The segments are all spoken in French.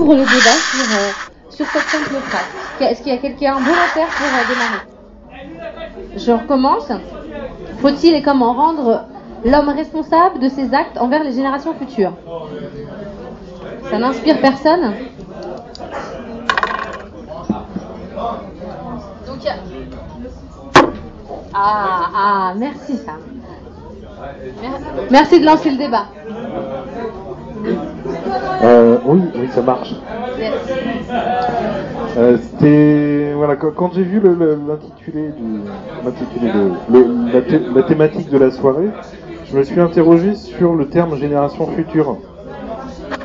ouvre le débat sur, euh, sur cette simple phrase. Est-ce qu'il y a quelqu'un volontaire pour euh, démarrer? Je recommence. Faut-il et comment rendre l'homme responsable de ses actes envers les générations futures? Ça n'inspire personne? Donc, Ah, ah, merci ça. Merci de lancer le débat. Euh, oui, oui, ça marche. Yes. Euh, C'était voilà quand, quand j'ai vu l'intitulé du de le- la, thé- la thématique de la soirée, je me suis interrogé sur le terme génération future.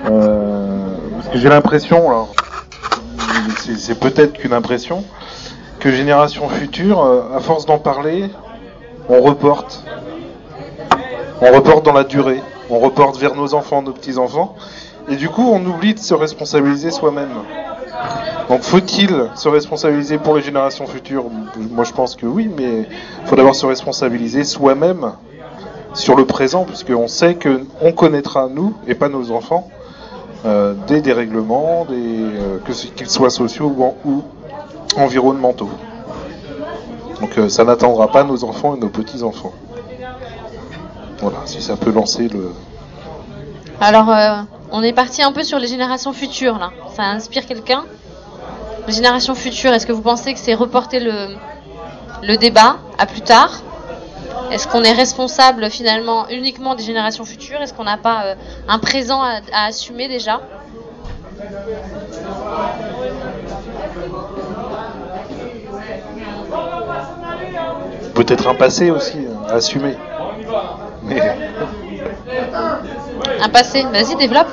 Euh, parce que j'ai l'impression, alors, c'est peut-être qu'une impression, que génération future, à force d'en parler, on reporte. On reporte dans la durée. On reporte vers nos enfants, nos petits-enfants. Et du coup, on oublie de se responsabiliser soi-même. Donc faut-il se responsabiliser pour les générations futures? Moi je pense que oui, mais il faut d'abord se responsabiliser soi-même sur le présent, puisqu'on sait que on connaîtra nous et pas nos enfants euh, des dérèglements, des, euh, qu'ils soient sociaux ou environnementaux. Donc euh, ça n'attendra pas nos enfants et nos petits-enfants. Voilà, si ça peut lancer le... Alors, euh, on est parti un peu sur les générations futures, là. Ça inspire quelqu'un Les générations futures, est-ce que vous pensez que c'est reporter le, débat à plus tard Est-ce qu'on est responsable finalement uniquement des générations futures Est-ce qu'on n'a pas euh, un présent à, assumer déjà Peut-être un passé aussi à assumer. Mais... Un passé Vas-y, développe.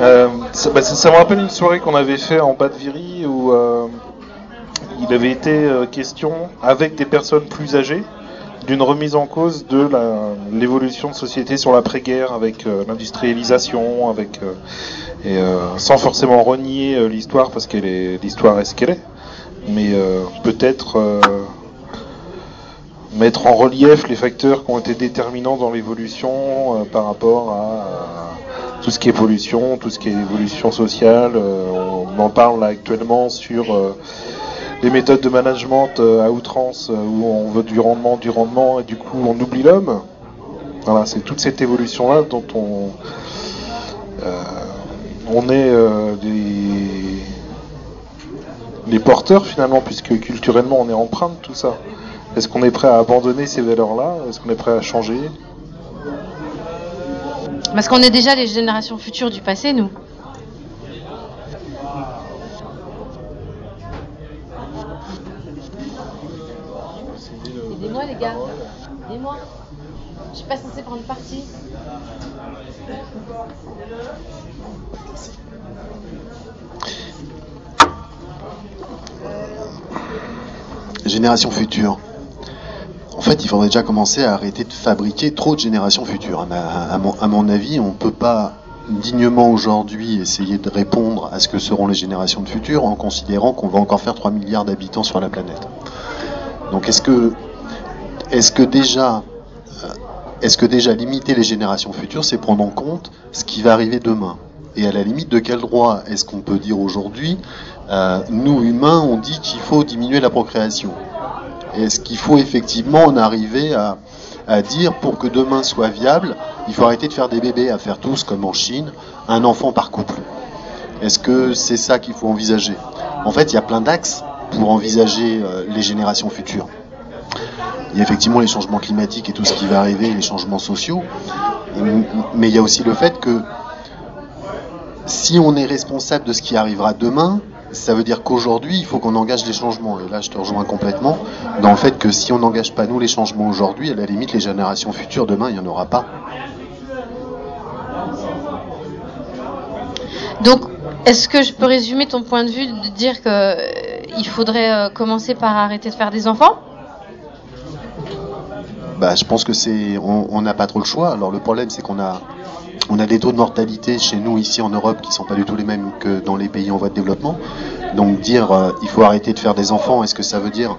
Euh, ça, bah, ça- me rappelle une soirée qu'on avait fait en bas de Viry où euh, il avait été euh, question avec des personnes plus âgées d'une remise en cause de l'évolution de société sur l'après-guerre avec l'industrialisation, avec sans forcément renier l'histoire parce est l'histoire est ce qu'elle est, mais peut-être mettre en relief les facteurs qui ont été déterminants dans l'évolution euh, par rapport à euh, tout ce qui est pollution, tout ce qui est évolution sociale. euh, on en parle actuellement sur les méthodes de management à outrance où on veut du rendement, du rendement et du coup on oublie l'homme. Voilà, c'est toute cette évolution là dont on on est les porteurs finalement puisque culturellement on est empreint de tout ça. Est-ce qu'on est prêt à abandonner ces valeurs-là? Est-ce qu'on est prêt à changer? Parce qu'on est déjà les générations futures du passé, nous. Aidez-moi les gars, aidez-moi. Je suis pas censée prendre parti. Génération future. En fait, il faudrait déjà commencer à arrêter de fabriquer trop de générations futures. À, mon, avis, on ne peut pas dignement aujourd'hui essayer de répondre à ce que seront les générations de futur en considérant qu'on va encore faire 3 milliards d'habitants sur la planète. Donc est-ce que, est-ce que déjà, euh, est-ce que déjà limiter les générations futures, c'est prendre en compte ce qui va arriver demain? Et à la limite, de quel droit est-ce qu'on peut dire aujourd'hui, euh, nous humains, on dit qu'il faut diminuer la procréation? Est-ce qu'il faut effectivement en arriver à, dire pour que demain soit viable, il faut arrêter de faire des bébés, à faire tous comme en Chine, un enfant par couple. Est-ce que c'est ça qu'il faut envisager? En fait, il y a plein d'axes pour envisager euh, les générations futures. Il y a effectivement les changements climatiques et tout ce qui va arriver, les changements sociaux, mais il y a aussi le fait que si on est responsable de ce qui arrivera demain, ça veut dire qu'aujourd'hui, il faut qu'on engage les changements. Et là, je te rejoins complètement dans le fait que si on n'engage pas nous les changements aujourd'hui, à la limite, les générations futures, demain, il n'y en aura pas. Donc, est-ce que je peux résumer ton point de vue de dire que euh, il faudrait euh, commencer par arrêter de faire des enfants? Bah, je pense que c'est, on on n'a pas trop le choix. Alors le problème, c'est qu'on a, on a des taux de mortalité chez nous ici en Europe qui sont pas du tout les mêmes que dans les pays en voie de développement. Donc dire, euh, il faut arrêter de faire des enfants, est-ce que ça veut dire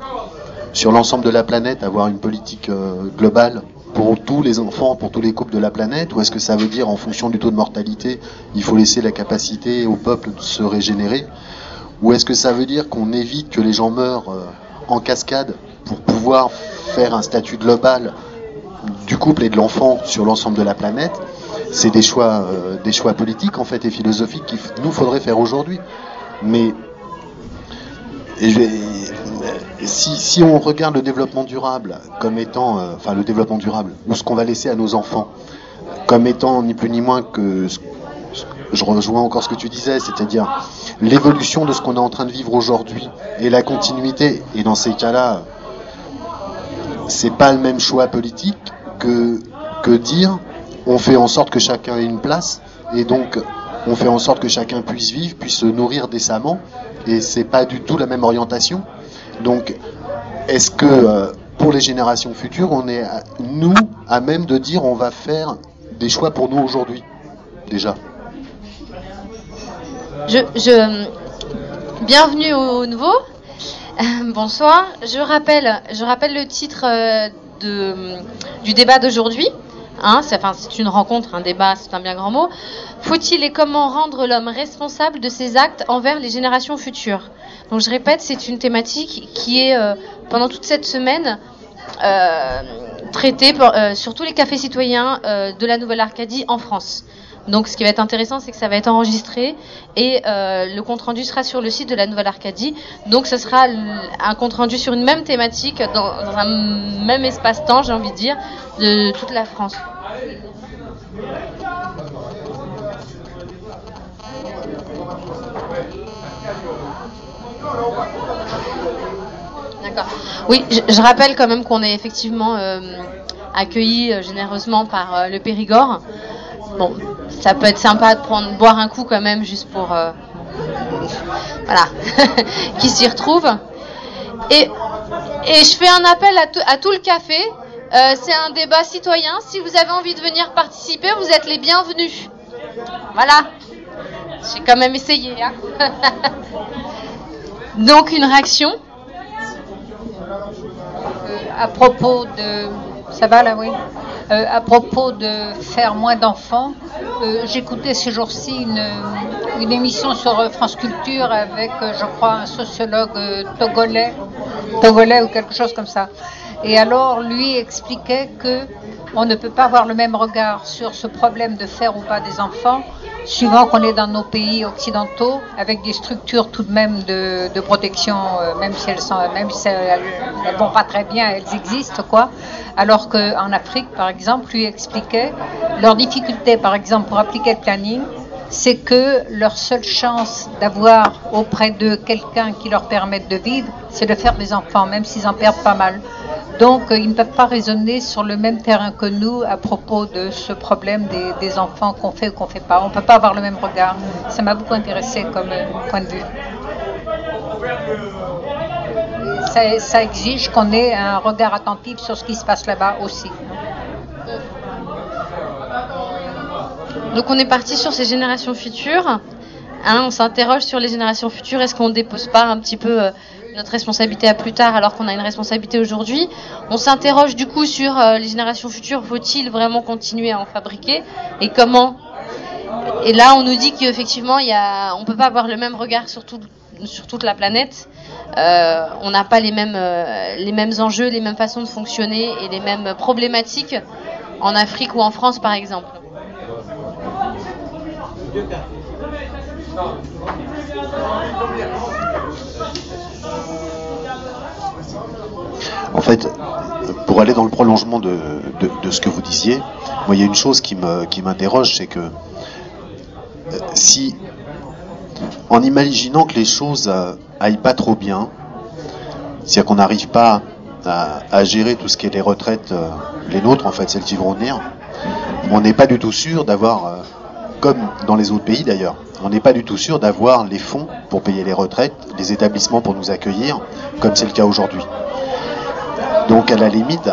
sur l'ensemble de la planète avoir une politique euh, globale pour tous les enfants, pour tous les couples de la planète, ou est-ce que ça veut dire en fonction du taux de mortalité, il faut laisser la capacité au peuple de se régénérer, ou est-ce que ça veut dire qu'on évite que les gens meurent euh, en cascade pour pouvoir faire un statut global du couple et de l'enfant sur l'ensemble de la planète? C'est des choix, euh, des choix politiques en fait et philosophiques qu'il nous faudrait faire aujourd'hui. Mais je vais, si, si, on regarde le développement durable comme étant, euh, enfin le développement durable, ou ce qu'on va laisser à nos enfants, comme étant ni plus ni moins que, je rejoins encore ce que tu disais, c'est-à-dire l'évolution de ce qu'on est en train de vivre aujourd'hui et la continuité. Et dans ces cas-là, c'est pas le même choix politique que, que dire on fait en sorte que chacun ait une place et donc on fait en sorte que chacun puisse vivre, puisse se nourrir décemment et c'est pas du tout la même orientation. Donc, est-ce que euh, pour les générations futures, on est nous à même de dire on va faire des choix pour nous aujourd'hui déjà? Je, bienvenue au nouveau. bonsoir. Je rappelle, je le titre euh, du débat d'aujourd'hui. Hein, c'est, une rencontre, un débat, c'est un bien grand mot. Faut-il et comment rendre l'homme responsable de ses actes envers les générations futures? Donc je répète, c'est une thématique qui est euh, pendant toute cette semaine euh, traitée euh, sur tous les cafés citoyens de la Nouvelle-Arcadie en France. Donc ce qui va être intéressant, c'est que ça va être enregistré et le compte rendu sera sur le site de la Nouvelle-Arcadie. Donc ce sera un compte rendu sur une même thématique, dans un même espace-temps, j'ai envie de dire, de toute la France. D'accord. Oui, je, rappelle quand même qu'on est effectivement euh, accueilli euh, généreusement par euh, le Périgord. Bon, ça peut être sympa de prendre, boire un coup quand même, juste pour, voilà, qui s'y retrouve. Et, et je fais un appel à, à tout le café. c'est un débat citoyen. Si vous avez envie de venir participer, vous êtes les bienvenus. Voilà. J'ai quand même essayé. Hein. Donc une réaction euh, À propos de... Ça va là, oui euh, À propos de faire moins d'enfants, euh, j'écoutais ces jours-ci une, une, émission sur France Culture avec, je crois, un sociologue togolais, togolais ou quelque chose comme ça. Et alors, lui expliquait que on ne peut pas avoir le même regard sur ce problème de faire ou pas des enfants suivant qu'on est dans nos pays occidentaux, avec des structures tout de même de, protection, euh, même si elles sont, même si elles, vont pas très bien, elles existent quoi. Alors qu'en Afrique, par exemple, lui expliquait leur difficulté, par exemple, pour appliquer le planning, c'est que leur seule chance d'avoir auprès d'eux quelqu'un qui leur permette de vivre, c'est de faire des enfants, même s'ils en perdent pas mal. Donc, euh, ils ne peuvent pas raisonner sur le même terrain que nous à propos de ce problème des, enfants qu'on fait ou qu'on ne fait pas. On ne peut pas avoir le même regard. Ça m'a beaucoup intéressé comme euh, point de vue. Ça, exige qu'on ait un regard attentif sur ce qui se passe là-bas aussi. Donc on est parti sur ces générations futures. Hein, on s'interroge sur les générations futures. Est-ce qu'on ne dépose pas un petit peu euh, notre responsabilité à plus tard alors qu'on a une responsabilité aujourd'hui? On s'interroge du coup sur euh, les générations futures, faut-il vraiment continuer à en fabriquer? Et comment? Et là, on nous dit qu'effectivement, y a, on peut pas avoir le même regard sur, toute la planète. Euh, on n'a pas les mêmes enjeux, les mêmes façons de fonctionner et les mêmes problématiques en Afrique ou en France, par exemple. En fait, pour aller dans le prolongement de, ce que vous disiez, moi, il y a une chose qui m'interroge, c'est que euh, si, en imaginant que les choses euh, aillent pas trop bien, c'est-à-dire qu'on n'arrive pas à, gérer tout ce qui est les retraites, euh, les nôtres, en fait, celles qui vont venir, on n'est pas du tout sûr d'avoir, comme dans les autres pays d'ailleurs, on n'est pas du tout sûr d'avoir les fonds pour payer les retraites, les établissements pour nous accueillir, comme c'est le cas aujourd'hui. Donc à la limite,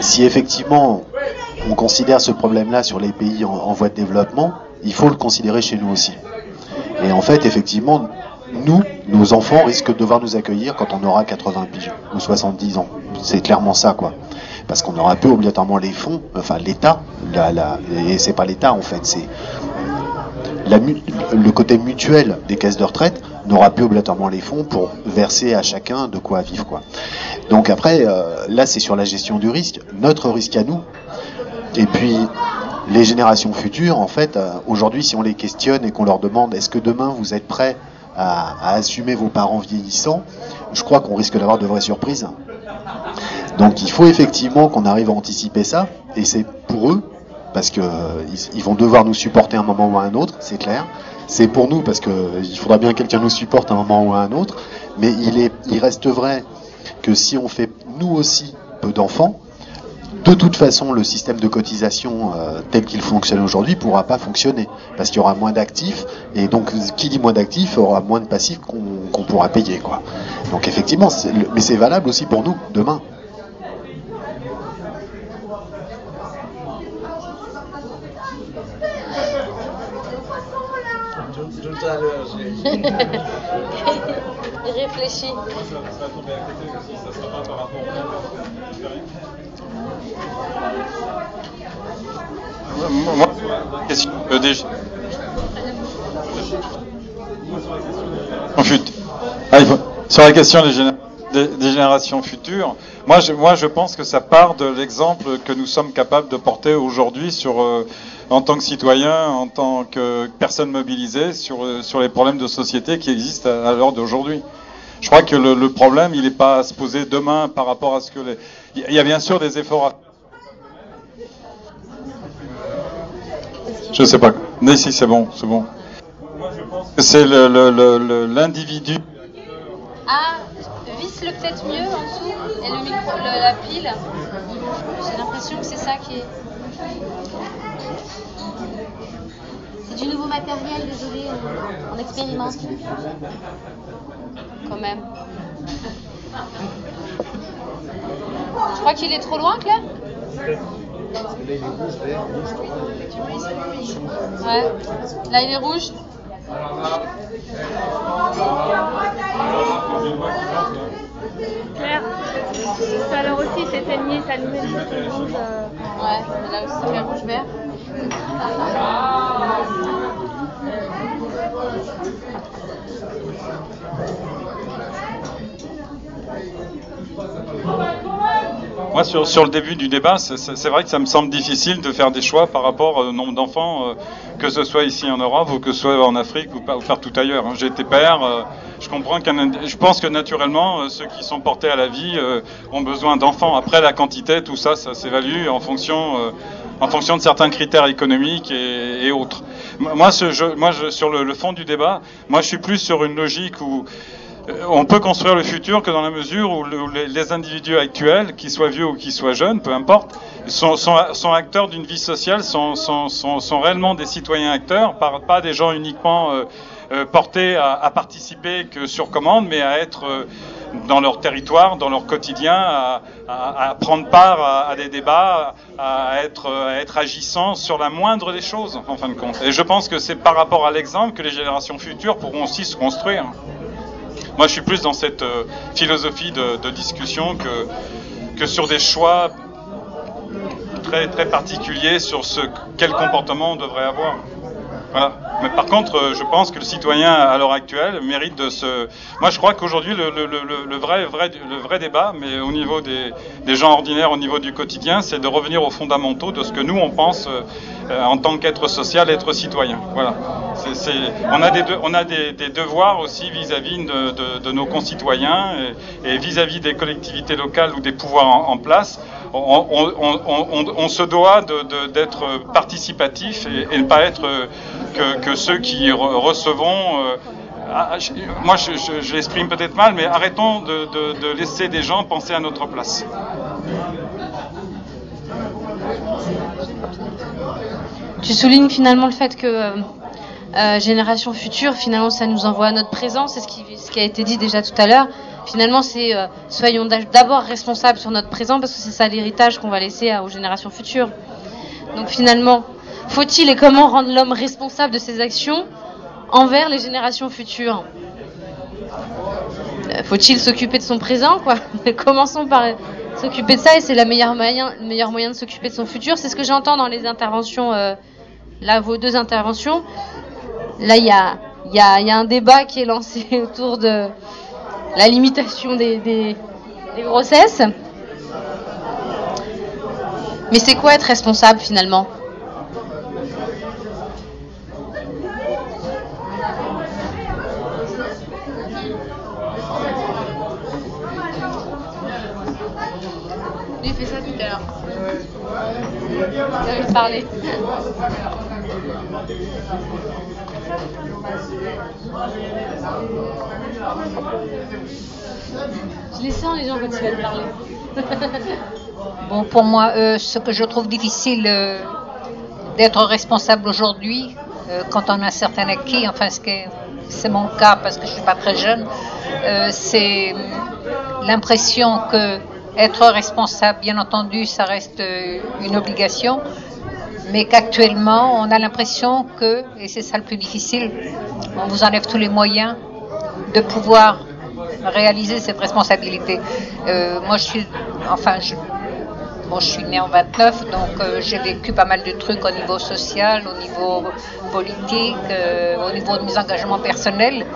si effectivement on considère ce problème-là sur les pays en, voie de développement, il faut le considérer chez nous aussi. Et en fait, effectivement, nous, nos enfants risquent de devoir nous accueillir quand on aura 80 piges ou 70 ans. C'est clairement ça, quoi. Parce qu'on aura peu obligatoirement les fonds, enfin l'État, la, la, et c'est pas l'État en fait, c'est le côté mutuel des caisses de retraite n'aura plus obligatoirement les fonds pour verser à chacun de quoi vivre. Quoi. Donc après, euh, là c'est sur la gestion du risque, notre risque à nous. Et puis les générations futures, en fait, euh, aujourd'hui si on les questionne et qu'on leur demande est-ce que demain vous êtes prêts à assumer vos parents vieillissants, je crois qu'on risque d'avoir de vraies surprises. Donc il faut effectivement qu'on arrive à anticiper ça, et c'est pour eux, parce qu'ils ils vont devoir nous supporter un moment ou à un autre, c'est clair. C'est pour nous, parce qu'il faudra bien que quelqu'un nous supporte un moment ou à un autre, mais il, est, il reste vrai que si on fait nous aussi peu d'enfants, de toute façon, le système de cotisation euh, tel qu'il fonctionne aujourd'hui pourra pas fonctionner parce qu'il y aura moins d'actifs et donc qui dit moins d'actifs aura moins de passifs qu'on pourra payer quoi. Donc effectivement, mais c'est valable aussi pour nous demain. Il réfléchit. Moi, question euh. Ah, sur la question des, géné... des, des, générations futures, moi je, moi je pense que ça part de l'exemple que nous sommes capables de porter aujourd'hui sur euh, en tant que citoyen, en tant que personne mobilisée sur, sur les problèmes de société qui existent à, à l'heure d'aujourd'hui. Je crois que le, le problème, il n'est pas à se poser demain par rapport à ce que les... Il y a bien sûr des efforts à Je sais pas. Mais si, c'est bon, c'est bon. C'est l'individu. Ah, visse le peut-être mieux en dessous et le micro, le, la pile. J'ai l'impression que c'est ça qui est. Du nouveau matériel, désolé, on, on expérimente. Quand même. Je crois qu'il est trop loin, Claire Ouais. Là, il est rouge. Claire, tout à l'heure aussi, s'éteignait, ça allumait le rouge. Euh... Ouais, mais là aussi, c'est rouge vert. Moi, sur, sur, le début du débat, c'est vrai que ça me semble difficile de faire des choix par rapport au nombre d'enfants, euh, que ce soit ici en Europe ou que ce soit en Afrique ou, ou faire tout ailleurs. J'ai été père, euh, je comprends qu'un, je pense que naturellement, euh, ceux qui sont portés à la vie euh, ont besoin d'enfants. Après, la quantité, tout ça, ça s'évalue en fonction, euh, en fonction de certains critères économiques et, autres. Moi, ce, je, moi je, sur le, le, fond du débat, moi, je suis plus sur une logique où on peut construire le futur que dans la mesure où, le, où les, individus actuels, qu'ils soient vieux ou qu'ils soient jeunes, peu importe, sont, sont, sont acteurs d'une vie sociale, sont, sont, réellement des citoyens acteurs, pas, des gens uniquement euh, euh, portés à, à, participer que sur commande, mais à être euh, dans leur territoire, dans leur quotidien, à, à, à prendre part à, des débats, à être, à être agissants sur la moindre des choses, en fin de compte. Et je pense que c'est par rapport à l'exemple que les générations futures pourront aussi se construire. Moi, je suis plus dans cette euh, philosophie de, de, discussion que, que sur des choix très, très particuliers sur ce, quel comportement on devrait avoir. Voilà. Mais par contre, je pense que le citoyen à l'heure actuelle mérite de se. Moi, je crois qu'aujourd'hui, le, vrai, vrai, le vrai débat, mais au niveau des, gens ordinaires, au niveau du quotidien, c'est de revenir aux fondamentaux de ce que nous on pense euh, en tant qu'être social, être citoyen. Voilà. On a, des, de... on a des, devoirs aussi vis-à-vis -vis de, nos concitoyens et vis-à-vis -vis des collectivités locales ou des pouvoirs en place. On, se doit d'être participatif et, ne pas être que, que ceux qui re recevons. Euh, moi, je, je, je l'exprime peut-être mal, mais arrêtons de, laisser des gens penser à notre place. Tu soulignes finalement le fait que euh, Génération Future, finalement, ça nous envoie à notre présent, c'est ce qui a été dit déjà tout à l'heure. Finalement, c'est euh, soyons d'abord responsables sur notre présent parce que c'est ça l'héritage qu'on va laisser aux générations futures. Donc finalement, faut-il et comment rendre l'homme responsable de ses actions envers les générations futures? Faut-il s'occuper de son présent, quoi? Commençons par s'occuper de ça et c'est la meilleure moyen, le meilleur moyen de s'occuper de son futur. C'est ce que j'entends dans les interventions, euh, là, vos deux interventions. Là, il y a, y, a, y a un débat qui est lancé autour de la limitation des, grossesses. Mais c'est quoi être responsable finalement? J'ai fait ça tout à l'heure. J'avais parlé. Je les sens les gens quand ils viennent parler. Bon, pour moi, euh, ce que je trouve difficile euh, d'être responsable aujourd'hui, euh, quand on a un certain acquis, enfin, c'est mon cas parce que je suis pas très jeune, c'est l'impression que être responsable, bien entendu, ça reste une obligation, mais qu'actuellement, on a l'impression que, et c'est ça le plus difficile, on vous enlève tous les moyens de pouvoir réaliser cette responsabilité. Euh, moi, je suis, enfin, Bon, je suis née en 29, donc euh, j'ai vécu pas mal de trucs au niveau social, au niveau politique, euh, au niveau de mes engagements personnels.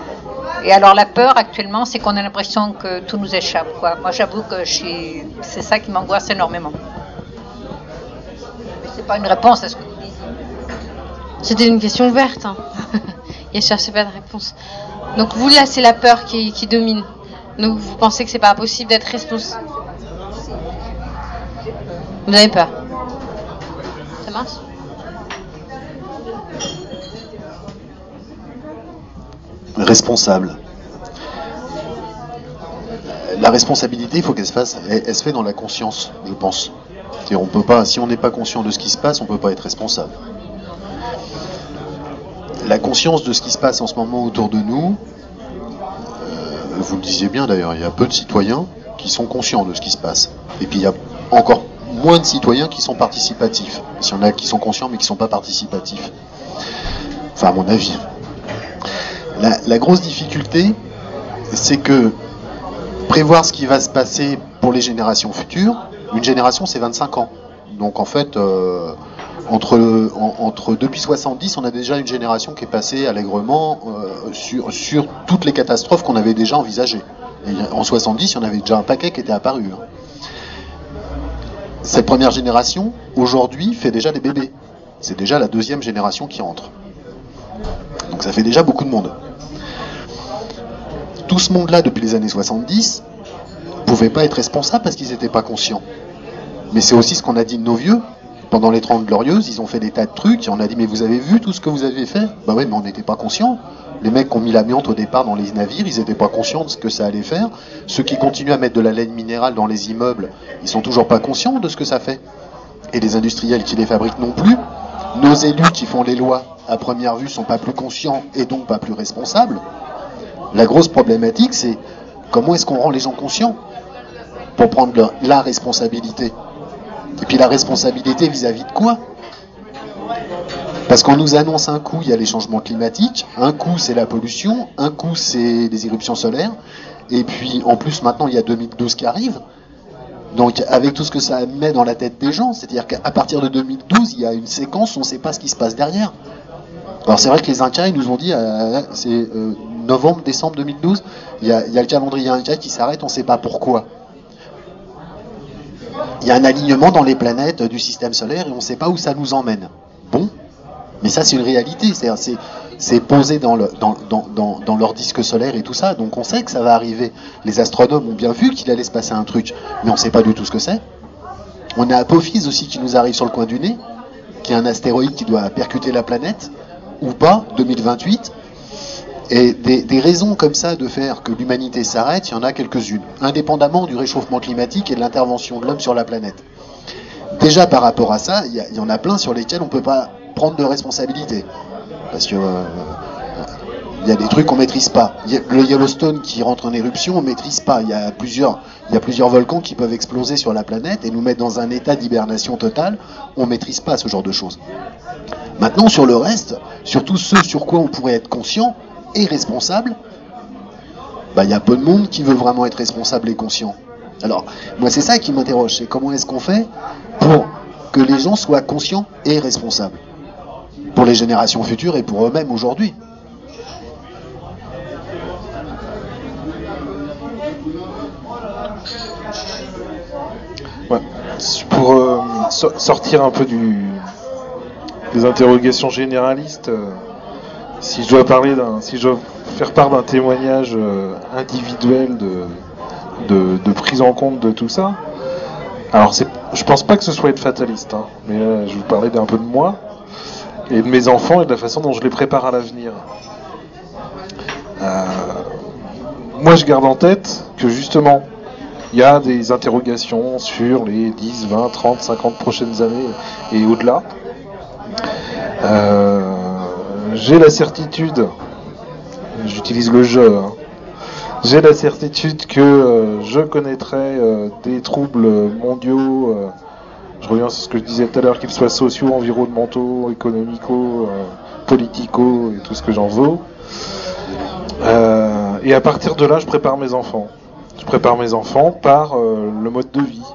Et alors la peur actuellement, c'est qu'on a l'impression que tout nous échappe. Quoi. Moi, j'avoue que c'est ça qui m'angoisse énormément. C'est pas une réponse à ce que vous. C'était une question ouverte. Hein. Il ne cherchait pas de réponse. Donc vous, là, c'est la peur qui, qui domine. Donc vous pensez que c'est pas possible d'être responsable Vous avez peur Ça marche? Responsable. La responsabilité, il faut qu'elle se fasse, elle, elle se fait dans la conscience, je pense. On peut pas, si on n'est pas conscient de ce qui se passe, on peut pas être responsable. La conscience de ce qui se passe en ce moment autour de nous, euh, vous le disiez bien d'ailleurs, il y a peu de citoyens qui sont conscients de ce qui se passe. Et puis il y a encore moins de citoyens qui sont participatifs. S'il y en a qui sont conscients mais qui ne sont pas participatifs. Enfin, à mon avis. La grosse difficulté, c'est que prévoir ce qui va se passer pour les générations futures, une génération c'est 25 ans. Donc en fait, euh, entre, en- entre depuis 70, on a déjà une génération qui est passée allègrement euh, sur, toutes les catastrophes qu'on avait déjà envisagées. En 70, il y en avait déjà un paquet qui était apparu. hein. Cette première génération, aujourd'hui, fait déjà des bébés. C'est déjà la deuxième génération qui entre. Donc ça fait déjà beaucoup de monde. Tout ce monde-là, depuis les années 70, pouvait pas être responsable parce qu'ils n'étaient pas conscients. Mais c'est aussi ce qu'on a dit de nos vieux. Pendant les 30 glorieuses, ils ont fait des tas de trucs et on a dit mais vous avez vu tout ce que vous avez fait? Bah ouais mais on n'était pas conscients. Les mecs qui ont mis l'amiante au départ dans les navires, ils n'étaient pas conscients de ce que ça allait faire. Ceux qui continuent à mettre de la laine minérale dans les immeubles, ils sont toujours pas conscients de ce que ça fait. Et les industriels qui les fabriquent non plus. Nos élus qui font les lois, à première vue, sont pas plus conscients et donc pas plus responsables. La grosse problématique, c'est comment est-ce qu'on rend les gens conscients pour prendre la responsabilité? Et puis la responsabilité vis-à-vis de quoi? Parce qu'on nous annonce un coup, il y a les changements climatiques, un coup c'est la pollution, un coup c'est les éruptions solaires, et puis en plus maintenant il y a 2012 qui arrive. Donc avec tout ce que ça met dans la tête des gens, c'est-à-dire qu'à partir de 2012, il y a une séquence, on ne sait pas ce qui se passe derrière. Alors c'est vrai que les Incas, ils nous ont dit, euh, c'est euh, novembre, décembre 2012, il y, a, il y a le calendrier Inca qui s'arrête, on ne sait pas pourquoi. Il y a un alignement dans les planètes du système solaire et on ne sait pas où ça nous emmène. Bon, mais ça c'est une réalité, c'est posé dans leur disque solaire et tout ça, donc on sait que ça va arriver. Les astronomes ont bien vu qu'il allait se passer un truc, mais on ne sait pas du tout ce que c'est. On a Apophis aussi qui nous arrive sur le coin du nez, qui est un astéroïde qui doit percuter la planète, ou pas, 2028. Et des, raisons comme ça de faire que l'humanité s'arrête, il y en a quelques-unes, indépendamment du réchauffement climatique et de l'intervention de l'homme sur la planète. Déjà par rapport à ça, il y, en a plein sur lesquels on ne peut pas prendre de responsabilité. Parce que euh, il y a des trucs qu'on maîtrise pas. Le Yellowstone qui rentre en éruption, on maîtrise pas. Il y a plusieurs, il y a plusieurs volcans qui peuvent exploser sur la planète et nous mettre dans un état d'hibernation totale. On maîtrise pas ce genre de choses. Maintenant, sur le reste, sur tout ce sur quoi on pourrait être conscient et responsable, bah, il y a peu de monde qui veut vraiment être responsable et conscient. Alors, moi, c'est ça qui m'interroge, c'est comment est-ce qu'on fait pour que les gens soient conscients et responsables pour les générations futures et pour eux-mêmes aujourd'hui. Pour euh, so- sortir un peu des interrogations généralistes, euh, si je dois faire part d'un témoignage euh, individuel de, prise en compte de tout ça, alors c'est, je pense pas que ce soit être fataliste, hein, mais je vous parler d'un peu de moi et de mes enfants et de la façon dont je les prépare à l'avenir. Euh, moi, je garde en tête que justement, il y a des interrogations sur les 10, 20, 30, 50 prochaines années et au-delà. Euh, j'ai la certitude, j'utilise le jeu, hein, j'ai la certitude que euh, je connaîtrai euh, des troubles mondiaux, euh, je reviens sur ce que je disais tout à l'heure, qu'ils soient sociaux, environnementaux, économico, politico et tout ce que j'en veux. Et à partir de là, je prépare mes enfants. Je prépare mes enfants par le mode de vie,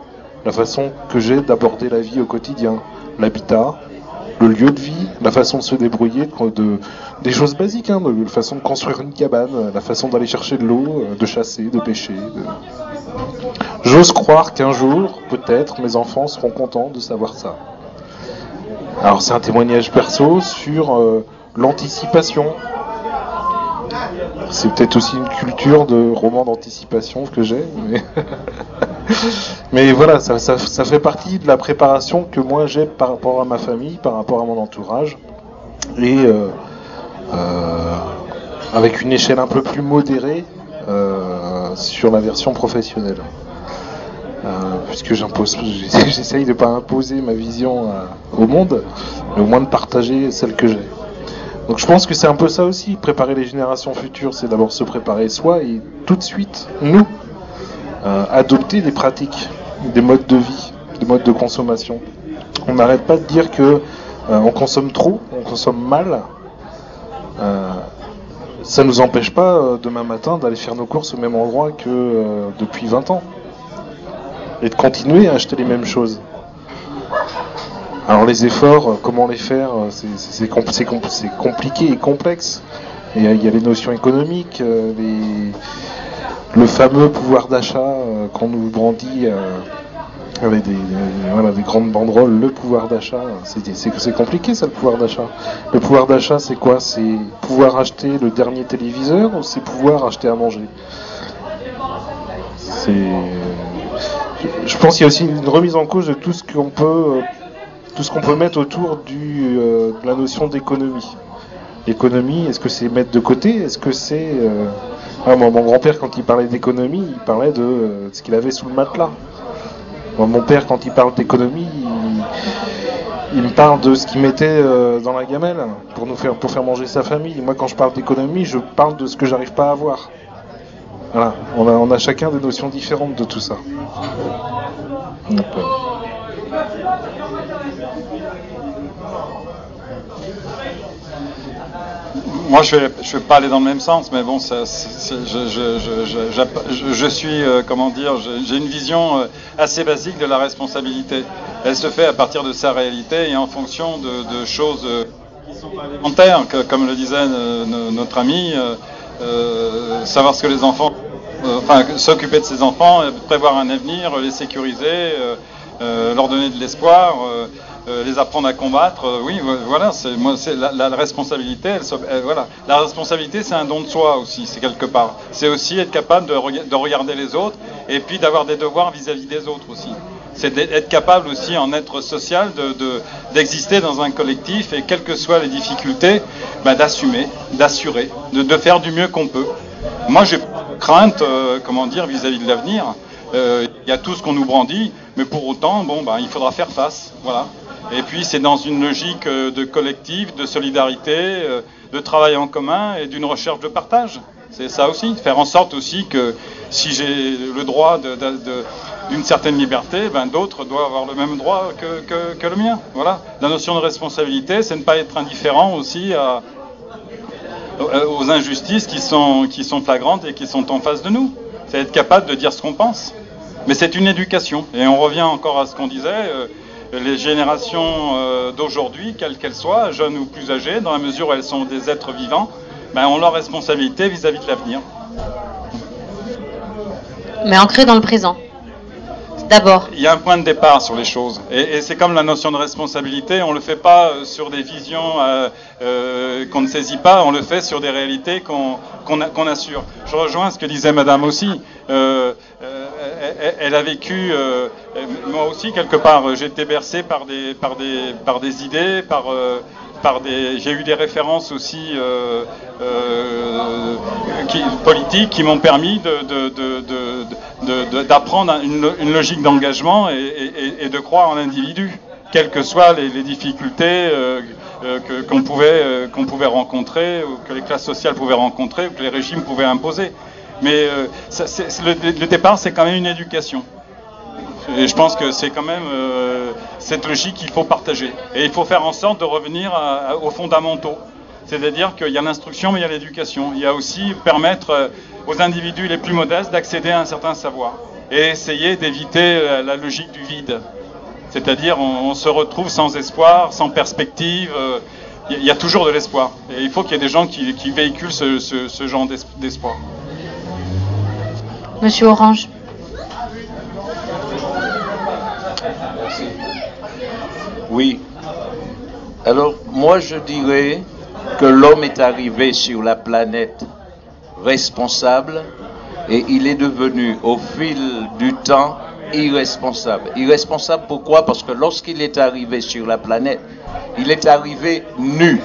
la façon que j'ai d'aborder la vie au quotidien, l'habitat, le lieu de vie, la façon de se débrouiller, de, de- des choses basiques, hein, la façon de construire une cabane, la façon d'aller chercher de l'eau, euh, de chasser, de pêcher. J'ose croire qu'un jour, peut-être, mes enfants seront contents de savoir ça. Alors c'est un témoignage perso sur euh, l'anticipation, c'est peut-être aussi une culture de roman d'anticipation que j'ai, mais voilà, ça, fait partie de la préparation que moi j'ai par rapport à ma famille, par rapport à mon entourage, et euh, euh, avec une échelle un peu plus modérée euh, sur la version professionnelle. Puisque j'essaye de pas imposer ma vision au monde, mais au moins de partager celle que j'ai. Donc je pense que c'est un peu ça aussi, préparer les générations futures, c'est d'abord se préparer soi et tout de suite, nous, euh, adopter des pratiques, des modes de vie, des modes de consommation. On n'arrête pas de dire que euh, on consomme trop, on consomme mal. Euh, ça nous empêche pas demain matin d'aller faire nos courses au même endroit que depuis 20 ans et de continuer à acheter les mêmes choses. Alors les efforts, comment les faire, c'est- c'est c'est compl- c'est compl- c'est compliqué et complexe. Il y a les notions économiques, les- le fameux pouvoir d'achat euh, qu'on nous brandit euh, avec des, grandes banderoles, le pouvoir d'achat, c'est compliqué ça le pouvoir d'achat. Le pouvoir d'achat c'est quoi? C'est pouvoir acheter le dernier téléviseur ou c'est pouvoir acheter à manger? Je pense qu'il y a aussi une remise en cause de tout ce qu'on peut, euh, mettre autour de la notion d'économie. L'économie, est-ce que c'est mettre de côté? Est-ce que c'est... ah, mon grand-père, quand il parlait d'économie, il parlait de euh, ce qu'il avait sous le matelas. Mon père, quand il parle d'économie, il, me parle de ce qu'il mettait euh, dans la gamelle pour, nous faire, pour faire manger sa famille. Moi, quand je parle d'économie, je parle de ce que j'arrive pas à avoir. Voilà, on a, on a chacun des notions différentes de tout ça. Moi, je je vais pas aller dans le même sens, mais bon, ça, je, suis, euh, comment dire, j'ai une vision euh, assez basique de la responsabilité. Elle se fait à partir de sa réalité et en fonction de, choses euh, qui sont pas élémentaires, comme le disait no- notre ami, savoir ce que les enfants, enfin, s'occuper de ses enfants, prévoir un avenir, les sécuriser, leur donner de l'espoir. Euh, euh, les apprendre à combattre, euh, oui, vo- voilà, c'est moi, c'est la, responsabilité. Elle- voilà, la responsabilité, c'est un don de soi aussi, c'est quelque part. C'est aussi être capable de, rega- de regarder les autres et puis d'avoir des devoirs vis-à-vis des autres aussi. C'est d'être être capable aussi en être social, de- de- d'exister dans un collectif et quelles que soient les difficultés, bah, d'assumer, d'assurer, de, faire du mieux qu'on peut. Moi, j'ai crainte, euh, comment dire, vis-à-vis de l'avenir. Euh, Il y a tout ce qu'on nous brandit, mais pour autant, bon, bah, il faudra faire face, voilà. Et puis c'est dans une logique euh, de collectif, de solidarité, euh, de travail en commun et d'une recherche de partage. C'est ça aussi, faire en sorte aussi que si j'ai le droit d'une certaine liberté, ben d'autres doivent avoir le même droit que, le mien. Voilà. La notion de responsabilité, c'est ne pas être indifférent aussi à, aux- injustices qui sont, qui sont flagrantes et qui sont en face de nous. C'est être capable de dire ce qu'on pense. Mais c'est une éducation. Et on revient encore à ce qu'on disait. euh, les générations euh, d'aujourd'hui, quelles qu'elles soient, jeunes ou plus âgées, dans la mesure où elles sont des êtres vivants, ben, ont leur responsabilité vis-à-vis de l'avenir. Mais ancré dans le présent. D'abord. Il y a un point de départ sur les choses. Et, et c'est comme la notion de responsabilité, on ne le fait pas euh, sur des visions euh, euh, qu'on ne saisit pas, on le fait sur des réalités qu'on assure. Je rejoins ce que disait Madame aussi. Euh, elle, a vécu, euh, moi aussi quelque part, j'ai été bercé par des, par des, par idées, par, euh, par des, j'ai eu des références aussi euh, politiques qui m'ont permis d'apprendre une, lo- une logique d'engagement et, de croire en l'individu, quelles que soient les, difficultés qu'on pouvait, qu'on pouvait rencontrer, ou que les classes sociales pouvaient rencontrer, ou que les régimes pouvaient imposer. Mais euh, le, départ, c'est quand même une éducation. Et je pense que c'est quand même euh, cette logique qu'il faut partager. Et il faut faire en sorte de revenir aux fondamentaux. C'est-à-dire qu'il y a l'instruction, mais il y a l'éducation. Il y a aussi permettre euh, aux individus les plus modestes d'accéder à un certain savoir. Et essayer d'éviter la, la logique du vide. C'est-à-dire on, se retrouve sans espoir, sans perspective. euh, Il y, a- toujours de l'espoir. Et il faut qu'il y ait des gens qui, véhiculent ce, genre d'es- d'espoir. Monsieur Orange. Oui. Alors, moi, je dirais que l'homme est arrivé sur la planète responsable et il est devenu, au fil du temps, irresponsable. Irresponsable pourquoi? Parce que lorsqu'il est arrivé sur la planète, il est arrivé nu.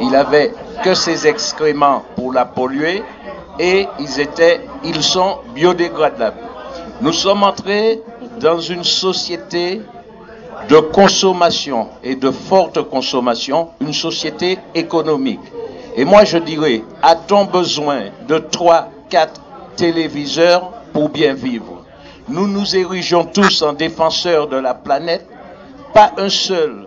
Il avait que ses excréments pour la polluer et ils étaient, ils sont biodégradables. Nous sommes entrés dans une société de consommation et de forte consommation, une société économique. Et moi je dirais, a-t-on besoin de 3, 4 téléviseurs pour bien vivre? Nous nous érigeons tous en défenseurs de la planète, pas un seul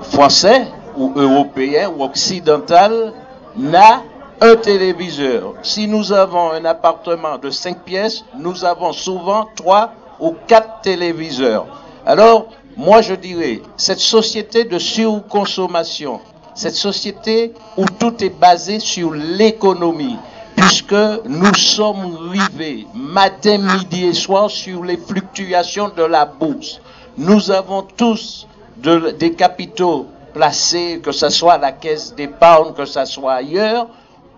Français ou Européen ou Occidental n'a un téléviseur. Si nous avons un appartement de 5 pièces, nous avons souvent 3 ou 4 téléviseurs. Alors, moi je dirais, cette société de surconsommation, cette société où tout est basé sur l'économie, puisque nous sommes rivés matin, midi et soir sur les fluctuations de la bourse. Nous avons tous de- des capitaux placés, que ce soit à la caisse d'épargne, que ce soit ailleurs,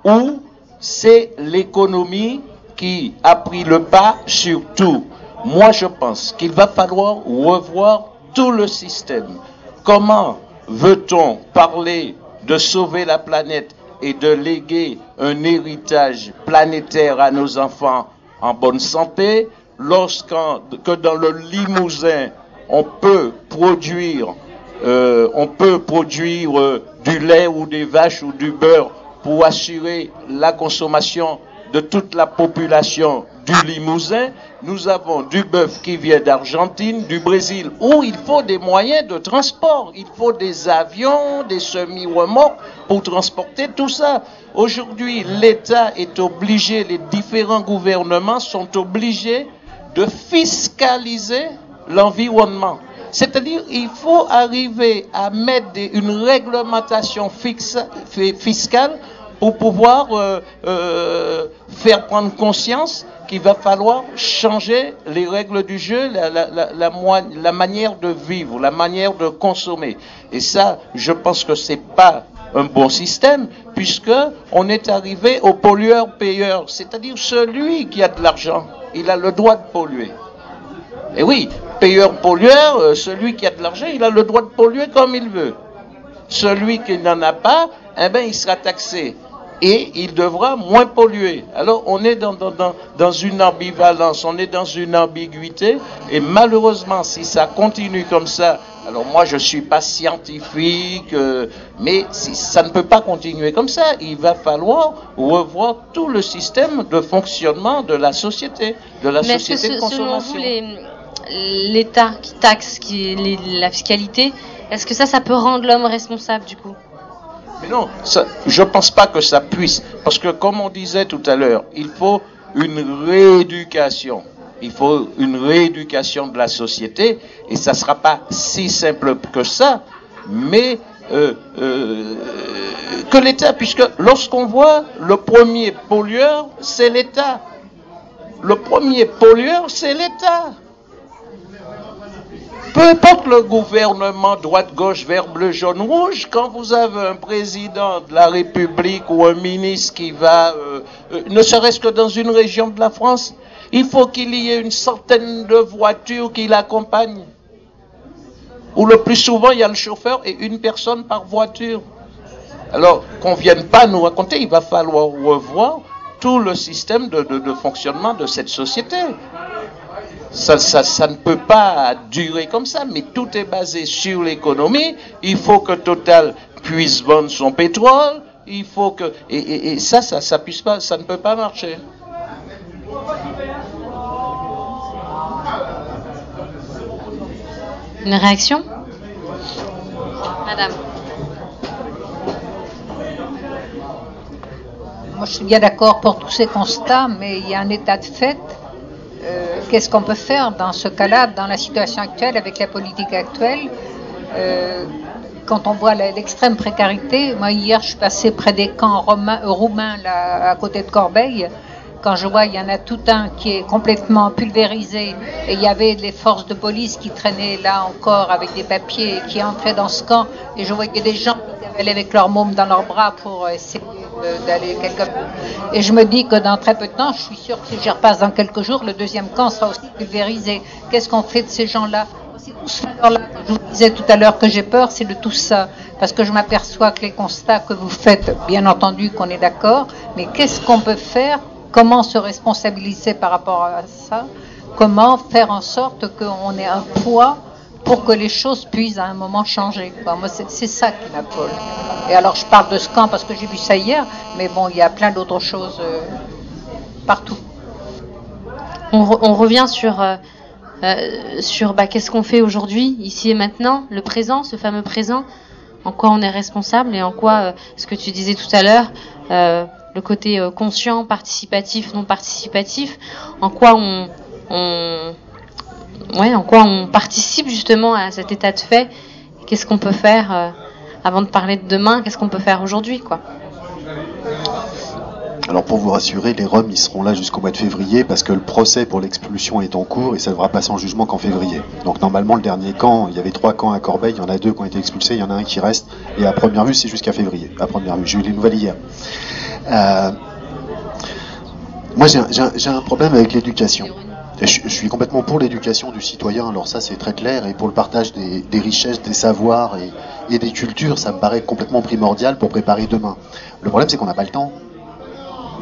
où c'est l'économie qui a pris le pas sur tout. Moi, je pense qu'il va falloir revoir tout le système. Comment veut-on parler de sauver la planète et de léguer un héritage planétaire à nos enfants en bonne santé lorsqu'en que dans le Limousin on peut produire euh, on peut produire euh, du lait ou des vaches ou du beurre pour assurer la consommation de toute la population du Limousin. Nous avons du bœuf qui vient d'Argentine, du Brésil, où il faut des moyens de transport. Il faut des avions, des semi-remorques pour transporter tout ça. Aujourd'hui, l'État est obligé, les différents gouvernements sont obligés de fiscaliser l'environnement. C'est-à-dire, il faut arriver à mettre une réglementation fixe, fi- fiscale pour pouvoir euh, euh, faire prendre conscience qu'il va falloir changer les règles du jeu, la, manière de vivre, la manière de consommer. Et ça, je pense que c'est pas un bon système, puisque on est arrivé au pollueur-payeur, c'est-à-dire celui qui a de l'argent, il a le droit de polluer. Et oui, payeur-pollueur, euh, celui qui a de l'argent, il a le droit de polluer comme il veut. Celui qui n'en a pas, eh ben, il sera taxé. Et il devra moins polluer. Alors, on est dans, dans, dans, une ambivalence, on est dans une ambiguïté. Et malheureusement, si ça continue comme ça, alors moi, je suis pas scientifique, euh, mais si, ça ne peut pas continuer comme ça. Il va falloir revoir tout le système de fonctionnement de la société, de la Mais est-ce que société de ce- selon consommation. vous, les- l'État qui taxe, qui les- la fiscalité, est-ce que ça, ça peut rendre l'homme responsable du coup? Mais non, ça, je ne pense pas que ça puisse. Parce que comme on disait tout à l'heure, il faut une rééducation. il faut une rééducation de la société, et ça ne sera pas si simple que ça, mais euh, euh, que l'État, puisque lorsqu'on voit le premier pollueur, c'est l'État. Le premier pollueur, c'est l'État. Peu importe le gouvernement droite, gauche, vert, bleu, jaune, rouge, quand vous avez un président de la République ou un ministre qui va, euh, euh, ne serait-ce que dans une région de la France, il faut qu'il y ait une centaine de voitures qui l'accompagnent. Ou le plus souvent, il y a le chauffeur et une personne par voiture. Alors, qu'on ne vienne pas nous raconter, il va falloir revoir tout le système de fonctionnement de cette société. Ça, ça, ça, ne peut pas durer comme ça, mais tout est basé sur l'économie. Il faut que Total puisse vendre son pétrole. Il faut que et, et, et ça, ça, ça puisse pas, ça ne peut pas marcher. Une réaction? Madame. Moi, je suis bien d'accord pour tous ces constats, mais il y a un état de fait. Euh, Qu'est-ce qu'on peut faire dans ce cas-là, dans la situation actuelle, avec la politique actuelle euh, Quand on voit l'extrême précarité, moi hier, je suis passé près des camps romains, roumains, là, à côté de Corbeil quand je vois il y en a tout un qui est complètement pulvérisé et il y avait les forces de police qui traînaient là encore avec des papiers qui entraient dans ce camp et je voyais des gens qui allaient avec leurs mômes dans leurs bras pour essayer d'aller quelque part. Et je me dis que dans très peu de temps, je suis sûr que si j'y repasse dans quelques jours, le deuxième camp sera aussi pulvérisé. Qu'est-ce qu'on fait de ces gens-là? Alors là, je vous disais tout à l'heure que j'ai peur, c'est de tout ça. Parce que je m'aperçois que les constats que vous faites, bien entendu qu'on est d'accord, mais qu'est-ce qu'on peut faire Comment se responsabiliser par rapport à ça Comment faire en sorte qu'on ait un poids pour que les choses puissent à un moment changer c'est ça qui m'appelle. Et alors, je parle de ce camp parce que j'ai vu ça hier, mais bon, il y a plein d'autres choses euh, partout. On, re, on, revient sur, euh, euh, bah, qu'est-ce qu'on fait aujourd'hui, ici et maintenant, le présent, ce fameux présent, en quoi on est responsable et en quoi, ce que tu disais tout à l'heure, le côté euh, conscient, participatif, non participatif, en quoi on, ouais, en quoi on participe justement à cet état de fait. Qu'est-ce qu'on peut faire euh, avant de parler de demain Qu'est-ce qu'on peut faire aujourd'hui, quoi alors pour vous rassurer, les Roms ils seront là jusqu'au mois de février parce que le procès pour l'expulsion est en cours et ça devra passer en jugement qu'en février. Donc normalement le dernier camp, il y avait trois camps à Corbeil, il y en a deux qui ont été expulsés, il y en a un qui reste et à première vue c'est jusqu'à février. À première vue, j'ai eu les nouvelles hier. Euh, moi, j'ai un, problème avec l'éducation. Je, je, suis complètement pour l'éducation du citoyen, alors ça c'est très clair, et pour le partage des, des richesses, des savoirs et, et, des cultures, ça me paraît complètement primordial pour préparer demain. Le problème c'est qu'on n'a pas le temps.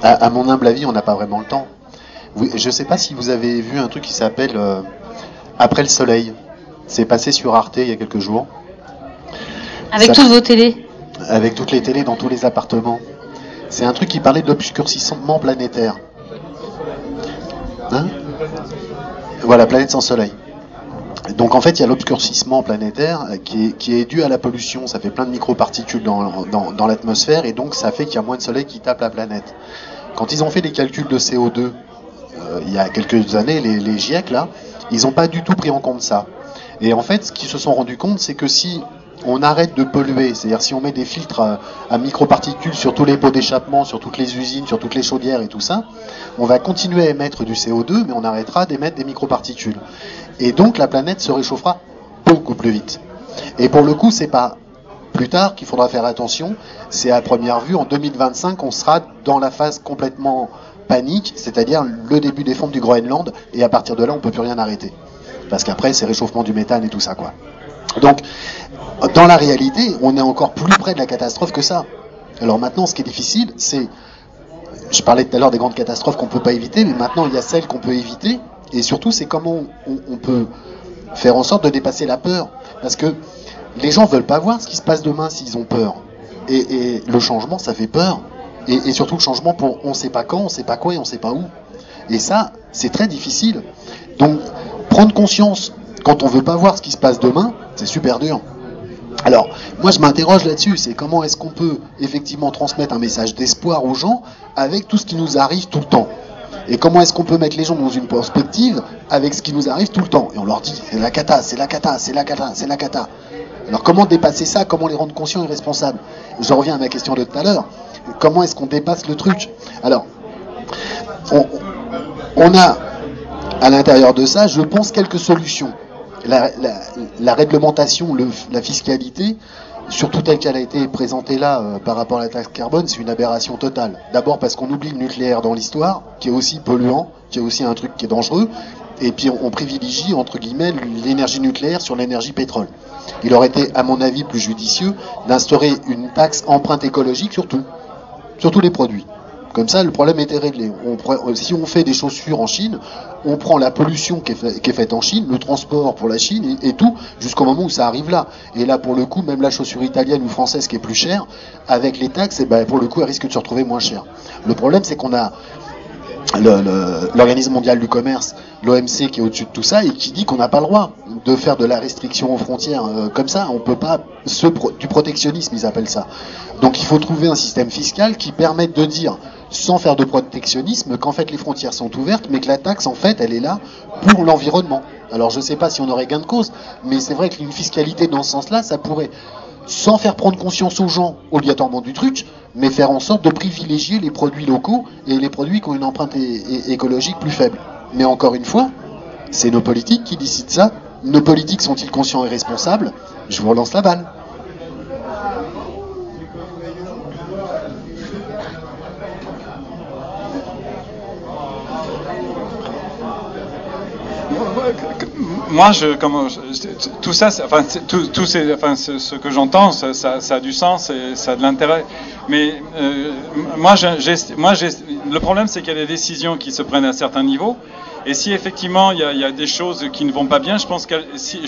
À, à, mon humble avis, on n'a pas vraiment le temps. Vous, je ne sais pas si vous avez vu un truc qui s'appelle euh, Après le soleil. C'est passé sur Arte il y a quelques jours. Avec ça, toutes vos télés Avec toutes les télés dans tous les appartements. C'est un truc qui parlait de l'obscurcissement planétaire. Hein voilà, planète sans soleil. Donc en fait, il y a l'obscurcissement planétaire qui est, qui est, dû à la pollution. Ça fait plein de microparticules dans, dans, l'atmosphère et donc ça fait qu'il y a moins de soleil qui tape la planète. Quand ils ont fait les calculs de CO2 euh, il y a quelques années, les, les GIEC là, ils n'ont pas du tout pris en compte ça. Et en fait, ce qu'ils se sont rendus compte, c'est que si on arrête de polluer. C'est-à-dire si on met des filtres à, microparticules sur tous les pots d'échappement, sur toutes les usines, sur toutes les chaudières et tout ça, on va continuer à émettre du CO2, mais on arrêtera d'émettre des microparticules. Et donc la planète se réchauffera beaucoup plus vite. Et pour le coup, c'est pas plus tard qu'il faudra faire attention, c'est à première vue, en 2025, on sera dans la phase complètement panique, c'est-à-dire le début des fonds du Groenland, et à partir de là, on peut plus rien arrêter. Parce qu'après, c'est réchauffement du méthane et tout ça, quoi. Donc, dans la réalité, on est encore plus près de la catastrophe que ça. Alors maintenant, ce qui est difficile, c'est, je parlais tout à l'heure des grandes catastrophes qu'on peut pas éviter, mais maintenant il y a celles qu'on peut éviter, et surtout c'est comment on, peut faire en sorte de dépasser la peur, parce que les gens veulent pas voir ce qui se passe demain s'ils ont peur, et, le changement ça fait peur, et, surtout le changement pour on sait pas quand, on sait pas quoi et on sait pas où, et ça c'est très difficile. Donc prendre conscience quand on veut pas voir ce qui se passe demain, c'est super dur. Alors, moi je m'interroge là-dessus, c'est comment est-ce qu'on peut effectivement transmettre un message d'espoir aux gens avec tout ce qui nous arrive tout le temps? Et comment est-ce qu'on peut mettre les gens dans une perspective avec ce qui nous arrive tout le temps? Et on leur dit c'est la cata, c'est la cata, c'est la cata, c'est la cata. Alors comment dépasser ça? Comment les rendre conscients et responsables? Je reviens à ma question de tout à l'heure. Comment est-ce qu'on dépasse le truc? Alors, on, on a à l'intérieur de ça, je pense, quelques solutions. La, réglementation, le- la fiscalité, surtout telle qu'elle a été présentée là euh, par rapport à la taxe carbone, c'est une aberration totale. D'abord parce qu'on oublie le nucléaire dans l'histoire, qui est aussi polluant, qui est aussi un truc qui est dangereux, et puis on, on privilégie, entre guillemets, l'énergie nucléaire sur l'énergie pétrole. Il aurait été, à mon avis, plus judicieux d'instaurer une taxe empreinte écologique sur tout, sur tous les produits. Comme ça, le problème était réglé. Si on fait des chaussures en Chine, on prend la pollution qui est, faite en Chine, le transport pour la Chine et, tout, jusqu'au moment où ça arrive là. Et là, pour le coup, même la chaussure italienne ou française qui est plus chère, avec les taxes, eh ben, pour le coup, elle risque de se retrouver moins chère. Le problème, c'est qu'on a l'Organisme mondial du commerce, l'OMC, qui est au-dessus de tout ça et qui dit qu'on n'a pas le droit de faire de la restriction aux frontières euh, comme ça. On peut pas du protectionnisme, ils appellent ça. Donc il faut trouver un système fiscal qui permette de dire, sans faire de protectionnisme, qu'en fait les frontières sont ouvertes, mais que la taxe, en fait, elle est là pour l'environnement. Alors je sais pas si on aurait gain de cause, mais c'est vrai qu'une fiscalité dans ce sens-là, ça pourrait sans faire prendre conscience aux gens obligatoirement du truc, mais faire en sorte de privilégier les produits locaux et les produits qui ont une empreinte écologique plus faible. Mais encore une fois, c'est nos politiques qui décident ça. Nos politiques sont-ils conscients et responsables? Je vous relance la balle. Moi, je, comment, tout ça, enfin, tout, tout ces- enfin, ce, que j'entends, ça, ça- ça a du sens et ça a de l'intérêt. Mais euh, moi, moi le problème, c'est qu'il y a des décisions qui se prennent à certains niveaux. Et si effectivement il y, a, il y a des choses qui ne vont pas bien, je pense qu'elles si,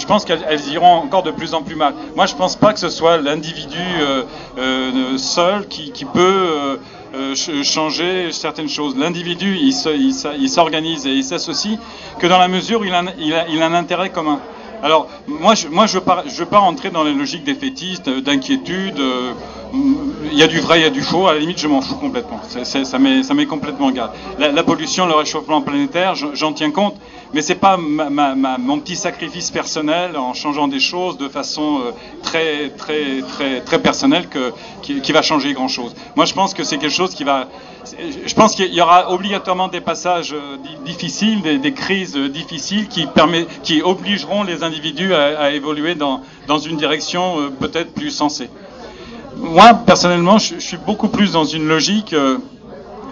elles iront encore de plus en plus mal. Moi, je pense pas que ce soit l'individu euh, euh, seul qui, qui peut euh, ch- changer certaines choses. L'individu, il s'organise et il s'associe que dans la mesure où il a, un- intérêt commun. Alors, moi, je moi, je pas, je veux pas rentrer dans les logiques défaitistes, euh, d'inquiétude. euh, Il y a du vrai, il y a du faux. À la limite, je m'en fous complètement. Ça m'est complètement égal. La, pollution, le réchauffement planétaire, j'en tiens compte, mais c'est pas ma, ma- ma- mon petit sacrifice personnel en changeant des choses de façon euh, très, très, très, très personnelle que, qui, qui va changer grand chose. Moi, je pense que c'est quelque chose qui va. Je pense qu'il y aura obligatoirement des passages euh, di- difficiles, des, des crises euh, difficiles qui, permet, qui obligeront les individus à, à évoluer dans, dans une direction peut-être plus sensée. Moi, personnellement, je, je suis beaucoup plus dans une logique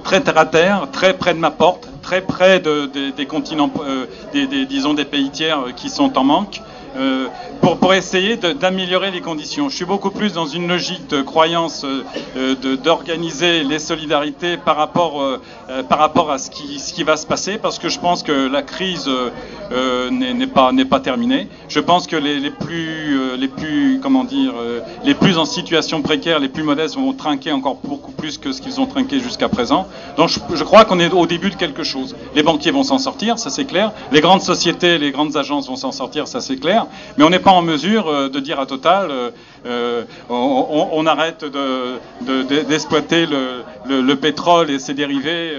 très terre à terre, très près de ma porte, très près de- de- des continents, euh, des, des- disons des pays tiers euh, qui sont en manque, euh, pour, pour essayer d'améliorer les conditions. Je suis beaucoup plus dans une logique de croyance euh, d'organiser les solidarités par rapport, euh, euh, par rapport à ce qui, ce qui va se passer, parce que je pense que la crise euh, n'est pas, pas terminée. Je pense que les, les plus, les plus, comment dire, les plus en situation précaire, les plus modestes vont trinquer encore beaucoup plus que ce qu'ils ont trinqué jusqu'à présent. Donc je, je crois qu'on est au début de quelque chose. Les banquiers vont s'en sortir, ça c'est clair. Les grandes sociétés, les grandes agences vont s'en sortir, ça c'est clair. Mais on n'est pas en mesure euh, de dire à Total, euh, euh, on, arrête de- de- de- d'exploiter le, le- le pétrole et ses dérivés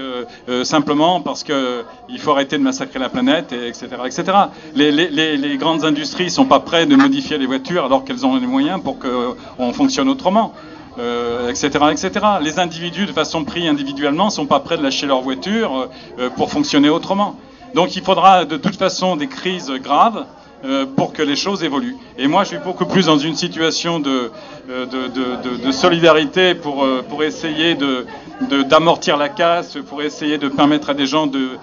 simplement parce que il faut arrêter de massacrer la planète, et etc., etc. Les, grandes industries sont pas prêtes de modifier les voitures alors qu'elles ont les moyens pour qu'on fonctionne autrement. etc., etc. Les individus, de façon pris individuellement, sont pas prêts de lâcher leur voiture pour fonctionner autrement. Donc il faudra de toute façon des crises graves euh, pour que les choses évoluent. Et moi, je suis beaucoup plus dans une situation de, euh, solidarité pour, euh, essayer d'amortir la casse, pour essayer de permettre à des gens de,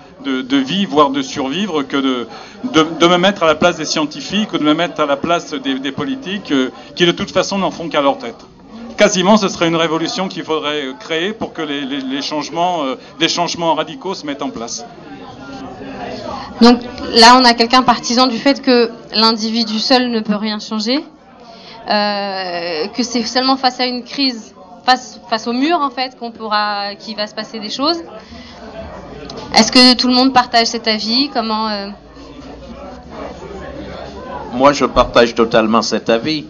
vivre, voire de survivre, que de, me mettre à la place des scientifiques ou de me mettre à la place des, politiques qui, de toute façon, n'en font qu'à leur tête. Quasiment, ce serait une révolution qu'il faudrait créer pour que les, des changements radicaux se mettent en place. Donc là, on a quelqu'un partisan du fait que l'individu seul ne peut rien changer, euh, que c'est seulement face à une crise, face, au mur en fait, qu'on pourra, qu'il va se passer des choses. Est-ce que tout le monde partage cet avis? Comment euh, Moi, je partage totalement cet avis,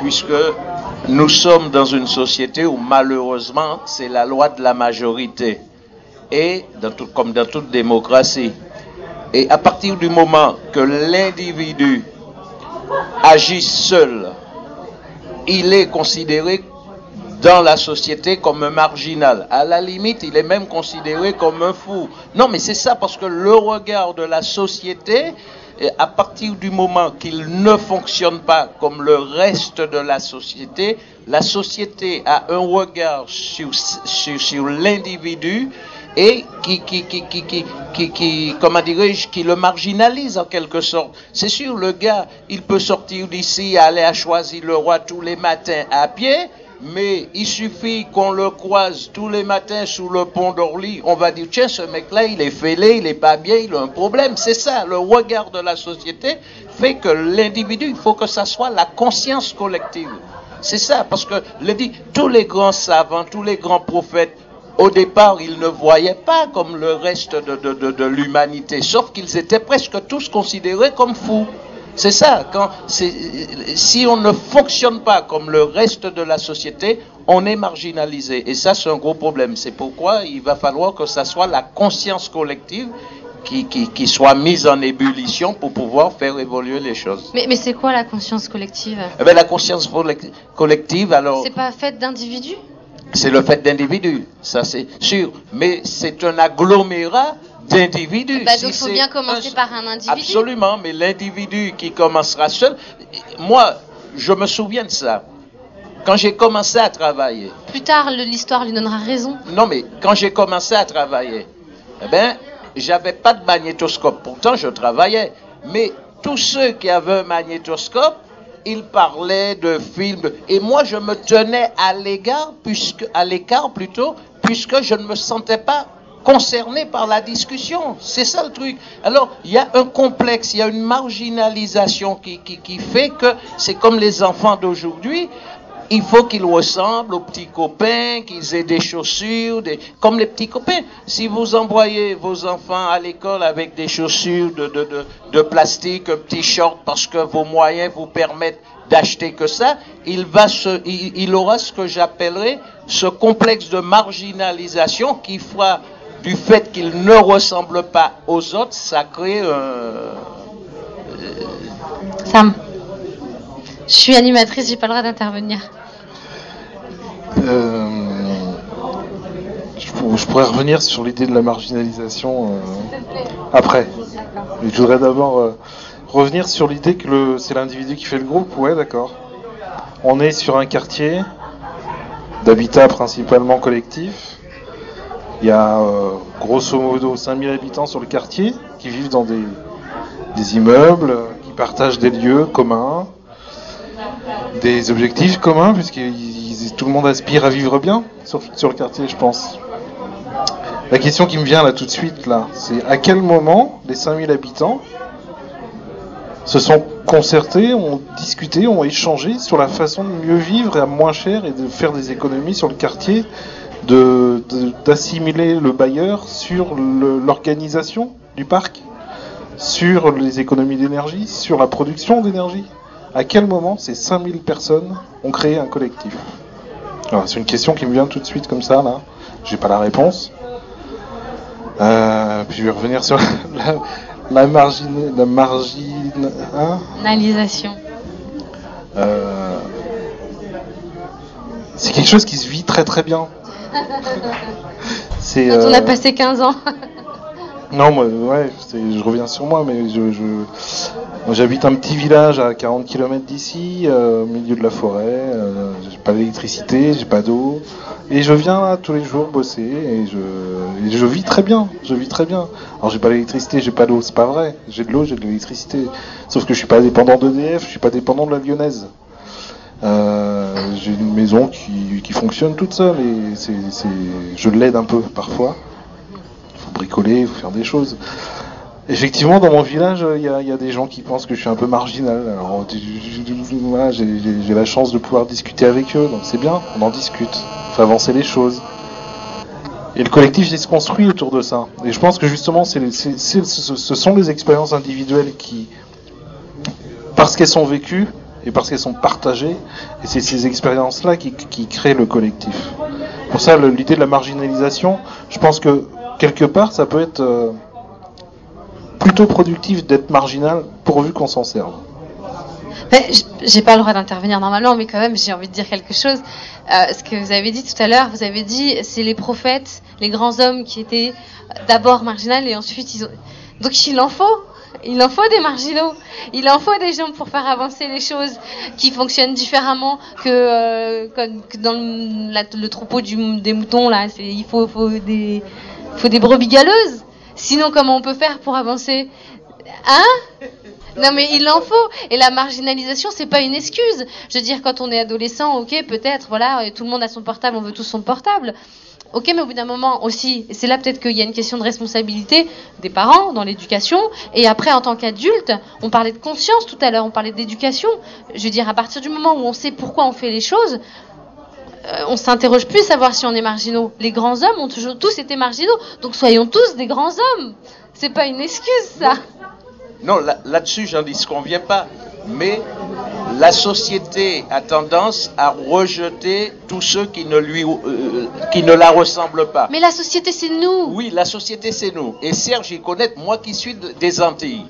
puisque nous sommes dans une société où malheureusement, c'est la loi de la majorité. et dans comme dans toute démocratie. Et à partir du moment que l'individu agit seul, il est considéré dans la société comme un marginal. À la limite, il est même considéré comme un fou. Non, mais c'est ça parce que le regard de la société, à partir du moment qu'il ne fonctionne pas comme le reste de la société, la société a un regard sur, sur, sur l'individu et qui, qui, qui, qui, qui, qui, comment dirais-je, qui le marginalise en quelque sorte. C'est sûr, le gars, il peut sortir d'ici, aller à Choisy-le-Roi tous les matins à pied, mais il suffit qu'on le croise tous les matins sous le pont d'Orly, on va dire, tiens, ce mec-là, il est fêlé, il est pas bien, il a un problème. C'est ça, le regard de la société fait que l'individu, il faut que ça soit la conscience collective. C'est ça, parce que le dit, tous les grands savants, tous les grands prophètes, au départ, ils ne voyaient pas comme le reste de, de- de- de l'humanité, sauf qu'ils étaient presque tous considérés comme fous. C'est ça, quand si on ne fonctionne pas comme le reste de la société, on est marginalisé. Et ça, c'est un gros problème. C'est pourquoi il va falloir que ça soit la conscience collective qui, qui, qui soit mise en ébullition pour pouvoir faire évoluer les choses. Mais, mais c'est quoi la conscience collective? Eh bien, la conscience collec- collective, alors... C'est pas fait d'individus? C'est le fait d'individus, ça c'est sûr. Mais c'est un agglomérat d'individus. Bah, Si donc, faut c'est bien commencer un- par un individu. Absolument, mais l'individu qui commencera seul. Moi, je me souviens de ça. Quand j'ai commencé à travailler, Plus tard, l'histoire lui donnera raison. non mais quand j'ai commencé à travailler, eh ben, j'avais pas de magnétoscope. Pourtant, je travaillais. Mais tous ceux qui avaient un magnétoscope, ils parlaient de films. Et moi, je me tenais à l'égard, puisque, à l'écart plutôt, puisque je ne me sentais pas concerné par la discussion. C'est ça le truc. Alors, il y a un complexe, il y a une marginalisation qui fait que c'est comme les enfants d'aujourd'hui. Il faut qu'ils ressemblent aux petits copains, qu'ils aient des chaussures, des... comme les petits copains. Si vous envoyez vos enfants à l'école avec des chaussures de, plastique, un petit short, parce que vos moyens vous permettent d'acheter que ça, il, aura ce que j'appellerais ce complexe de marginalisation qui fera du fait qu'il ne ressemble pas aux autres, ça crée un... Sam, je suis animatrice, j'ai pas le droit d'intervenir. Euh, je, pour- je pourrais revenir sur l'idée de la marginalisation euh, après. Je voudrais d'abord euh, revenir sur l'idée que c'est l'individu qui fait le groupe. Ouais, d'accord. On est sur un quartier d'habitat principalement collectif. Il y a grosso modo 5000 habitants sur le quartier qui vivent dans des, immeubles, qui partagent des lieux communs, des objectifs communs, puisque tout le monde aspire à vivre bien sur, le quartier, je pense. La question qui me vient là tout de suite, là, c'est à quel moment les 5000 habitants se sont concertés, ont discuté, ont échangé sur la façon de mieux vivre et à moins cher et de faire des économies sur le quartier, d'assimiler le bailleur sur l'organisation du parc, sur les économies d'énergie, sur la production d'énergie? À quel moment ces 5000 personnes ont créé un collectif C'est une question qui me vient tout de suite comme ça, là. J'ai pas la réponse. Euh, puis je vais revenir sur la, la margine, la margine, hein Analysation. Euh, c'est quelque chose qui se vit très très bien. C'est, on a euh, passé 15 ans. Non, moi, ouais, je reviens sur moi, mais je, j'habite un petit village à 40 km d'ici, euh, au milieu de la forêt. euh, j'ai pas d'électricité, j'ai pas d'eau, et je viens là tous les jours bosser et je, et je vis très bien. Je vis très bien. Alors j'ai pas d'électricité, j'ai pas d'eau, c'est pas vrai. J'ai de l'eau, j'ai de l'électricité. Sauf que je suis pas dépendant d'EDF, je suis pas dépendant de la Lyonnaise. Euh, j'ai une maison qui, qui fonctionne toute seule et c'est, je l'aide un peu parfois bricoler, faire des choses. Effectivement, dans mon village, il y, a- des gens qui pensent que je suis un peu marginal. Alors, voilà, j'ai la chance de pouvoir discuter avec eux, donc c'est bien, on en discute, on fait avancer les choses. Et le collectif, il se construit autour de ça. Et je pense que justement, ce sont les expériences individuelles qui, parce qu'elles sont vécues et parce qu'elles sont partagées, et c'est ces expériences-là qui, qui créent le collectif. Pour ça, l'idée de la marginalisation, je pense que quelque part, ça peut être euh, plutôt productif d'être marginal pourvu qu'on s'en serve. J- j'ai pas le droit d'intervenir normalement, mais quand même, j'ai envie de dire quelque chose. Euh, ce que vous avez dit tout à l'heure, vous avez dit, c'est les prophètes, les grands hommes qui étaient d'abord marginaux et ensuite ils ont. Donc il en faut. Il en faut des marginaux. Il en faut des gens pour faire avancer les choses qui fonctionnent différemment que, euh, dans le, troupeau des moutons là. Il faut des, faut des brebis galeuses. Sinon, comment on peut faire pour avancer Hein non mais il en faut. Et la marginalisation, c'est pas une excuse. Je veux dire, quand on est adolescent, ok, peut-être, voilà, tout le monde a son portable, on veut tous son portable. Ok, mais au bout d'un moment aussi, c'est là peut-être qu'il y a une question de responsabilité des parents dans l'éducation. Et après, en tant qu'adulte, on parlait de conscience tout à l'heure, on parlait d'éducation. Je veux dire, à partir du moment où on sait pourquoi on fait les choses, on s'interroge plus à savoir si on est marginaux. Les grands hommes ont toujours tous été marginaux, donc soyons tous des grands hommes. C'est pas une excuse, ça. Non, là- là-dessus, j'en disconviens pas. Mais la société a tendance à rejeter tous ceux qui ne, lui, euh, qui ne la ressemblent pas. Mais la société, c'est nous. Oui, la société, c'est nous. Et Serge, il connaît, moi qui suis de- des Antilles.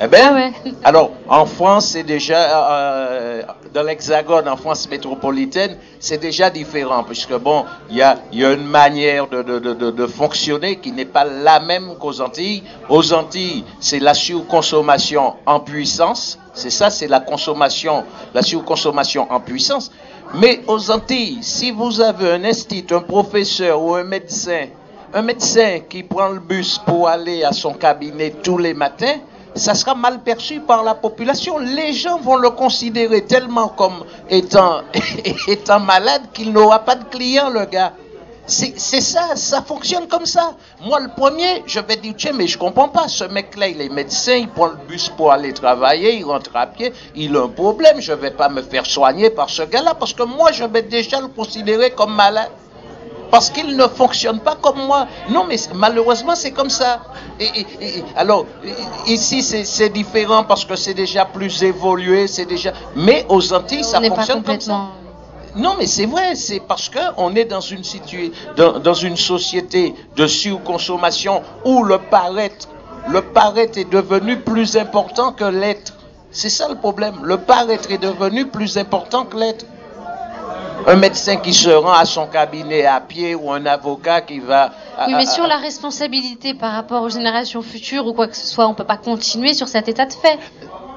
Eh ben, Ah ouais. alors, en France, c'est déjà, euh, dans l'Hexagone, en France métropolitaine, c'est déjà différent, puisque bon, il y a, il y a une manière de, de, de, de- de fonctionner qui n'est pas la même qu'aux Antilles. Aux Antilles, c'est la surconsommation en puissance. C'est ça, c'est la consommation, la surconsommation en puissance. Mais aux Antilles, si vous avez un institut, un professeur ou un médecin, un médecin qui prend le bus pour aller à son cabinet tous les matins, ça sera mal perçu par la population. Les gens vont le considérer tellement comme étant, étant malade qu'il n'aura pas de clients, le gars. C'est ça, ça fonctionne comme ça. Moi, le premier, je vais dire, tiens, mais je comprends pas, ce mec-là, il est médecin, il prend le bus pour aller travailler, il rentre à pied, il a un problème, je vais pas me faire soigner par ce gars-là, parce que moi, je vais déjà le considérer comme malade parce qu'il ne fonctionne pas comme moi. Non, mais malheureusement, c'est comme ça. Et, et- et- alors, ici, c'est différent parce que c'est déjà plus évolué, c'est déjà. Mais aux Antilles, ça on n'est pas fonctionne comme ça. complètement. Non, mais c'est vrai, c'est parce que on est dans une situ- dans, dans une société de surconsommation où le paraître, le paraître est devenu plus important que l'être. C'est ça le problème. Le paraître est devenu plus important que l'être. Un médecin qui se rend à son cabinet à pied ou un avocat qui va. Oui, mais sur la responsabilité par rapport aux générations futures ou quoi que ce soit, on peut pas continuer sur cet état de fait.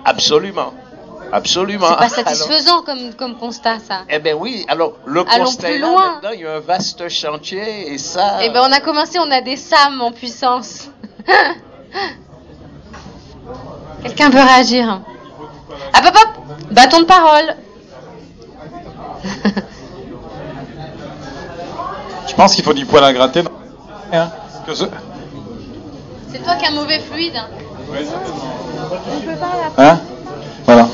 Absolument. Absolument. C'est pas Alors- satisfaisant comme, comme constat, ça. eh ben oui, alors le Allons constat plus est là, loin. maintenant, il y a un vaste chantier et ça. Eh ben, on a commencé, on a des SAM en puissance. Quelqu'un veut réagir? Hop, hop, hop Bâton de parole Je pense qu'il faut du poil à gratter. Hein, que ce- C'est toi qui as un mauvais fluide. Hein Voilà.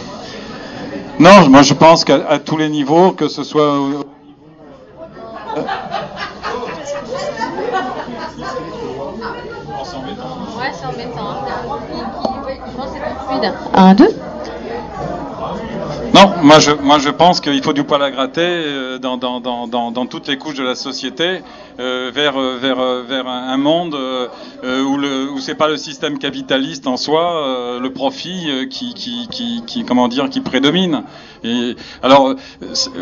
Non, moi je pense qu'à tous les niveaux, que ce soit. au- Ouais, c'est embêtant. Je pense que c'est fluide. Un, deux Non, moi je, moi je pense qu'il faut du poil à gratter euh, dans, dans, dans, dans, toutes les couches de la société euh, vers, euh, vers, euh, vers un monde euh, où, le, où c'est pas le système capitaliste en soi, euh, le profit qui, qui, qui, qui, comment dire, qui prédomine. Et, alors,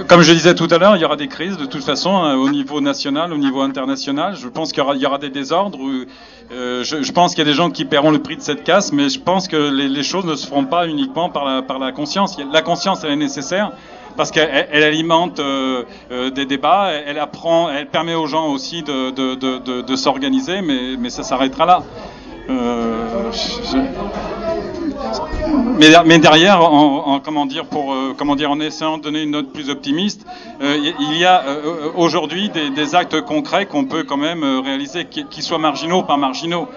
comme je disais tout à l'heure, il y aura des crises de toute façon hein, au niveau national, au niveau international. Je pense qu'il y y aura des désordres. où, euh, je, je pense qu'il y a des gens qui paieront le prix de cette casse, mais je pense que les, les choses ne se feront pas uniquement par la, par la conscience. La conscience, est nécessaire parce qu'elle elle- elle alimente euh, euh, des débats, elle, apprend, elle permet aux gens aussi de, s'organiser, mais, ça s'arrêtera là. Euh, mais, derrière, en, en- comment dire, pour comment dire, en essayant de donner une note plus optimiste, il y a aujourd'hui des, des actes concrets qu'on peut quand même réaliser, qui, qui soient marginaux ou pas marginaux.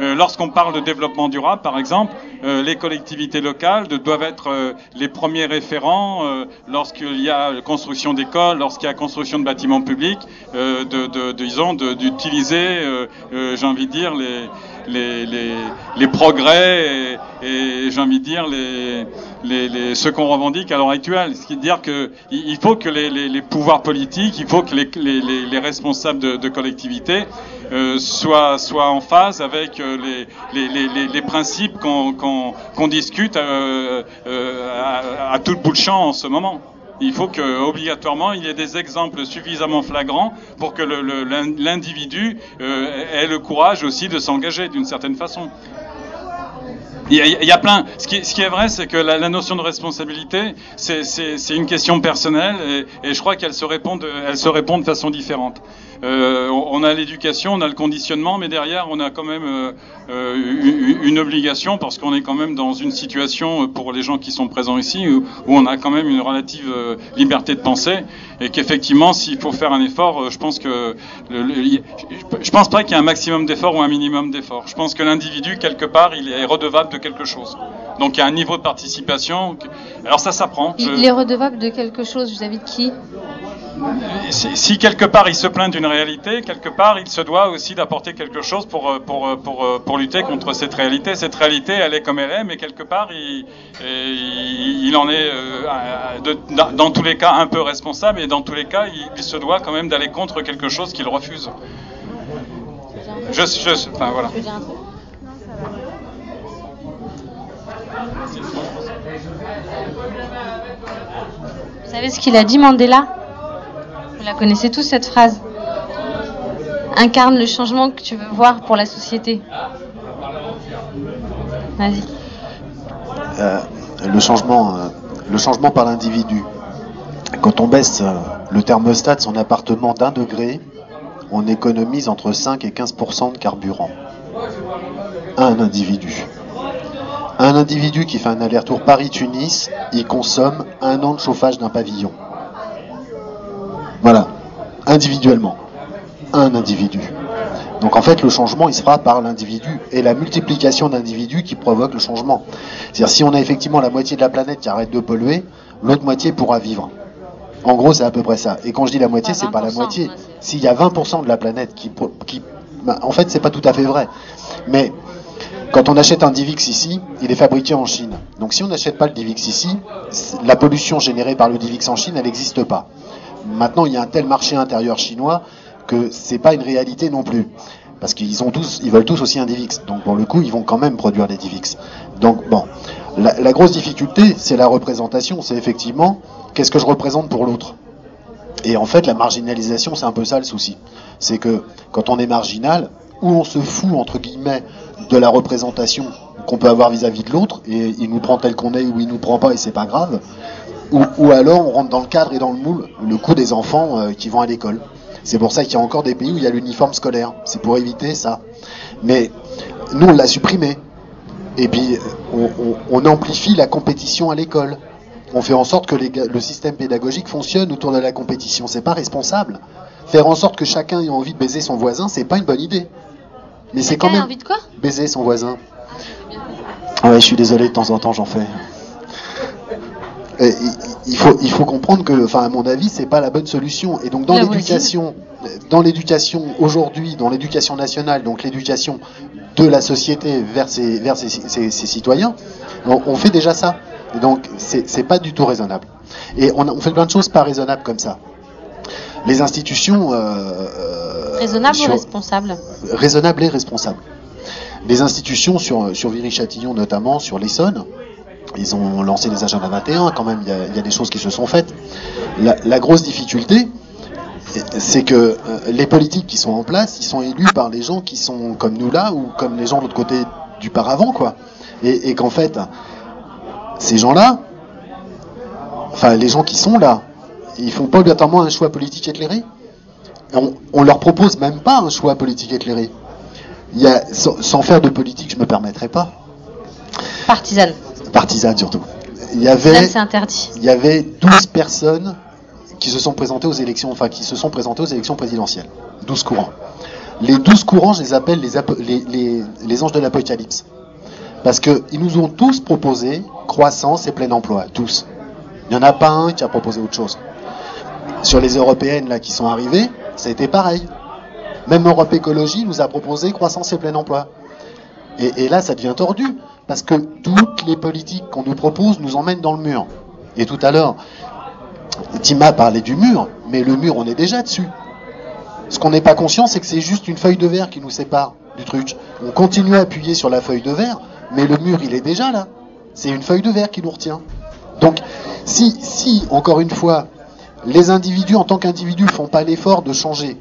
Euh, Lorsqu'on parle de développement durable, par exemple, euh, les collectivités locales doivent être euh, les premiers référents lorsqu'il y a construction d'écoles, lorsqu'il y a construction de bâtiments publics, de, de, disons, d'utiliser, j'ai envie de dire, les, les, les, les progrès et, et j'ai envie de dire les, les, les, ce qu'on revendique à l'heure actuelle. Ce qui veut dire que il faut que les, les, pouvoirs politiques, il faut que les, les, les responsables de, de collectivités euh, soient, soient en phase avec euh, les, les, les, principes qu'on discute euh, euh, à, à tout bout de champ en ce moment. Il faut que obligatoirement il y ait des exemples suffisamment flagrants pour que l'individu euh, ait le courage aussi de s'engager d'une certaine façon. Il y, a, plein. Ce qui, est- vrai, c'est que la, notion de responsabilité, c'est- une question personnelle et, je crois qu'elle se répond de, se répond de façon différente. Euh, on a l'éducation, on a le conditionnement, mais derrière, on a quand même euh, euh, une obligation parce qu'on est quand même dans une situation pour les gens qui sont présents ici où, on a quand même une relative liberté de penser et qu'effectivement, s'il faut faire un effort, je pense que le- le- pense pas qu'il y ait un maximum d'effort ou un minimum d'effort. Je pense que l'individu quelque part, il est redevable de quelque chose. Donc il y a un niveau de participation. Alors ça s'apprend. Je- Il est redevable de quelque chose vis-à-vis de qui? Si, si quelque part il se plaint d'une réalité, quelque part il se doit aussi d'apporter quelque chose pour, euh, pour, euh, pour, euh, pour lutter contre cette réalité. Cette réalité, elle est comme elle est, mais quelque part il, il, il en est euh, de- dans, dans tous les cas un peu responsable et dans tous les cas il, il se doit quand même d'aller contre quelque chose qu'il refuse. Je, je, enfin voilà. Tu veux dire un truc Vous savez ce qu'il a dit Mandela? Vous la connaissez tous cette phrase? Incarne le changement que tu veux voir pour la société. Vas-y. Euh, le changement, euh, le changement par l'individu. Quand on baisse euh, le thermostat de son appartement d'un degré, on économise entre 5 et 15% de carburant. Un individu. Un individu qui fait un aller-retour Paris-Tunis, il consomme un an de chauffage d'un pavillon. Voilà. Individuellement. Un individu. Donc en fait, le changement, il se fera par l'individu et la multiplication d'individus qui provoque le changement. C'est-à-dire si on a effectivement la moitié de la planète qui arrête de polluer, l'autre moitié pourra vivre. En gros, c'est à peu près ça. Et quand je dis la moitié, c'est pas la 20%, moitié. S'il y a 20% de la planète qui bah, en fait, c'est pas tout à fait vrai. Mais quand on achète un Divix ici, il est fabriqué en Chine. Donc si on n'achète pas le Divix ici, la pollution générée par le Divix en Chine, elle n'existe pas. Maintenant, il y a un tel marché intérieur chinois que c'est pas une réalité non plus. Parce qu'ils ont tous, ils veulent tous aussi un Divix. Donc pour le coup, ils vont quand même produire des Divix. Donc bon, la, la grosse difficulté, c'est la représentation. C'est effectivement qu'est-ce que je représente pour l'autre? Et en fait, la marginalisation, c'est un peu ça le souci. C'est que quand on est marginal, ou on se fout, entre guillemets, de la représentation qu'on peut avoir vis-à-vis de l'autre, et il nous prend tel qu'on est, ou il nous prend pas, et c'est pas grave, ou, alors on rentre dans le cadre et dans le moule, le coup des enfants euh, qui vont à l'école. C'est pour ça qu'il y a encore des pays où il y a l'uniforme scolaire. C'est pour éviter ça. Mais nous, on l'a supprimé. Et puis, on, on- amplifie la compétition à l'école. On fait en sorte que le système pédagogique fonctionne autour de la compétition. C'est pas responsable. Faire en sorte que chacun ait envie de baiser son voisin, c'est pas une bonne idée. Mais c'est quand même envie de quoi? Baiser son voisin. Ah Ouais, je suis désolé, de temps en temps, j'en fais. Et il- faut, il faut comprendre que, enfin, à mon avis, c'est pas la bonne solution. Et donc, dans l'éducation, dans l'éducation aujourd'hui, dans l'éducation nationale, donc l'éducation de la société vers ses, vers ses, ses- ses citoyens, on, on fait déjà ça. Et donc, c'est pas du tout raisonnable. Et on fait plein de choses pas raisonnables comme ça. Les institutions. euh, euh, Raisonnable sur- ou responsable raisonnable et responsable. Les institutions sur, sur Viry-Châtillon notamment, sur l'Essonne, ils ont lancé les agendas 21, quand même, il y a, il y a des choses qui se sont faites. La, la grosse difficulté, c'est que euh, les politiques qui sont en place, ils sont élus par les gens qui sont comme nous là, ou comme les gens de l'autre côté du paravent, quoi. Et, et qu'en fait, ces gens-là, enfin les gens qui sont là, ils font pas obligatoirement un choix politique éclairé. On, on leur propose même pas un choix politique éclairé. Il y a, sans, sans faire de politique, je me permettrai pas. Partisane. Partisane surtout. Il y avait, c'est interdit. il y avait 12 personnes qui se sont présentées aux élections, enfin qui se sont présentées aux élections présidentielles. 12 courants. Les 12 courants, je les appelle les, les, les, les anges de l'apocalypse. Parce qu'ils nous ont tous proposé croissance et plein emploi. Tous. Il n'y en a pas un qui a proposé autre chose. Sur les européennes là qui sont arrivées, ça a pareil. Même Europe Écologie nous a proposé croissance et plein emploi. Et, et là, ça devient tordu, parce que toutes les politiques qu'on nous propose nous emmènent dans le mur. Et tout à l'heure, Tima parlait du mur, mais le mur, on est déjà dessus. Ce qu'on n'est pas conscient, c'est que c'est juste une feuille de verre qui nous sépare du truc. On continue à appuyer sur la feuille de verre, mais le mur, il est déjà là. C'est une feuille de verre qui nous retient. Donc, si, si, encore une fois, les individus en tant qu'individus font pas l'effort de changer,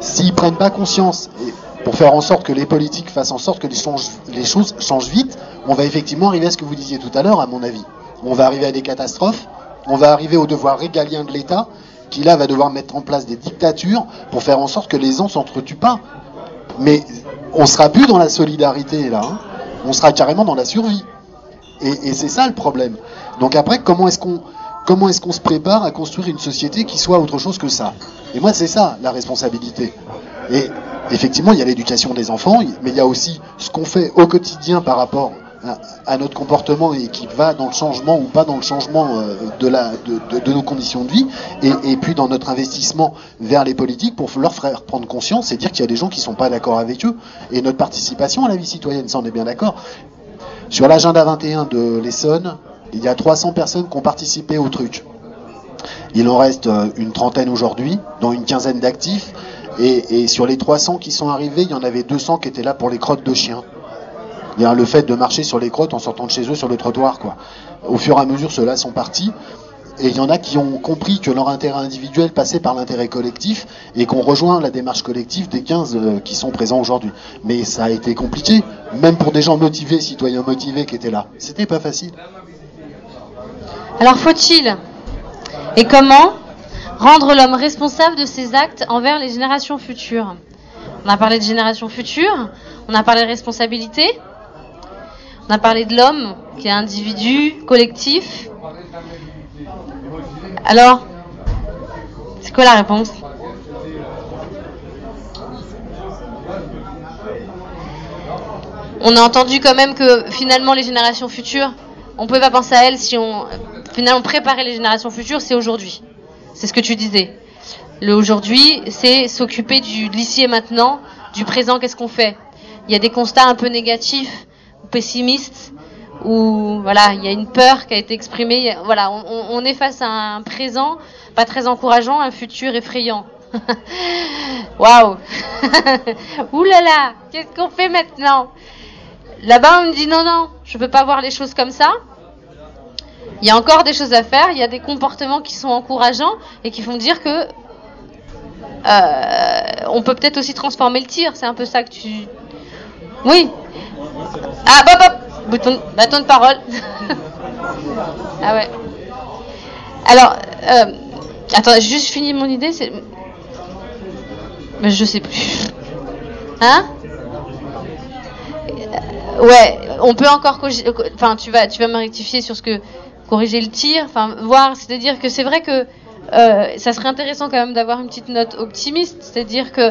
s'ils prennent pas conscience pour faire en sorte que les politiques fassent en sorte que les, choses changent vite, on va effectivement arriver à ce que vous disiez tout à l'heure, à mon avis. On va arriver à des catastrophes, on va arriver au devoir régalien de l'État, qui là va devoir mettre en place des dictatures pour faire en sorte que les gens s'entretuent pas. Mais on sera plus dans la solidarité là, hein. on sera carrément dans la survie. Et c'est ça le problème. Donc après, comment est-ce qu'on comment est-ce qu'on se prépare à construire une société qui soit autre chose que ça? Et moi, c'est ça la responsabilité. Et effectivement, il y a l'éducation des enfants, mais il y a aussi ce qu'on fait au quotidien par rapport à, notre comportement et qui va dans le changement ou pas dans le changement euh, de, nos conditions de vie, et, et puis dans notre investissement vers les politiques pour leur faire prendre conscience et dire qu'il y a des gens qui sont pas d'accord avec eux, et notre participation à la vie citoyenne, ça on est bien d'accord. Sur l'agenda 21 de l'Essonne, il y a 300 personnes qui ont participé au truc. Il en reste euh, une trentaine aujourd'hui, dont une quinzaine d'actifs. Et, sur les 300 qui sont arrivés, il y en avait 200 qui étaient là pour les crottes de chiens. A le fait de marcher sur les crottes en sortant de chez eux sur le trottoir. Quoi. Au fur et à mesure, ceux-là sont partis. Et il y en a qui ont compris que leur intérêt individuel passait par l'intérêt collectif et qu'on rejoint la démarche collective des 15 euh, qui sont présents aujourd'hui. Mais ça a été compliqué, même pour des gens motivés, citoyens motivés qui étaient là. C'était pas facile. Alors faut-il et comment rendre l'homme responsable de ses actes envers les générations futures? On a parlé de générations futures, on a parlé de responsabilité, on a parlé de l'homme qui est individu, collectif. Alors, c'est quoi la réponse? On a entendu quand même que finalement les générations futures, on peut pas penser à elles si on finalement préparer les générations futures, c'est aujourd'hui. C'est ce que tu disais. Le aujourd'hui, c'est s'occuper du de l'ici et maintenant, du présent, qu'est-ce qu'on fait? Il y a des constats un peu négatifs ou pessimistes où voilà, il y a une peur qui a été exprimée, voilà, on- on est face à un présent pas très encourageant, un futur effrayant. Waouh Ouh là là, qu'est-ce qu'on fait maintenant? Là-bas, on me dit non, non, je peux pas voir les choses comme ça. Il y a encore des choses à faire, il y a des comportements qui sont encourageants et qui font dire que euh, on peut peut-être aussi transformer le tir. C'est un peu ça que tu. Oui. Ah, hop, hop Bouton, bâton de parole. ah ouais. Alors, euh, attends, j'ai juste fini mon idée. C'est. Mais je sais plus. Hein? Ouais, on peut encore enfin tu vas tu vas me rectifier sur ce que corriger le tir, enfin voir, c'est-à-dire que c'est vrai que euh, ça serait intéressant quand même d'avoir une petite note optimiste, c'est-à-dire que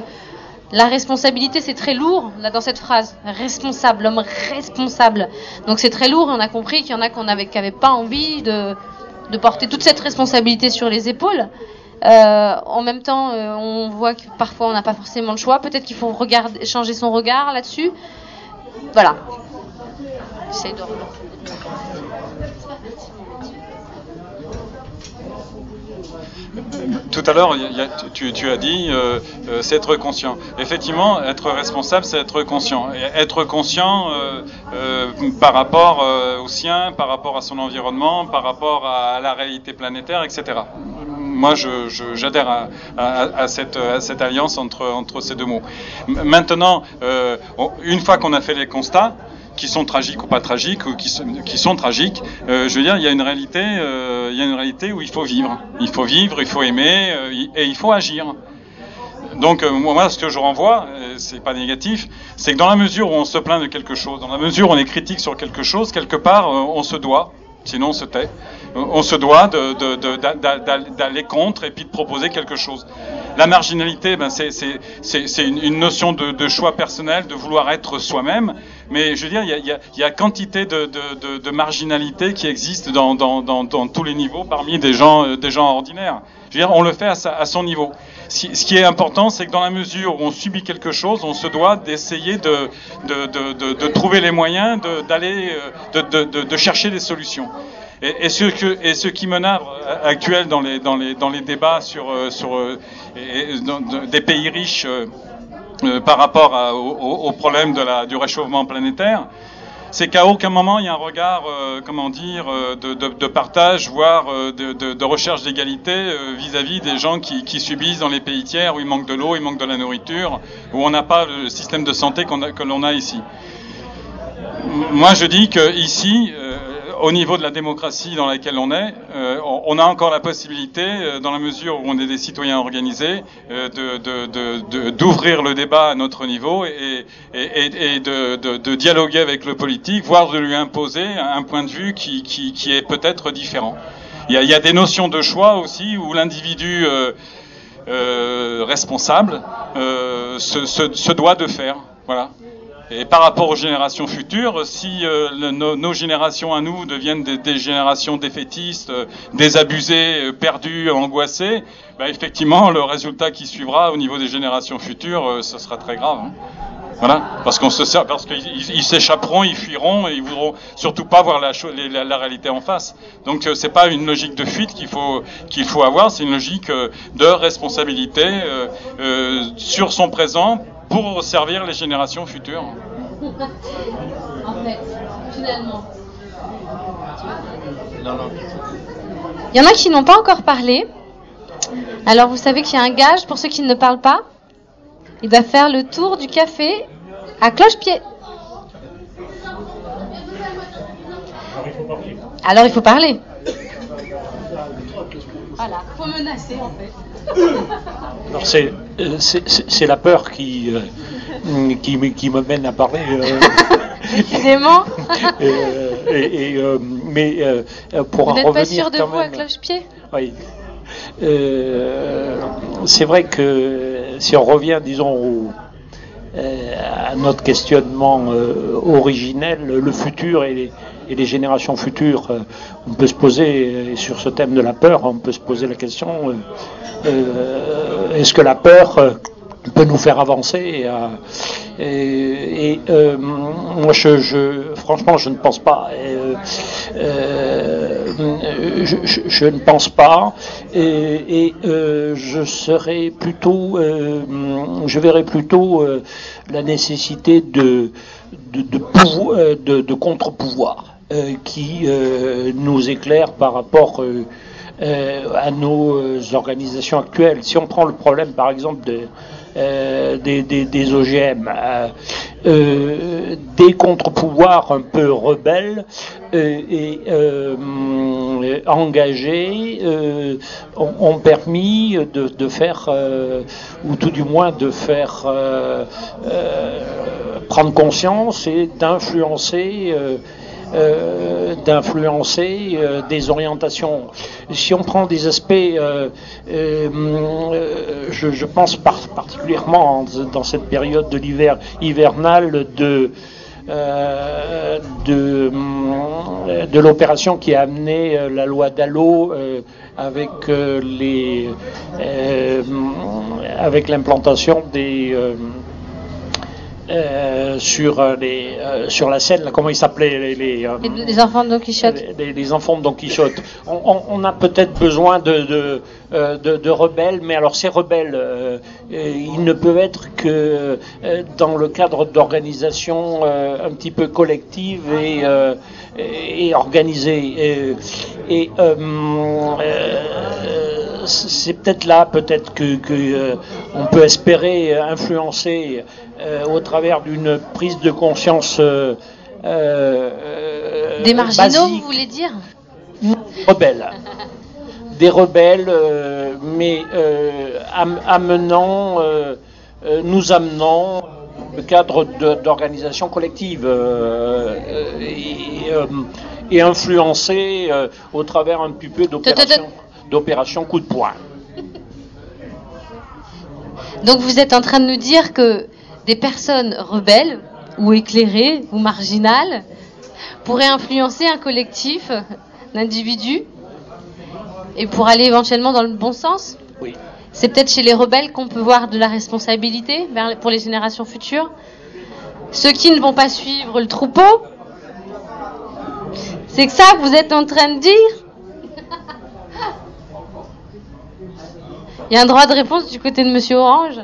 la responsabilité c'est très lourd là dans cette phrase, responsable, l'homme responsable. Donc c'est très lourd, on a compris qu'il y en a qu'on avait qui avaient pas envie de porter toute cette responsabilité sur les épaules. Euh, en même temps, euh, on voit que parfois on n'a pas forcément le choix. Peut-être qu'il faut changer son regard là-dessus. Voilà. J'essaie de. Tout à l'heure, tu, as dit, euh, euh, c'est être conscient. Effectivement, être responsable, c'est être conscient. Et être conscient euh, euh, par rapport euh, au sien, par rapport à son environnement, par rapport à, la réalité planétaire, etc. Moi, j'adhère à, à- à cette, à cette alliance entre, entre ces deux mots. Maintenant, une fois qu'on a fait les constats, qui sont tragiques ou pas tragiques, ou qui sont, tragiques, euh, je veux dire, il y a une réalité, euh, il y a une réalité où il faut vivre. Il faut vivre, il faut aimer, euh, et il faut agir. Donc moi, ce que je renvoie, c'est pas négatif, c'est que dans la mesure où on se plaint de quelque chose, dans la mesure où on est critique sur quelque chose, quelque part, on se doit, sinon on se doit d'aller contre et puis de proposer quelque chose. La marginalité, ben, c'est une, notion de, choix personnel, de vouloir être soi-même, mais je veux dire, il y a, quantité de, marginalité qui existe dans, tous les niveaux parmi des gens, euh, des gens ordinaires. Je veux dire, on le fait à son niveau. Ce qui est important, c'est que dans la mesure où on subit quelque chose, on se doit d'essayer de, trouver les moyens d'aller, de, chercher des solutions. Et, ce que, et ce qui menave actuel dans les, débats sur, sur des pays riches par rapport au, au, problème de la, du réchauffement planétaire, c'est qu'à aucun moment il y a un regard, euh, comment dire, euh, de, partage, voire euh, de, recherche d'égalité vis-à-vis des gens qui, subissent dans les pays tiers où il manque de l'eau, il manque de la nourriture, où on n'a pas le système de santé que l'on a ici. Moi, je dis que ici, au niveau de la démocratie dans laquelle on est, euh, on, a encore la possibilité, euh, dans la mesure où on est des citoyens organisés, euh, d'ouvrir le débat à notre niveau et, de, dialoguer avec le politique, voire de lui imposer un point de vue qui, est peut-être différent. Il y, a, des notions de choix aussi où l'individu responsable se, se doit de faire. Voilà. Et par rapport aux générations futures, si euh, nos, générations à nous deviennent des, générations défaitistes, euh, désabusées, euh, perdues, angoissées, bah, effectivement, le résultat qui suivra au niveau des générations futures, ce sera très grave. Hein. Voilà, parce qu'on se parce qu'ils s'échapperont, ils fuiront et ils voudront surtout pas voir la, la, la réalité en face. Donc c'est pas une logique de fuite qu'il faut qu'il faut avoir, c'est une logique de responsabilité sur son présent pour servir les générations futures. en fait, finalement. Il y en a qui n'ont pas encore parlé. Alors vous savez qu'il y a un gage pour ceux qui ne parlent pas. Il va faire le tour du café à cloche-pied. Alors il faut parler. Voilà, il faut menacer en fait. Euh, c'est la peur qui, euh, qui, qui, me mène à parler. Euh. Précisément. et, mais pour vous n'êtes pas sûr de vous à cloche-pied? Oui. c'est vrai que si on revient, disons, à notre questionnement originel, le futur et les, et les générations futures, euh, on peut se poser, sur ce thème de la peur, on peut se poser la question, euh, euh, est-ce que la peur peut nous faire avancer et, moi je, franchement je ne pense pas je, ne pense pas et, je serais plutôt je verrais plutôt la nécessité de de, de, contre-pouvoir euh, qui euh, nous éclaire par rapport euh, à nos organisations actuelles. Si on prend le problème, par exemple, de, des, OGM, des contre-pouvoirs un peu rebelles et engagés ont, permis de, de faire, ou tout du moins de faire prendre conscience et d'influencer euh, d'influencer euh, des orientations. Si on prend des aspects, euh, je, pense particulièrement dans cette période de l'hiver hivernale de de, de l'opération qui a amené la loi Dallot avec les avec l'implantation des euh, sur euh, les euh, sur la scène là, comment ils s'appelaient les, les, les, enfants de Don Quichotte. les, enfants de Don Quichotte. On, on, a peut-être besoin de de, de de, rebelles mais alors ces rebelles ils ne peuvent être que dans le cadre d'organisations un petit peu collectives et et organisées. Et, et c'est peut-être là peut-être que, que on peut espérer influencer euh, au travers d'une prise de conscience. Euh, euh, Des marginaux, vous voulez dire Rebelles. Des rebelles, mais amenant, nous amenant le cadre d'organisation collective et, et influencer au travers un petit peu d'opération coup de poing. Donc vous êtes en train de nous dire que des personnes rebelles ou éclairées ou marginales pourraient influencer un collectif d'individus et pour aller éventuellement dans le bon sens Oui. C'est peut-être chez les rebelles qu'on peut voir de la responsabilité pour les générations futures. Ceux qui ne vont pas suivre le troupeau, c'est que ça que vous êtes en train de dire? Il y a un droit de réponse du côté de Monsieur Orange?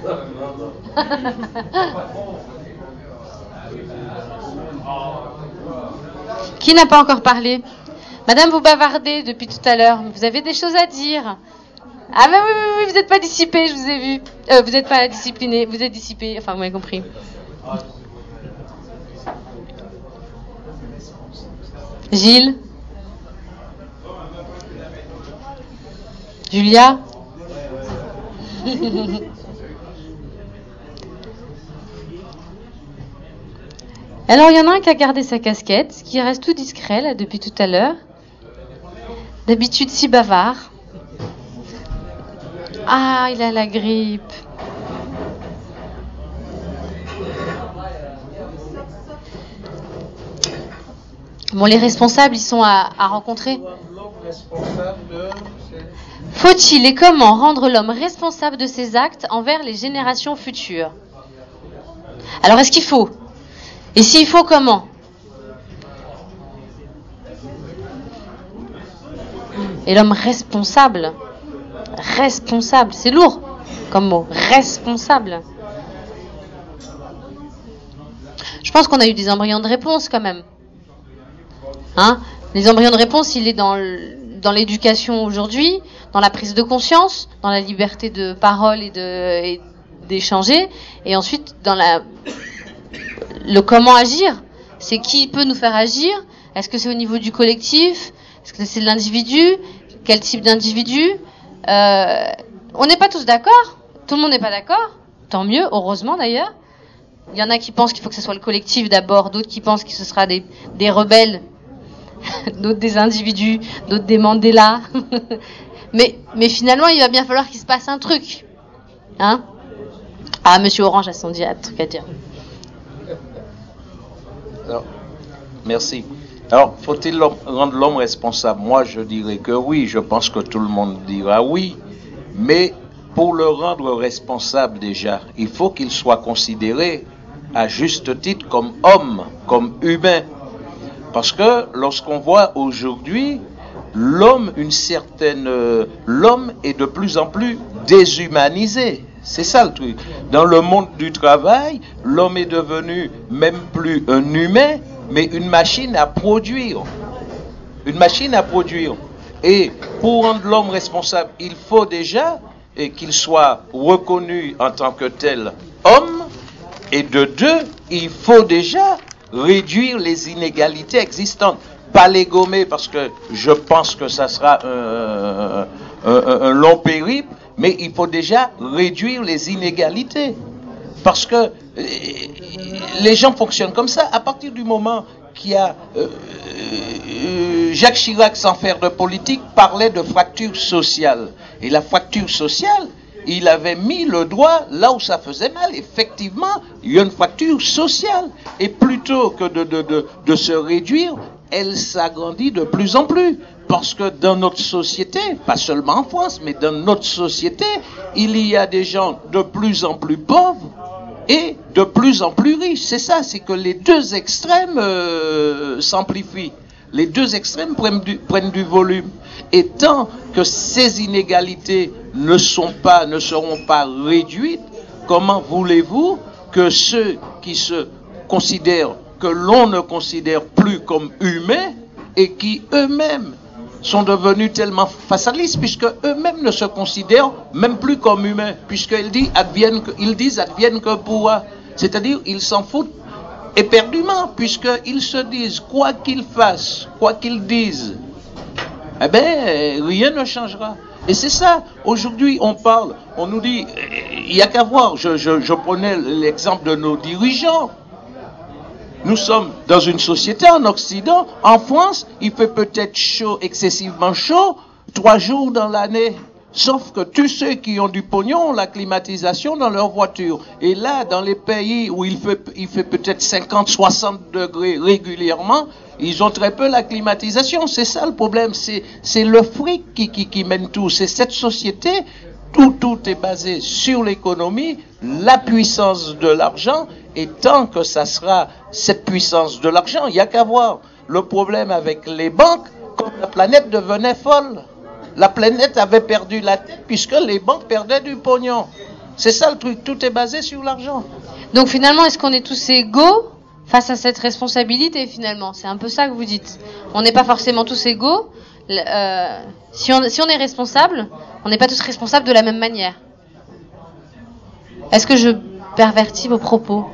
Qui n'a pas encore parlé? Madame, vous bavardez depuis tout à l'heure. Vous avez des choses à dire. Ah bah oui, oui, oui, vous n'êtes pas dissipé, je vous ai vu. Vous n'êtes pas discipliné, vous êtes dissipé. Enfin, vous m'avez compris. Gilles? Julia? Alors, il y en a un qui a gardé sa casquette, qui reste tout discret là depuis tout à l'heure. D'habitude si bavard. Ah, il a la grippe. Bon, les responsables, ils sont à, à rencontrer. Faut-il et comment rendre l'homme responsable de ses actes envers les générations futures? Alors, est-ce qu'il faut Et s'il faut, comment Et l'homme responsable Responsable, c'est lourd comme mot. Responsable. Je pense qu'on a eu des embryons de réponse quand même. Hein? Les embryons de réponse, il est dans l'éducation aujourd'hui, dans la prise de conscience, dans la liberté de parole et d'échanger, et ensuite dans la le comment agir. C'est qui peut nous faire agir Est-ce que c'est au niveau du collectif Est-ce que c'est l'individu Quel type d'individu Euh, On n'est pas tous d'accord. Tout le monde n'est pas d'accord. Tant mieux, heureusement d'ailleurs. Il y en a qui pensent qu'il faut que ce soit le collectif d'abord, d'autres qui pensent que ce sera des, rebelles, d'autres des individus, d'autres des Mandela. mais, finalement, il va bien falloir qu'il se passe un truc. Hein? Ah, Monsieur Orange a son un truc à dire. Merci. Alors, faut-il rendre l'homme responsable? Moi, je dirais que oui. Je pense que tout le monde dira oui. Mais pour le rendre responsable déjà, il faut qu'il soit considéré à juste titre comme homme, comme humain. Parce que lorsqu'on voit aujourd'hui l'homme, une certaine, euh, l'homme est de plus en plus déshumanisé. C'est ça le truc. Dans le monde du travail, l'homme est devenu même plus un humain, mais une machine à produire. Une machine à produire. Et pour rendre l'homme responsable, il faut déjà qu'il soit reconnu en tant que tel homme. Et de deux, il faut déjà réduire les inégalités existantes. Pas les gommer parce que je pense que ça sera un long périple, mais il faut déjà réduire les inégalités. Parce que euh, les gens fonctionnent comme ça. À partir du moment qu'il y a euh, euh, Jacques Chirac, sans faire de politique, parlait de fracture sociale. Et la fracture sociale, il avait mis le doigt là où ça faisait mal. Effectivement, il y a une fracture sociale. Et plutôt que de, se réduire, elle s'agrandit de plus en plus. Parce que dans notre société, pas seulement en France, mais dans notre société, il y a des gens de plus en plus pauvres et de plus en plus riches. C'est ça, c'est que les deux extrêmes euh, s'amplifient. Les deux extrêmes prennent du, prennent du volume. Et tant que ces inégalités ne sont pas, ne seront pas réduites, comment voulez-vous que ceux qui se considèrent, que l'on ne considère plus comme humains et qui eux-mêmes sont devenus tellement fatalistes puisque eux-mêmes ne se considèrent même plus comme humains puisqu'ils disent advienne que, ils disent advienne que pourra. C'est-à-dire ils s'en foutent éperdument puisqu'ils se disent quoi qu'ils fassent, quoi qu'ils disent, eh ben rien ne changera. Et c'est ça, aujourd'hui on parle, on nous dit, il n'y a qu'à voir, je prenais l'exemple de nos dirigeants. Nous sommes dans une société en Occident. En France, il fait peut-être chaud, excessivement chaud, trois jours dans l'année. Sauf que tous ceux qui ont du pognon ont la climatisation dans leur voiture. Et là, dans les pays où il fait, peut-être 50, 60 degrés régulièrement, ils ont très peu la climatisation. C'est ça le problème. C'est, c'est le fric qui, qui, qui mène tout. C'est cette société. Tout, tout est basé sur l'économie, la puissance de l'argent. Et tant que ça sera cette puissance de l'argent, il n'y a qu'à voir le problème avec les banques quand la planète devenait folle. La planète avait perdu la tête puisque les banques perdaient du pognon. C'est ça le truc, tout est basé sur l'argent. Donc finalement, est-ce qu'on est tous égaux face à cette responsabilité finalement? C'est un peu ça que vous dites. On n'est pas forcément tous égaux. Euh, si, on, si on est responsable, on n'est pas tous responsables de la même manière. Est-ce que je pervertis vos propos?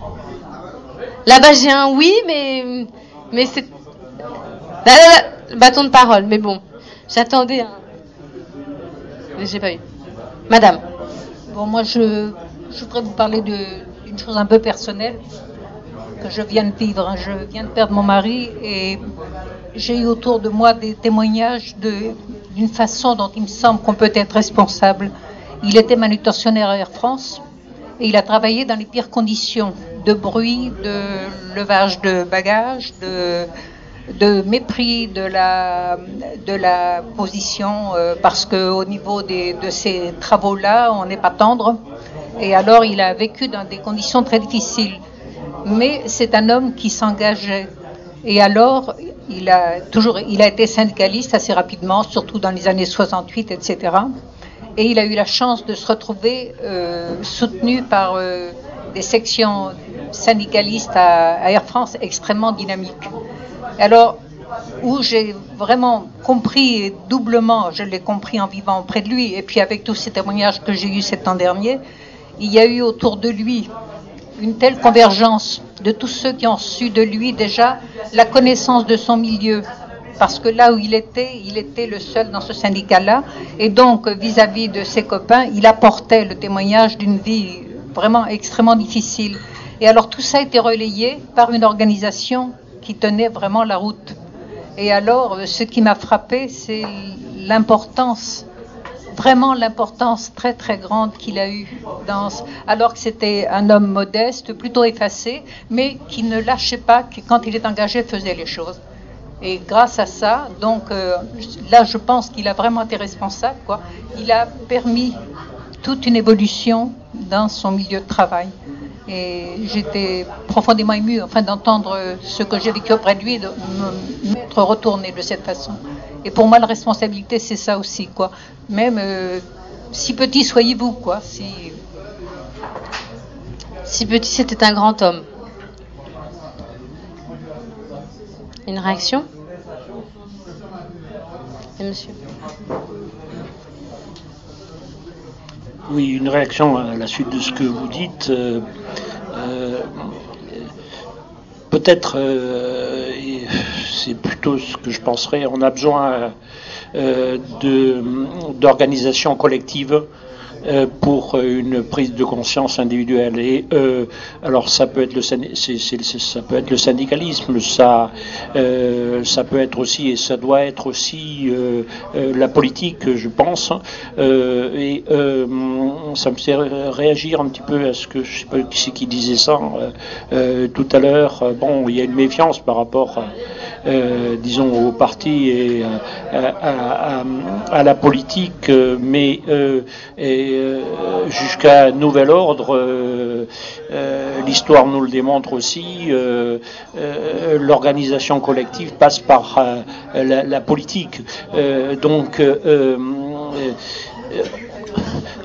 Là-bas j'ai un oui, mais, mais c'est... Là, bâton de parole, mais bon, j'attendais un... Mais j'ai pas eu. Madame. Bon, moi, je, je voudrais vous parler d'une chose un peu personnelle que je viens de vivre. hein. Je viens de perdre mon mari et j'ai eu autour de moi des témoignages d'une façon dont il me semble qu'on peut être responsable. Il était manutentionnaire à Air France et il a travaillé dans les pires conditions de bruit, de levage de bagages, de, mépris de la, position, euh, parce qu'au niveau de ces travaux-là, on n'est pas tendre. Et alors, il a vécu dans des conditions très difficiles. Mais c'est un homme qui s'engageait. Et alors, il a toujours, il a été syndicaliste assez rapidement, surtout dans les années 68, etc. Et il a eu la chance de se retrouver euh, soutenu par euh, des sections syndicalistes à, Air France extrêmement dynamiques. Alors, où j'ai vraiment compris doublement, je l'ai compris en vivant auprès de lui, et puis avec tous ces témoignages que j'ai eus cet an dernier, il y a eu autour de lui une telle convergence de tous ceux qui ont su de lui déjà la connaissance de son milieu. Parce que là où il était, il était le seul dans ce syndicat-là. Et donc, vis-à-vis de ses copains, il apportait le témoignage d'une vie vraiment extrêmement difficile. Et alors, tout ça a été relayé par une organisation qui tenait vraiment la route. Et alors, ce qui m'a frappé, c'est l'importance, vraiment l'importance très très grande qu'il a eue, dans, alors que c'était un homme modeste, plutôt effacé, mais qui ne lâchait pas, qui quand il est engagé faisait les choses. Et grâce à ça, donc euh, là, je pense qu'il a vraiment été responsable. Quoi. Il a permis toute une évolution dans son milieu de travail. Et j'étais profondément émue enfin, d'entendre ce que j'ai vécu auprès de lui de m'être retournée de cette façon. Et pour moi, la responsabilité, c'est ça aussi. Quoi. Même euh, si petit soyez-vous, quoi. Si... Petit, c'était un grand homme. Une réaction? Monsieur? Oui, une réaction à la suite de ce que vous dites. euh, euh, Peut-être, euh, c'est plutôt ce que je penserais, on a besoin euh, d'organisations collectives pour une prise de conscience individuelle. Et euh, alors ça peut être le ça peut être le syndicalisme, ça euh, ça peut être aussi et ça doit être aussi euh, euh, la politique, je pense. Euh, et euh, ça me fait ré- réagir un petit peu à ce que je sais pas qui c'est qui disait ça euh, euh, tout à l'heure. Euh, Bon, il y a une méfiance par rapport, euh, disons, au parti et euh, à, la politique, euh, mais euh, et, euh, jusqu'à nouvel ordre, euh, euh, l'histoire nous le démontre aussi. L'organisation collective passe par la, la politique. Donc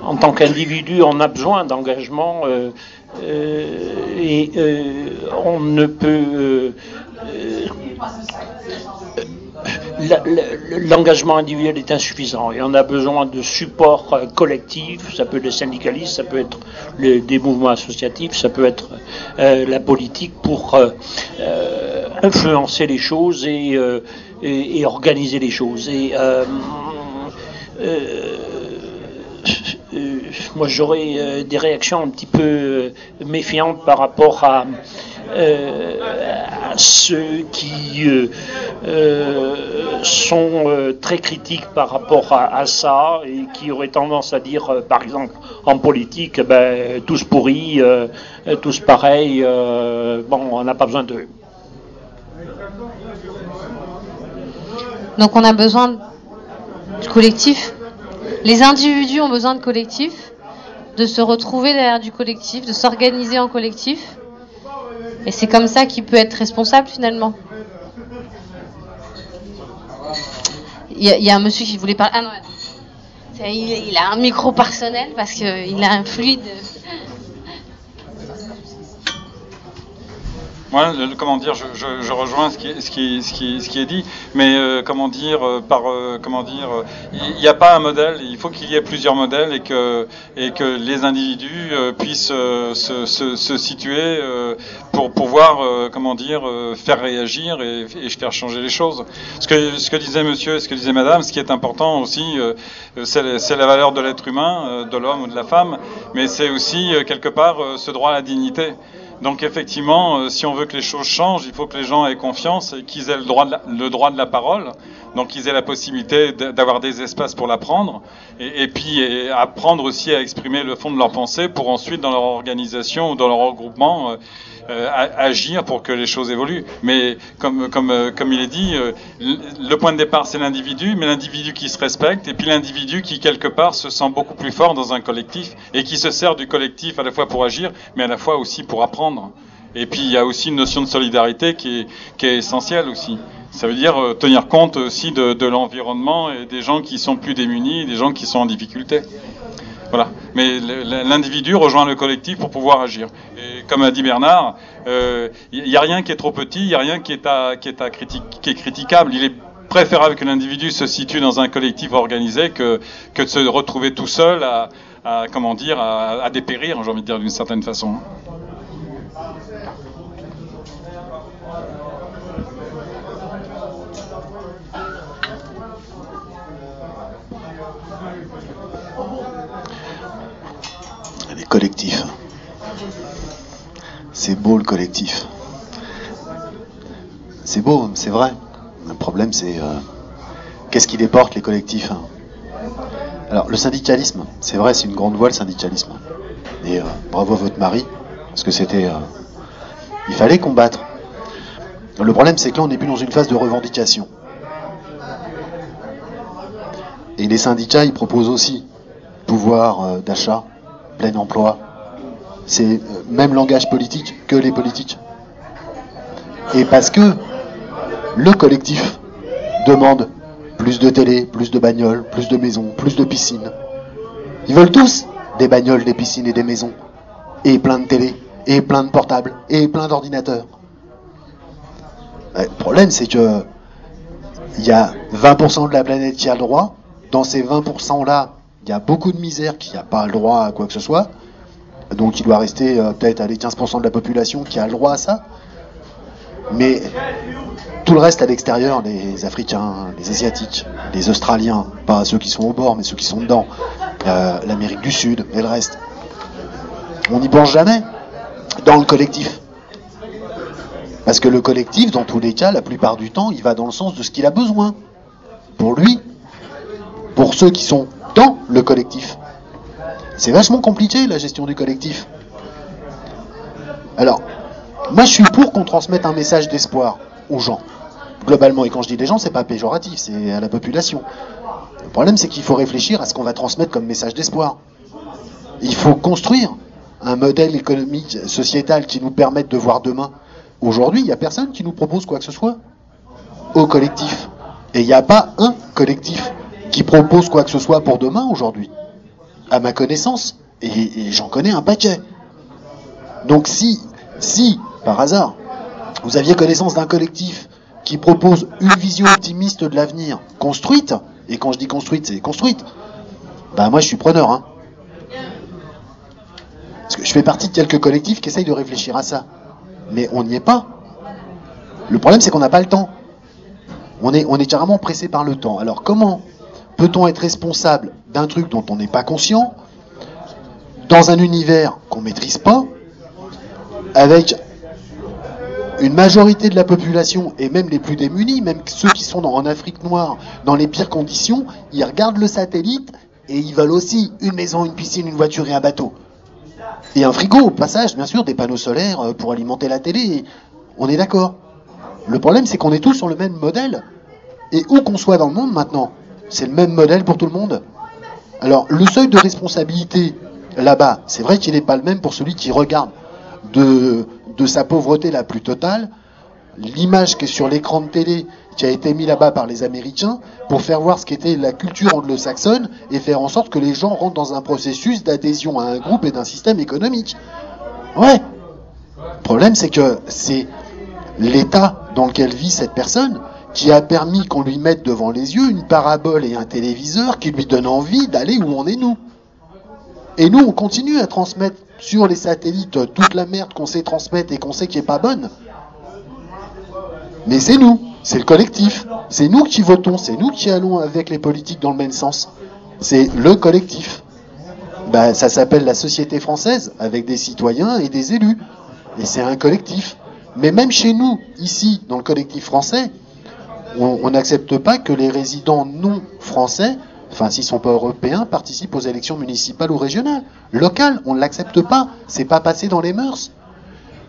en tant qu'individu, on a besoin d'engagement et on ne peut. L'engagement individuel est insuffisant et on a besoin de support euh, collectif. Ça peut être le syndicalisme, ça peut être le- des mouvements associatifs, ça peut être euh, la politique pour euh, euh, influencer les choses et, euh, et- et organiser les choses. Et moi j'aurais des réactions un petit peu méfiantes par rapport à, euh, à ceux qui euh, euh, sont très critiques par rapport à, ça et qui auraient tendance à dire, par exemple, en politique, ben, tous pourris, tous pareils, bon, on n'a pas besoin d'eux. Donc on a besoin du collectif. Les individus ont besoin de collectif, de se retrouver derrière du collectif, de s'organiser en collectif. Et c'est comme ça qu'il peut être responsable finalement. Il y, y a un monsieur qui voulait parler. Ah non, il, il a un micro personnel parce qu'il a un fluide. Moi, le- comment dire, je, je- je rejoins ce qui, ce, qui, ce, qui, ce qui est dit, mais euh, comment dire, euh, par euh, comment dire, euh, il n'y a pas un modèle, il faut qu'il y ait plusieurs modèles et que et que les individus euh, puissent se, se, se situer pour pouvoir, comment dire, faire réagir et, et faire changer les choses. Ce que ce que disait Monsieur, et ce que disait Madame, ce qui est important aussi, c'est la valeur de l'être humain, de l'homme ou de la femme, mais c'est aussi quelque part ce droit à la dignité. Donc effectivement, euh, si on veut que les choses changent, il faut que les gens aient confiance et qu'ils aient le droit, de la, le droit de la parole, donc qu'ils aient la possibilité d'avoir des espaces pour l'apprendre, et, puis apprendre aussi à exprimer le fond de leur pensée pour ensuite dans leur organisation ou dans leur regroupement euh, agir pour que les choses évoluent. Mais comme, comme, euh, comme il est dit, euh, le point de départ c'est l'individu, mais l'individu qui se respecte, et puis l'individu qui quelque part se sent beaucoup plus fort dans un collectif et qui se sert du collectif à la fois pour agir, mais à la fois aussi pour apprendre. Et puis il y a aussi une notion de solidarité qui est, qui est essentielle aussi. Ça veut dire euh, tenir compte aussi de, de l'environnement et des gens qui sont plus démunis, des gens qui sont en difficulté. Voilà. Mais l'individu rejoint le collectif pour pouvoir agir. Et comme a dit Bernard, euh, il n'y a rien qui est trop petit, il n'y a rien qui est, à, qui, est critiquable. Il est préférable que l'individu se situe dans un collectif organisé que, de se retrouver tout seul à, comment dire, à dépérir, j'ai envie de dire d'une certaine façon. Les collectifs. C'est beau le collectif. C'est beau, c'est vrai. Le problème, c'est euh, qu'est-ce qui les porte, les collectifs hein? Alors, le syndicalisme, c'est vrai, c'est une grande voie, le syndicalisme. Et euh, bravo à votre mari, parce que c'était. euh, il fallait combattre. Le problème, c'est que là, on n'est plus dans une phase de revendication. Et les syndicats, ils proposent aussi pouvoir d'achat, plein emploi. C'est euh, même langage politique que les politiques. Et parce que le collectif demande plus de télé, plus de bagnoles, plus de maisons, plus de piscines. Ils veulent tous des bagnoles, des piscines et des maisons. Et plein de télé, et plein de portables, et plein d'ordinateurs. Le problème, c'est que il y a 20% de la planète qui a le droit. Dans ces 20%-là, il y a beaucoup de misère qui n'a pas le droit à quoi que ce soit. Donc il doit rester euh, peut-être à les 15% de la population qui a le droit à ça. Mais tout le reste à l'extérieur, les Africains, les Asiatiques, les Australiens, pas ceux qui sont au bord, mais ceux qui sont dedans, euh, l'Amérique du Sud et le reste, on n'y pense jamais dans le collectif. Parce que le collectif, dans tous les cas, la plupart du temps, il va dans le sens de ce qu'il a besoin. Pour lui, pour ceux qui sont dans le collectif. C'est vachement compliqué la gestion du collectif. Alors, moi je suis pour qu'on transmette un message d'espoir aux gens, globalement. Et quand je dis les gens, c'est pas péjoratif, c'est à la population. Le problème, c'est qu'il faut réfléchir à ce qu'on va transmettre comme message d'espoir. Il faut construire un modèle économique, sociétal qui nous permette de voir demain. Aujourd'hui, il n'y a personne qui nous propose quoi que ce soit au collectif. Et il n'y a pas un collectif qui propose quoi que ce soit pour demain aujourd'hui, à ma connaissance. Et, j'en connais un paquet. Donc si, si, par hasard, vous aviez connaissance d'un collectif qui propose une vision optimiste de l'avenir, construite, et quand je dis construite, c'est construite, ben moi je suis preneur. Hein. Parce que je fais partie de quelques collectifs qui essayent de réfléchir à ça. Mais on n'y est pas. Le problème, c'est qu'on n'a pas le temps. On est, on est carrément pressé par le temps. Alors comment peut-on être responsable d'un truc dont on n'est pas conscient, dans un univers qu'on maîtrise pas, avec une majorité de la population, et même les plus démunis, même ceux qui sont en Afrique noire, dans les pires conditions, ils regardent le satellite et ils veulent aussi une maison, une piscine, une voiture et un bateau. Et un frigo, au passage, bien sûr, des panneaux solaires euh, pour alimenter la télé. On est d'accord. Le problème, c'est qu'on est tous sur le même modèle. Et où qu'on soit dans le monde maintenant, c'est le même modèle pour tout le monde. Alors, le seuil de responsabilité là-bas, c'est vrai qu'il n'est pas le même pour celui qui regarde de, sa pauvreté la plus totale l'image qui est sur l'écran de télé qui a été mis là-bas par les Américains pour faire voir ce qu'était la culture anglo-saxonne et faire en sorte que les gens rentrent dans un processus d'adhésion à un groupe et d'un système économique. Ouais. Le problème, c'est que c'est l'état dans lequel vit cette personne qui a permis qu'on lui mette devant les yeux une parabole et un téléviseur qui lui donne envie d'aller où on est nous. Et nous, on continue à transmettre sur les satellites toute la merde qu'on sait transmettre et qu'on sait qui est pas bonne. Mais c'est nous, c'est le collectif, c'est nous qui votons, c'est nous qui allons avec les politiques dans le même sens. C'est le collectif. Ben, ça s'appelle la société française, avec des citoyens et des élus. Et c'est un collectif. Mais même chez nous, ici, dans le collectif français, on n'accepte pas que les résidents non français, enfin s'ils sont pas européens, participent aux élections municipales ou régionales. Locales, on ne l'accepte pas. C'est pas passé dans les mœurs.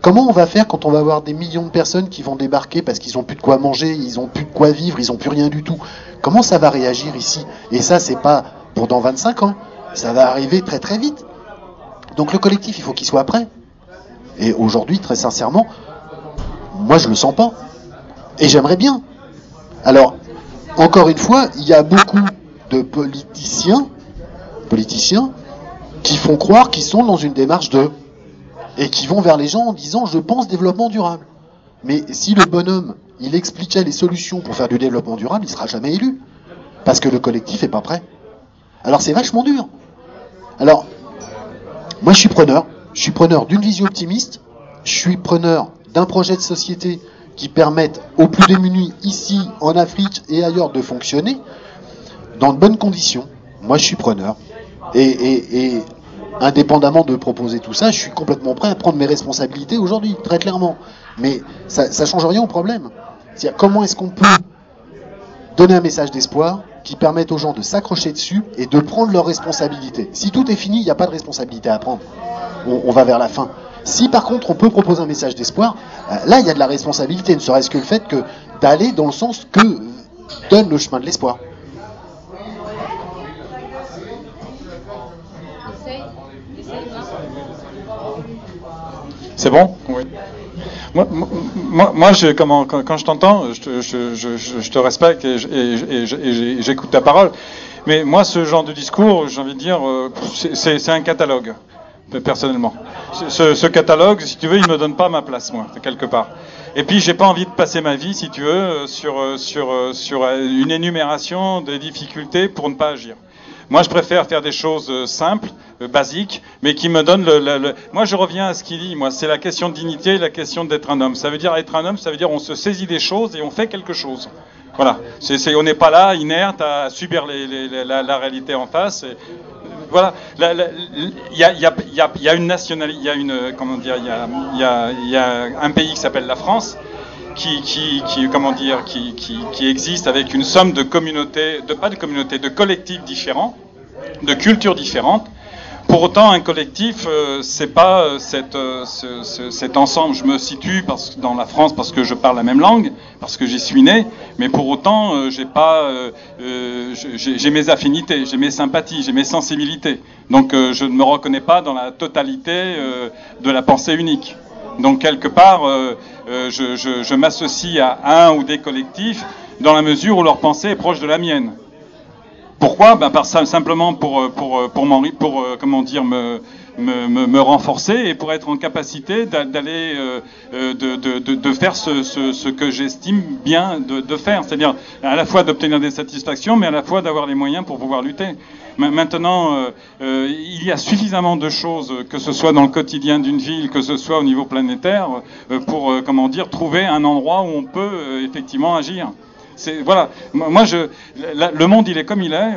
Comment on va faire quand on va avoir des millions de personnes qui vont débarquer parce qu'ils n'ont plus de quoi manger, ils n'ont plus de quoi vivre, ils n'ont plus rien du tout? Comment ça va réagir ici? Et ça, c'est pas pour dans 25 ans. Ça va arriver très très vite. Donc le collectif, il faut qu'il soit prêt. Et aujourd'hui, très sincèrement, moi je le sens pas. Et j'aimerais bien. Alors, encore une fois, il y a beaucoup de politiciens, politiciens, qui font croire qu'ils sont dans une démarche de et qui vont vers les gens en disant je pense développement durable. Mais si le bonhomme, il expliquait les solutions pour faire du développement durable, il sera jamais élu. Parce que le collectif est pas prêt. Alors c'est vachement dur. Alors, moi je suis preneur. Je suis preneur d'une vision optimiste. Je suis preneur d'un projet de société qui permette aux plus démunis ici, en Afrique et ailleurs de fonctionner dans de bonnes conditions. Moi je suis preneur. Et, indépendamment de proposer tout ça, je suis complètement prêt à prendre mes responsabilités aujourd'hui, très clairement. Mais ça ne change rien au problème. C'est-à-dire comment est-ce qu'on peut donner un message d'espoir qui permette aux gens de s'accrocher dessus et de prendre leurs responsabilités? Si tout est fini, il n'y a pas de responsabilité à prendre. On, va vers la fin. Si par contre on peut proposer un message d'espoir, euh, là il y a de la responsabilité, ne serait-ce que le fait que d'aller dans le sens que donne le chemin de l'espoir. C'est bon? Oui. Moi, moi, moi je, comment, quand, quand je t'entends, je, je, je, je, te respecte et, et j'écoute ta parole. Mais moi, ce genre de discours, j'ai envie de dire, euh, c'est un catalogue, personnellement. Ce, catalogue, si tu veux, il me donne pas ma place, moi, quelque part. Et puis, j'ai pas envie de passer ma vie, si tu veux, sur, sur, sur une énumération des difficultés pour ne pas agir. Moi, je préfère faire des choses euh, simples, euh, basiques, mais qui me donnent le. Moi, je reviens à ce qu'il dit. Moi, c'est la question de dignité, la question d'être un homme. Ça veut dire être un homme, ça veut dire on se saisit des choses et on fait quelque chose. Voilà. On n'est pas là, inerte, à subir la, réalité en face. Voilà. Il y a, une nationalité, il y a une, comment dire, il y a, un pays qui s'appelle la France. Qui, qui, qui, comment dire, qui, qui, existe avec une somme de communautés, de pas de communautés, de collectifs différents, de cultures différentes. Pour autant, un collectif, euh, c'est pas euh, euh, ce, ce, cet ensemble. Je me situe parce, dans la France parce que je parle la même langue, parce que j'y suis né, mais pour autant, euh, j'ai pas, euh, j'ai mes affinités, j'ai mes sympathies, j'ai mes sensibilités. Donc, je ne me reconnais pas dans la totalité de la pensée unique. Donc quelque part, euh, euh, je, je, je m'associe à un ou des collectifs dans la mesure où leur pensée est proche de la mienne. Pourquoi ben par, Simplement pour, pour, pour, pour comment dire, me, me, me, renforcer et pour être en capacité d'aller euh, de, de, de, faire ce, ce, que j'estime bien de, faire, c'est-à-dire à la fois d'obtenir des satisfactions, mais à la fois d'avoir les moyens pour pouvoir lutter. Maintenant, euh, euh, il y a suffisamment de choses, que ce soit dans le quotidien d'une ville, que ce soit au niveau planétaire, euh, pour comment dire trouver un endroit où on peut effectivement agir. Voilà. Moi, je, le monde, il est comme il est.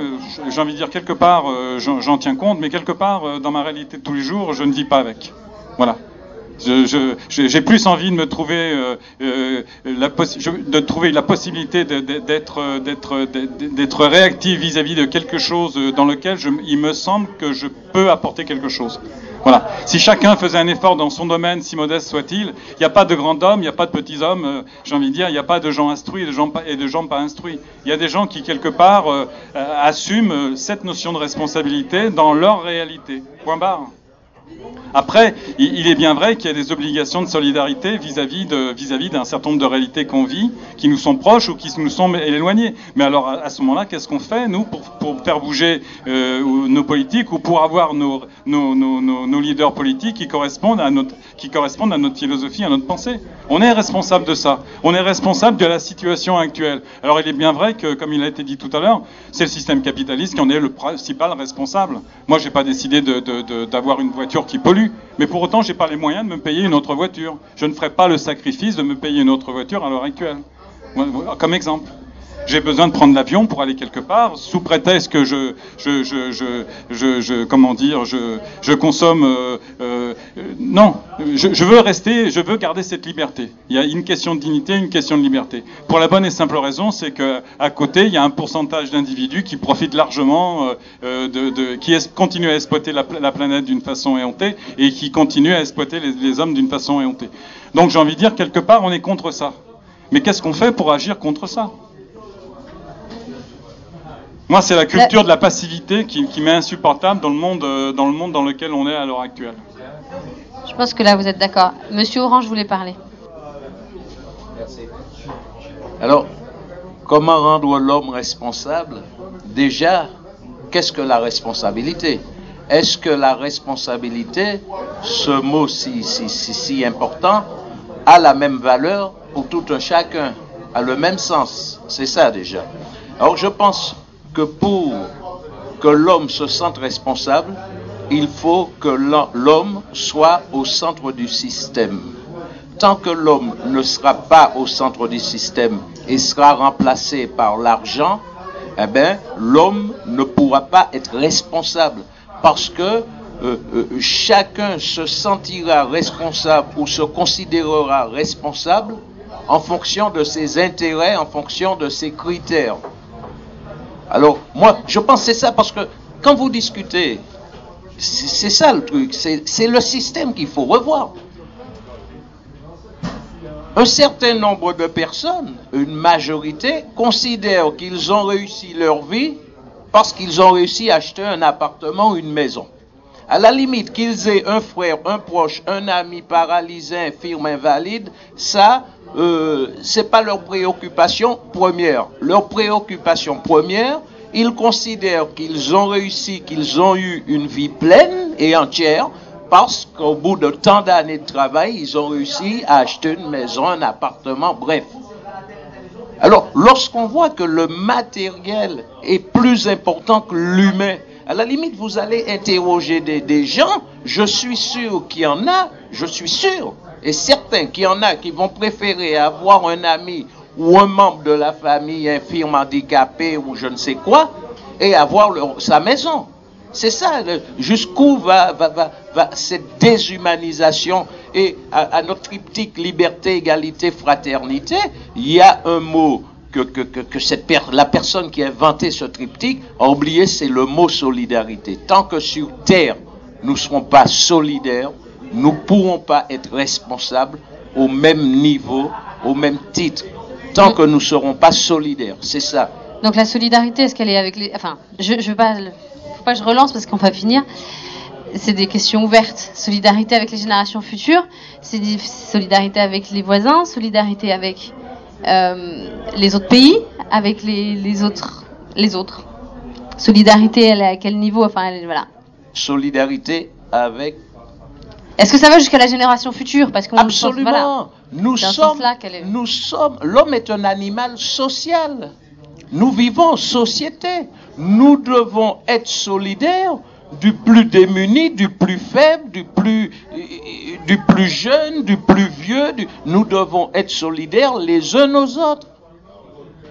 J'ai envie de dire quelque part, j'en tiens compte, mais quelque part, dans ma réalité de tous les jours, je ne vis pas avec. Voilà. J'ai plus envie de me trouver euh, euh, la de trouver la possibilité d'être euh, d'être d'être réactif vis-à-vis de quelque chose euh, dans lequel je, il me semble que je peux apporter quelque chose. Voilà. Si chacun faisait un effort dans son domaine, si modeste soit-il, il n'y a pas de grands hommes, il n'y a pas de petits hommes. euh, J'ai envie de dire, il n'y a pas de gens instruits et de gens pas, et de gens pas instruits. Il y a des gens qui quelque part euh, euh, assument euh, cette notion de responsabilité dans leur réalité. Point barre. Après, il est bien vrai qu'il y a des obligations de solidarité vis-à-vis de vis-à-vis d'un certain nombre de réalités qu'on vit, qui nous sont proches ou qui nous sont éloignées. Mais alors, à ce moment-là, qu'est-ce qu'on fait nous pour, faire bouger euh, nos politiques ou pour avoir nos, leaders politiques qui correspondent à notre qui correspondent à notre philosophie, à notre pensée? On est responsable de ça. On est responsable de la situation actuelle. Alors, il est bien vrai que, comme il a été dit tout à l'heure, c'est le système capitaliste qui en est le principal responsable. Moi, j'ai pas décidé d'avoir une voiture qui pollue, mais pour autant, j'ai pas les moyens de me payer une autre voiture. Je ne ferai pas le sacrifice de me payer une autre voiture à l'heure actuelle. Comme exemple. J'ai besoin de prendre l'avion pour aller quelque part, sous prétexte que je, je, je, je, je, comment dire, je, je consomme. euh, euh, non, je, veux rester, je veux garder cette liberté. Il y a une question de dignité, une question de liberté. Pour la bonne et simple raison, c'est que à côté, il y a un pourcentage d'individus qui profitent largement, euh, euh, de, de- qui continuent à exploiter la planète d'une façon éhontée et qui continuent à exploiter les, les hommes d'une façon éhontée. Donc j'ai envie de dire quelque part, on est contre ça. Mais qu'est-ce qu'on fait pour agir contre ça? Moi, c'est la culture de la passivité qui, qui m'est insupportable dans le monde, euh, dans le monde dans lequel on est à l'heure actuelle. Je pense que là, vous êtes d'accord. Monsieur Orange voulait parler. Alors, comment rendre l'homme responsable? Déjà, qu'est-ce que la responsabilité? Est-ce que la responsabilité, ce mot si, si, si, si important, a la même valeur pour tout un chacun, a le même sens? C'est ça déjà. Alors je pense que pour que l'homme se sente responsable, il faut que l'ho- l'homme soit au centre du système. Tant que l'homme ne sera pas au centre du système et sera remplacé par l'argent, eh ben, l'homme ne pourra pas être responsable parce que euh, euh, chacun se sentira responsable ou se considérera responsable en fonction de ses intérêts, en fonction de ses critères. Alors, moi, je pense que c'est ça parce que quand vous discutez, c'est ça le truc, c'est le système qu'il faut revoir. Un certain nombre de personnes, une majorité, considèrent qu'ils ont réussi leur vie parce qu'ils ont réussi à acheter un appartement ou une maison. À la limite, qu'ils aient un frère, un proche, un ami paralysé, infirme, invalide, ça, euh, c'est pas leur préoccupation première. Leur préoccupation première, ils considèrent qu'ils ont réussi, qu'ils ont eu une vie pleine et entière parce qu'au bout de tant d'années de travail, ils ont réussi à acheter une maison, un appartement, bref. Alors, lorsqu'on voit que le matériel est plus important que l'humain, à la limite, vous allez interroger des, des gens, je suis sûr qu'il y en a, je suis sûr, et certain qu'il y en a qui vont préférer avoir un ami ou un membre de la famille infirme, handicapé ou je ne sais quoi, et avoir sa maison. C'est ça, jusqu'où va, cette déshumanisation et à, notre triptyque liberté, égalité, fraternité, il y a un mot que, la personne qui a inventé ce triptyque a oublié, c'est le mot solidarité. Tant que sur Terre, nous ne serons pas solidaires, nous ne pourrons pas être responsables au même niveau, au même titre, tant que nous ne serons pas solidaires. C'est ça. Donc la solidarité, est-ce qu'elle est avec les... Enfin, je, je veux pas... Faut pas que je relance parce qu'on va finir. C'est des questions ouvertes. Solidarité avec les générations futures, c'est des- solidarité avec les voisins, solidarité avec euh, les autres pays, avec les, les autres, les autres. Solidarité, elle est à quel niveau? Enfin, elle est- voilà. Solidarité avec Est-ce que ça va jusqu'à la génération future? Parce qu'on Absolument. voilà. Nous sommes, est- nous sommes, l'homme est un animal social. Nous vivons en société. Nous devons être solidaires du plus démuni, du plus faible, du plus, du plus jeune, du plus vieux. du- Nous devons être solidaires les uns aux autres.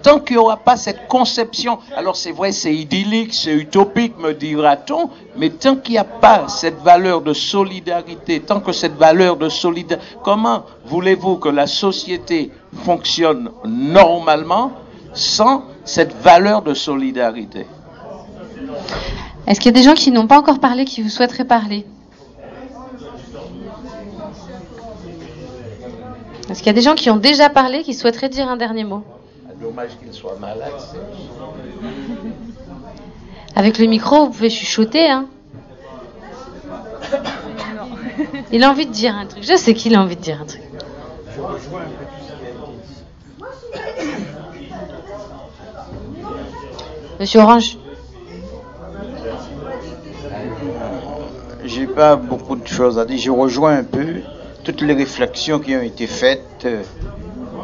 Tant qu'il n'y aura pas cette conception, alors c'est vrai, c'est idyllique, c'est utopique, me dira-t-on, mais tant qu'il n'y a pas cette valeur de solidarité, tant que cette valeur de solidarité, comment voulez-vous que la société fonctionne normalement sans cette valeur de solidarité? Est-ce qu'il y a des gens qui n'ont pas encore parlé, qui vous souhaiteraient parler? Est-ce qu'il y a des gens qui ont déjà parlé, qui souhaiteraient dire un dernier mot? Dommage qu'il soit malade. Avec le micro, vous pouvez chuchoter. Hein il a envie de dire un truc. Je sais qu'il a envie de dire un truc. Monsieur Orange. J'ai pas beaucoup de choses à dire. Je rejoins un peu toutes les réflexions qui ont été faites euh,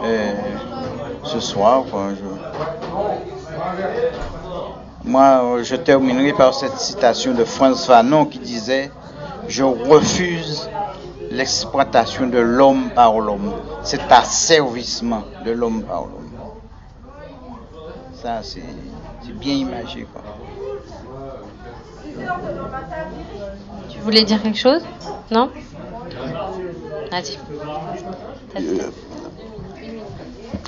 euh, ce soir. Moi, je terminerai par cette citation de Franz Fanon qui disait Je refuse l'exploitation de l'homme par l'homme, cet asservissement de l'homme par l'homme. Ça, c'est bien imagé. Quoi. Tu voulais dire quelque chose? Non? Vas-y. Euh,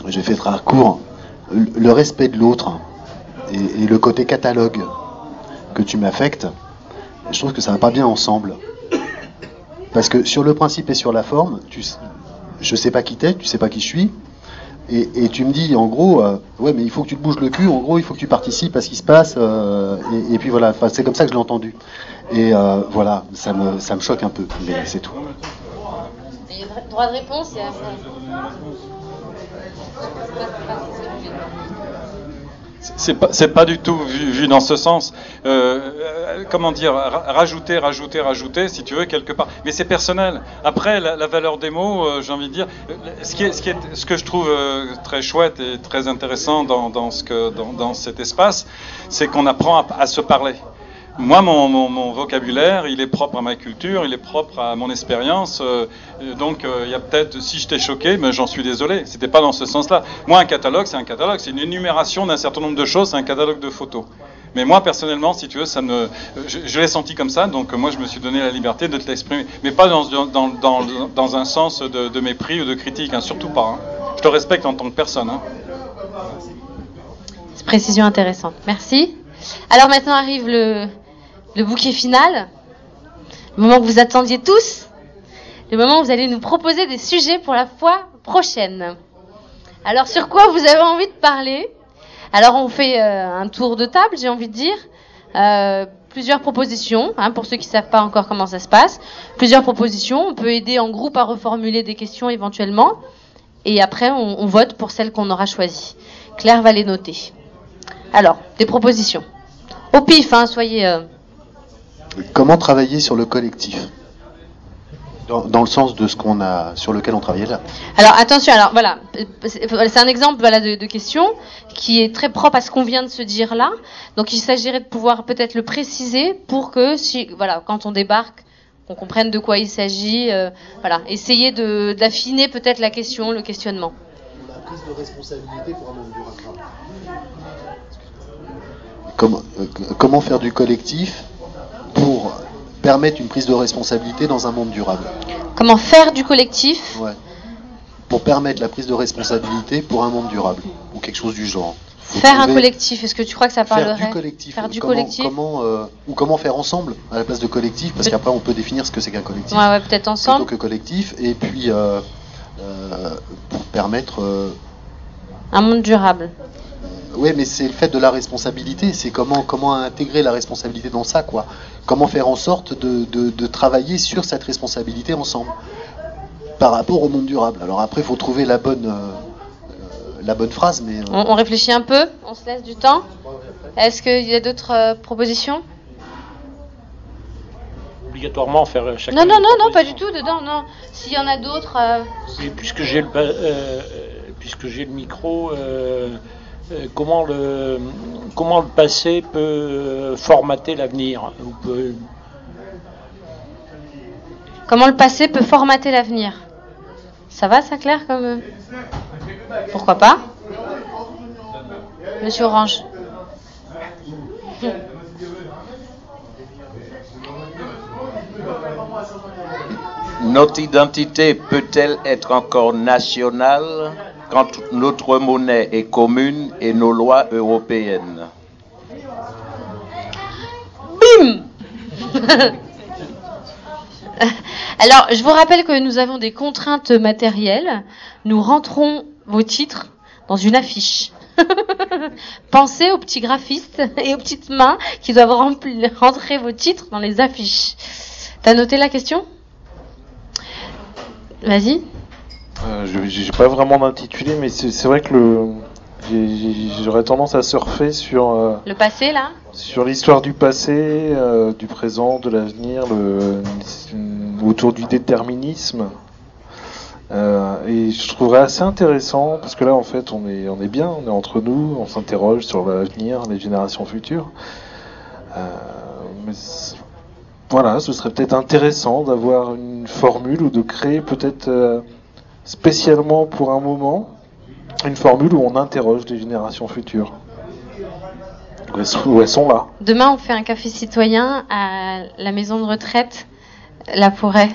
je vais faire très court. Le respect de l'autre et, le côté catalogue que tu m'affectes, je trouve que ça va pas bien ensemble. Parce que sur le principe et sur la forme, tu, je sais pas qui t'es, tu sais pas qui je suis, et, tu me dis en gros, euh, ouais, mais il faut que tu te bouges le cul, en gros, il faut que tu participes à ce qui se passe, euh, et, puis voilà, c'est comme ça que je l'ai entendu. Et euh, voilà, ça me, ça me choque un peu, mais c'est tout. Droit de réponse, il y a... C'est pas, pas du tout vu, dans ce sens. Euh, comment dire, rajouter, rajouter, rajouter, si tu veux, quelque part. Mais c'est personnel. Après, la, valeur des mots, euh, j'ai envie de dire, ce, qui est, ce, qui est, ce que je trouve euh, très chouette et très intéressant dans, ce que, dans cet espace, c'est qu'on apprend à se parler. Moi, mon, mon, vocabulaire, il est propre à ma culture, il est propre à mon expérience. Euh, donc, euh, il y a peut-être, si je t'ai choqué, mais j'en suis désolé. C'était pas dans ce sens-là. Moi, un catalogue, c'est un catalogue, c'est une énumération d'un certain nombre de choses, c'est un catalogue de photos. Mais moi, personnellement, si tu veux, ça me, je, l'ai senti comme ça, donc moi, je me suis donné la liberté de te l'exprimer. Mais pas dans, dans, dans, dans, un sens de, de, mépris ou de critique, hein, surtout pas. Hein. Je te respecte en tant que personne. Hein. Précision intéressante. Merci. Alors maintenant arrive le, le bouquet final, le moment que vous attendiez tous, le moment où vous allez nous proposer des sujets pour la fois prochaine. Alors sur quoi vous avez envie de parler? Alors on fait euh, un tour de table, j'ai envie de dire. Euh, plusieurs propositions, hein, pour ceux qui ne savent pas encore comment ça se passe. Plusieurs propositions, on peut aider en groupe à reformuler des questions éventuellement. Et après, on, vote pour celles qu'on aura choisies. Claire va les noter. Alors, des propositions. Au pif, hein, soyez... Euh, Comment travailler sur le collectif dans, le sens de ce qu'on a sur lequel on travaillait là? Alors attention, alors voilà, c'est un exemple voilà, de, de, question qui est très propre à ce qu'on vient de se dire là. Donc il s'agirait de pouvoir peut-être le préciser pour que si voilà, quand on débarque, qu'on comprenne de quoi il s'agit. Euh, voilà, essayer d'affiner peut-être la question, le questionnement. La prise de responsabilité pour un Comment, euh, comment faire du collectif pour permettre une prise de responsabilité dans un monde durable. Comment faire du collectif ouais. Pour permettre la prise de responsabilité pour un monde durable, ou quelque chose du genre. faire un collectif, est-ce que tu crois que ça parlerait Faire du collectif. Faire du comment, collectif. Comment, euh, ou comment faire ensemble à la place de collectif, parce qu'après on peut définir ce que c'est qu'un collectif. Ouais, ouais peut-être ensemble. Plutôt que collectif, et puis euh, euh, pour permettre. un monde durable. Oui, mais c'est le fait de la responsabilité. C'est comment, comment intégrer la responsabilité dans ça, quoi. Comment faire en sorte de, de, travailler sur cette responsabilité ensemble par rapport au monde durable. Alors après, il faut trouver la bonne, euh, la bonne phrase, mais. Euh, on, réfléchit un peu. On se laisse du temps. Est-ce qu'il y a d'autres euh, propositions? Obligatoirement faire chaque. Non, non, non, non, pas du tout. Dedans, non. S'il y en a d'autres. puisque j'ai le, puisque j'ai le micro. Euh, comment le, comment le passé peut formater l'avenir Comment le passé peut formater l'avenir? Ça va, ça clair comme... Pourquoi pas? Monsieur Orange. Notre identité peut-elle être encore nationale? Notre monnaie est commune et nos lois européennes Bim Alors, je vous rappelle que nous avons des contraintes matérielles. Nous rentrons vos titres dans une affiche. Pensez aux petits graphistes et aux petites mains qui doivent rentrer vos titres dans les affiches. T'as noté la question? Vas-y. Euh, je- J'ai pas vraiment d'intitulé, mais c'est vrai que le j'aurais tendance à surfer sur euh, Le passé, là? sur l'histoire du passé, euh, du présent, de l'avenir, le autour du déterminisme. Euh, et je trouverais assez intéressant parce que là en fait on est on est bien, on est entre nous, on s'interroge sur l'avenir, les générations futures. Mais voilà, ce serait peut-être intéressant d'avoir une formule ou de créer peut-être spécialement pour un moment une formule où on interroge les générations futures. Où elles sont- où elles sont là. Demain, on fait un café citoyen à la maison de retraite, la Forêt.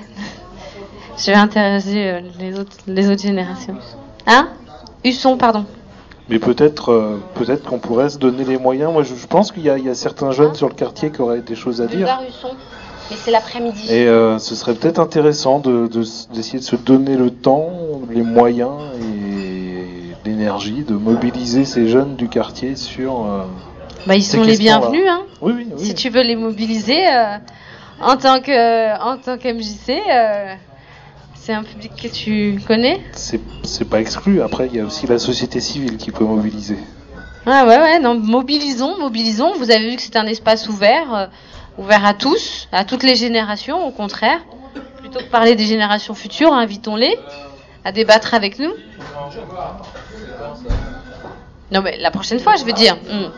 Je vais interroger euh, les autres, les autres générations. Hein? Husson, pardon. Mais peut-être euh, peut-être qu'on pourrait se donner les moyens. Moi, je, je pense qu'il y, a- il y a certains jeunes sur le quartier qui auraient des choses à dire. Boulevard Husson. Mais c'est l'après-midi. Et euh, ce serait peut-être intéressant de- de s- d'essayer de, se donner le temps, les moyens et l'énergie de mobiliser ces jeunes du quartier sur. euh, Bah, ils ces sont les bienvenus, hein. Oui, oui, oui. Si tu veux les mobiliser, euh, en tant que en tant qu'MJC, euh, c'est un public que tu connais. C'est c'est pas exclu. Après, il y a aussi la société civile qui peut mobiliser. Ah ouais, ouais, non, mobilisons, mobilisons. Vous avez vu que c'est un espace ouvert, euh, ouvert à tous, à toutes les générations, au contraire. Plutôt que parler des générations futures, invitons-les à débattre avec nous. Non, mais la prochaine fois, je veux dire. Hmm.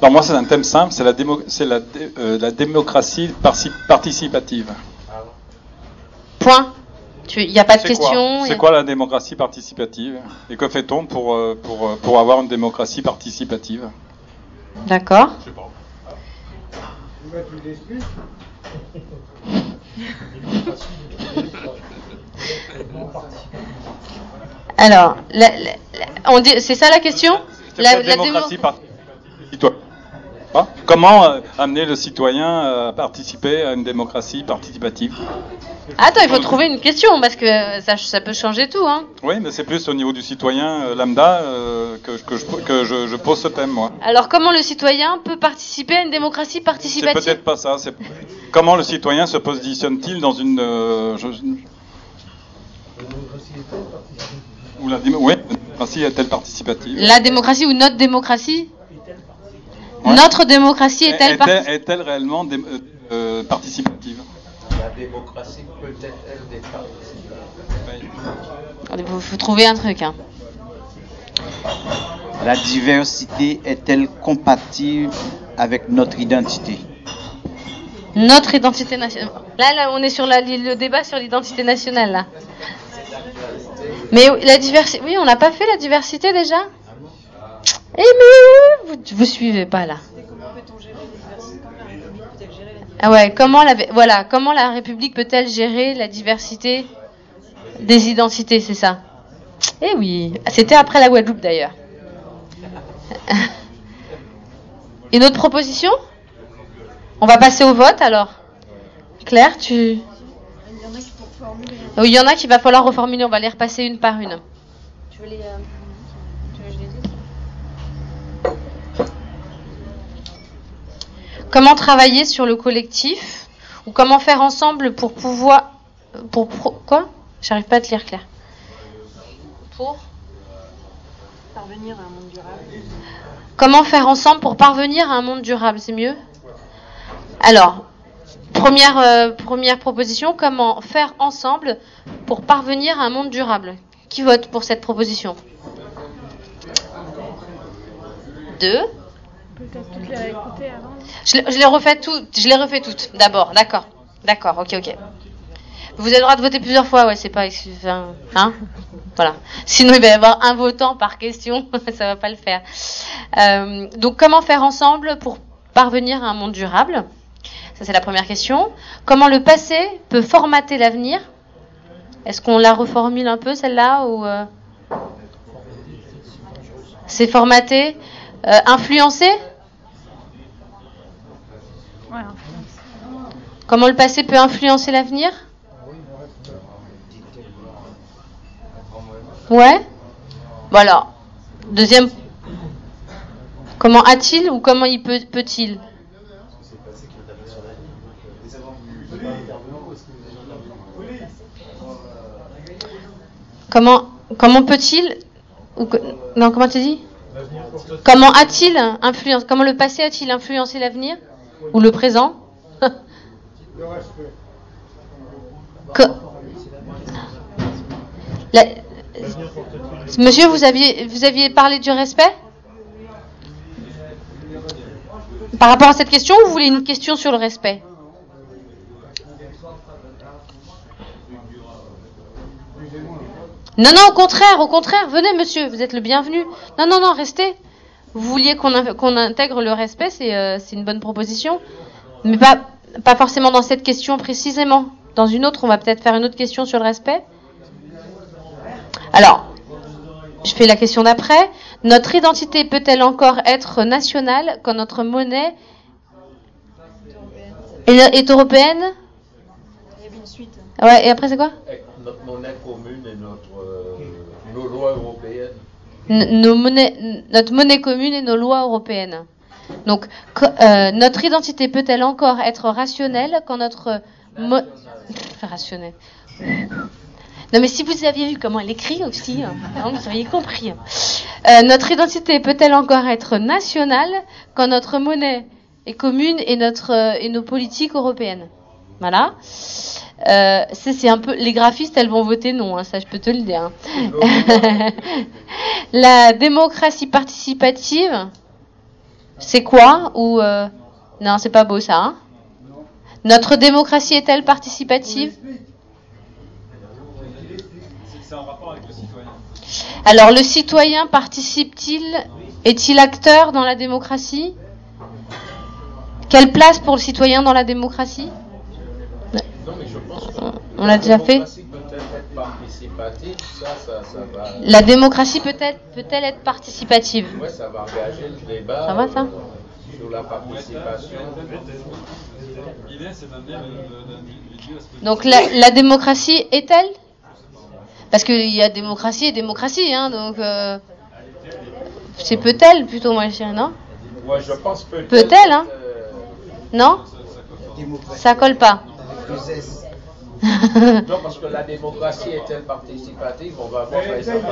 Alors moi, c'est un thème simple, c'est la, démo- c'est la, dé- euh, la démocratie participative. Point. Il n'y a pas de C'est question. quoi y a- C'est quoi la démocratie participative? Et que fait-on pour, euh, pour, euh, pour avoir une démocratie participative? D'accord. Alors, la- la- la- on dit, c'est ça la question? La- quoi la démocratie démo- participative Hein Comment euh, amener le citoyen euh, à participer à une démocratie participative? Attends, il faut trouver une question parce que ça, ça peut changer tout. Hein. Oui, mais c'est plus au niveau du citoyen euh, lambda euh, que, que, je, que je, je pose ce thème, moi. Alors, comment le citoyen peut participer à une démocratie C'est participative peut-être pas ça. C'est comment le citoyen se positionne-t-il dans une euh, je- ou la démo- ouais, la démocratie est-elle participative? La démocratie ou notre démocratie? Ouais. Notre démocratie est-elle est-elle réellement dé- euh, euh, participative? La démocratie peut-être elle être participative. Il faut trouver un truc. Hein. La diversité est-elle compatible avec notre identité? Notre identité nationale. Là, là, on est sur la- le débat sur l'identité nationale. Là. Mais la diversité. Oui, on n'a pas fait la diversité déjà? Eh mais vous, vous suivez pas là. Ah ouais, comment la, voilà, comment la République peut-elle gérer la diversité des identités, c'est ça? Eh oui, c'était après la Guadeloupe d'ailleurs. Une autre proposition? On va passer au vote alors. Claire, tu. Oui, il y en a qu'il va falloir reformuler, on va les repasser une par une. Tu veux les. euh, tu veux que je les dise Comment travailler sur le collectif Ou comment faire ensemble pour pouvoir. Pour. pro- quoi? J'arrive pas à te lire, Claire. Pour Parvenir à un monde durable. Comment faire ensemble pour parvenir à un monde durable C'est mieux? Alors, première, euh, première proposition, comment faire ensemble pour parvenir à un monde durable? Qui vote pour cette proposition? Deux. Je, les- refais toutes. Je d'abord. D'accord. D'accord. Ok. Ok. Vous avez le droit de voter plusieurs fois, ouais, c'est pas enfin, hein Voilà. Sinon, il va y avoir un votant par question, ça va pas le faire. Euh, donc, comment faire ensemble pour parvenir à un monde durable? Ça, c'est la première question. Comment le passé peut formater l'avenir? Est-ce qu'on la reformule un peu celle-là ou euh, c'est formaté, euh, influencé Ouais. Comment le passé peut influencer l'avenir Ouais. Bon alors, deuxième. Comment a-t-il ou comment il peut peut-il Comment comment peut-il ou non comment tu dis Comment a-t-il influencé Comment le passé a-t-il influencé l'avenir ou le présent? Monsieur, vous aviez, vous aviez parlé du respect? Par rapport à cette question, ou vous voulez une question sur le respect? Non, non, au contraire, au contraire, venez monsieur, vous êtes le bienvenu. Non, non, non, restez. Vous vouliez qu'on in- qu'on intègre le respect, c'est euh, c'est une bonne proposition. Mais pas, pas forcément dans cette question précisément. Dans une autre, on va peut-être faire une autre question sur le respect. Alors, je fais la question d'après. Notre identité peut-elle encore être nationale quand notre monnaie est, est européenne? Ouais, et après c'est quoi? Notre monnaie commune et notre, euh, nos lois européennes. N- nos monnaies- notre monnaie commune et nos lois européennes. Donc, euh, notre identité peut-elle encore être rationnelle quand notre mo- rationnelle Non, mais si vous aviez vu comment elle écrit aussi, hein, vous auriez compris. Euh, notre identité peut-elle encore être nationale quand notre monnaie est commune et notre et nos politiques européennes? Voilà. Euh, c'est un peu les graphistes, elles vont voter non, hein, ça je peux te le dire. hein. La démocratie participative, c'est quoi Ou euh, non, c'est pas beau ça. hein Notre démocratie est-elle participative? Alors, le citoyen participe-t-il Est-il acteur dans la démocratie? Quelle place pour le citoyen dans la démocratie Non, mais je pense que On l'a déjà fait. La démocratie peut-être être participative, ça, ça, ça va. La démocratie peut-elle être participative? Ouais, ça va engager le débat. Ça va, ça? euh, Sur la participation. Donc la, la démocratie est-elle? Parce qu'il y a démocratie et démocratie, hein, donc euh, c'est peut-elle plutôt, moi je dirais, non? Ouais, je pense peut-être. Peut-elle, hein? euh, Non? Ça colle pas. non, parce que la démocratie est-elle participative On va voir par exemple.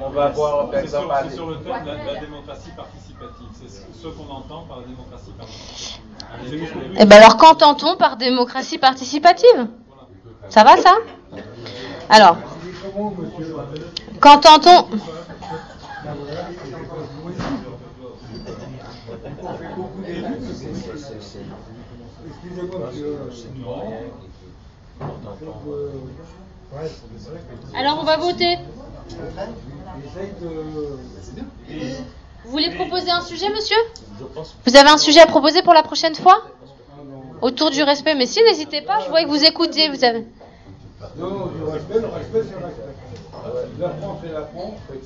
On va voir par exemple. c'est sur le terme la, la démocratie participative. C'est ce, qu'on entend par la démocratie participative. Eh ben alors qu'entend-on par démocratie participative? Ça va ça? Alors, qu'entend-on? Alors on va voter. Vous voulez proposer un sujet, monsieur? Vous avez un sujet à proposer pour la prochaine fois? Autour du respect, mais si, n'hésitez pas, je vois que vous écoutez, vous avez... Le respect,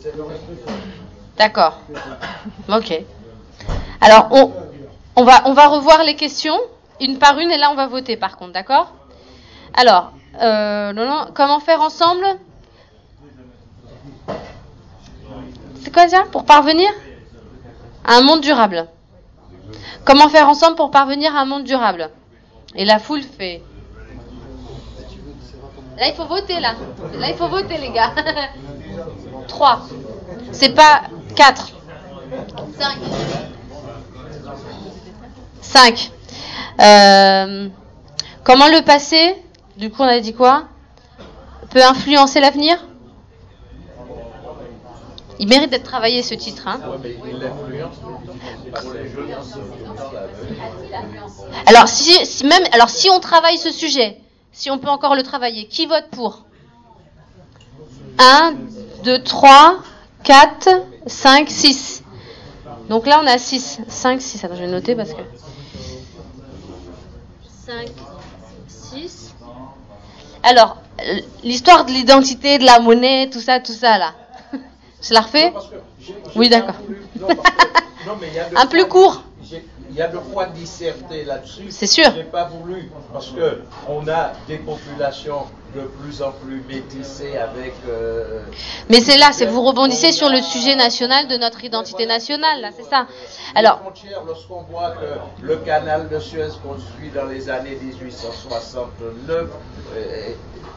c'est le respect. D'accord. Ok. Alors, on, va, on va revoir les questions, une par une, et là, on va voter, par contre, d'accord? Alors, euh, comment faire ensemble? C'est quoi ça Pour parvenir? À un monde durable. Comment faire ensemble pour parvenir à un monde durable? Et la foule fait... Là, il faut voter, là. Là, il faut voter, les gars. 3. C'est pas 4. 5. 5. Euh, comment le passé, du coup on a dit quoi, peut influencer l'avenir Il mérite d'être travaillé ce titre. Hein. Jeunes. Alors si, si même, alors si on travaille ce sujet, si on peut encore le travailler. Qui vote pour 1, 2, 3, 4, 5, 6. Donc là, on a 6. 5, 6. Attends, je vais noter parce que. 5, 6. Alors, euh, l'histoire de l'identité, de la monnaie, tout ça, tout ça, là. Je la refais Oui, d'accord. Un plus court. Il y a de quoi disserter là-dessus. C'est sûr. J'ai pas voulu parce que on a des populations de plus en plus métissées avec. euh, Mais c'est là, c'est vous rebondissez sur le sujet national de notre identité nationale, là, c'est ça. Alors, lorsqu'on voit que le canal de Suez construit dans les années 1869 euh,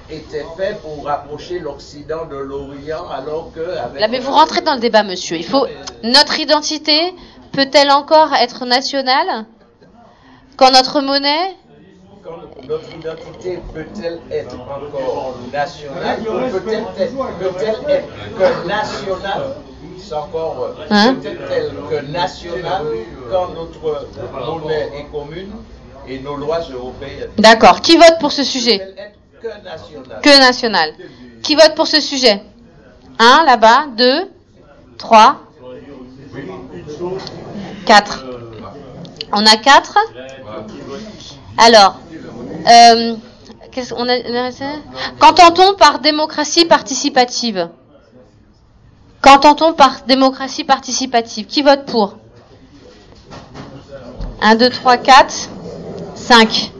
était fait pour rapprocher l'Occident de l'Orient, alors que avec là, mais vous rentrez dans le débat, monsieur. Il faut notre identité peut-elle encore être nationale quand notre monnaie notre identité peut-elle être encore nationale ou peut-elle être, être que nationale C'est encore euh, Hein peut-elle que nationale quand notre monnaie est commune et nos lois européennes D'accord. Qui vote pour ce sujet que nationale Que national. Qui vote pour ce sujet Un là-bas, deux, trois, quatre. On a quatre. Alors, euh, Qu'entend-on par démocratie participative Qu'entend-on par démocratie participative Qui vote pour 1, 2, 3, 4, 5.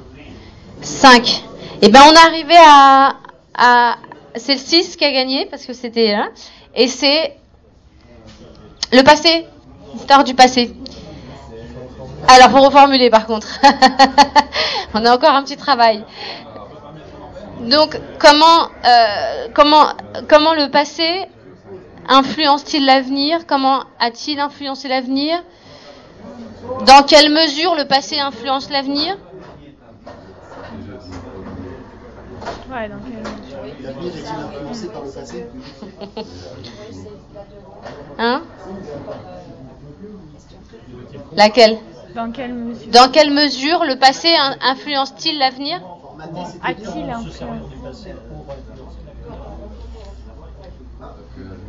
5. Et ben on est arrivé à, c'est le 6 qui a gagné parce que c'était là et c'est le passé, l'histoire du passé. Alors pour reformuler par contre, on a encore un petit travail. Donc comment euh, comment comment le passé influence-t-il l'avenir? Comment a-t-il influencé l'avenir? Dans quelle mesure le passé influence l'avenir? Ouais, donc. euh, L'avenir est-il influencé par le passé? Hein? Laquelle? Dans quelle mesure Dans quelle mesure le passé in- influence-t-il l'avenir a-t-il un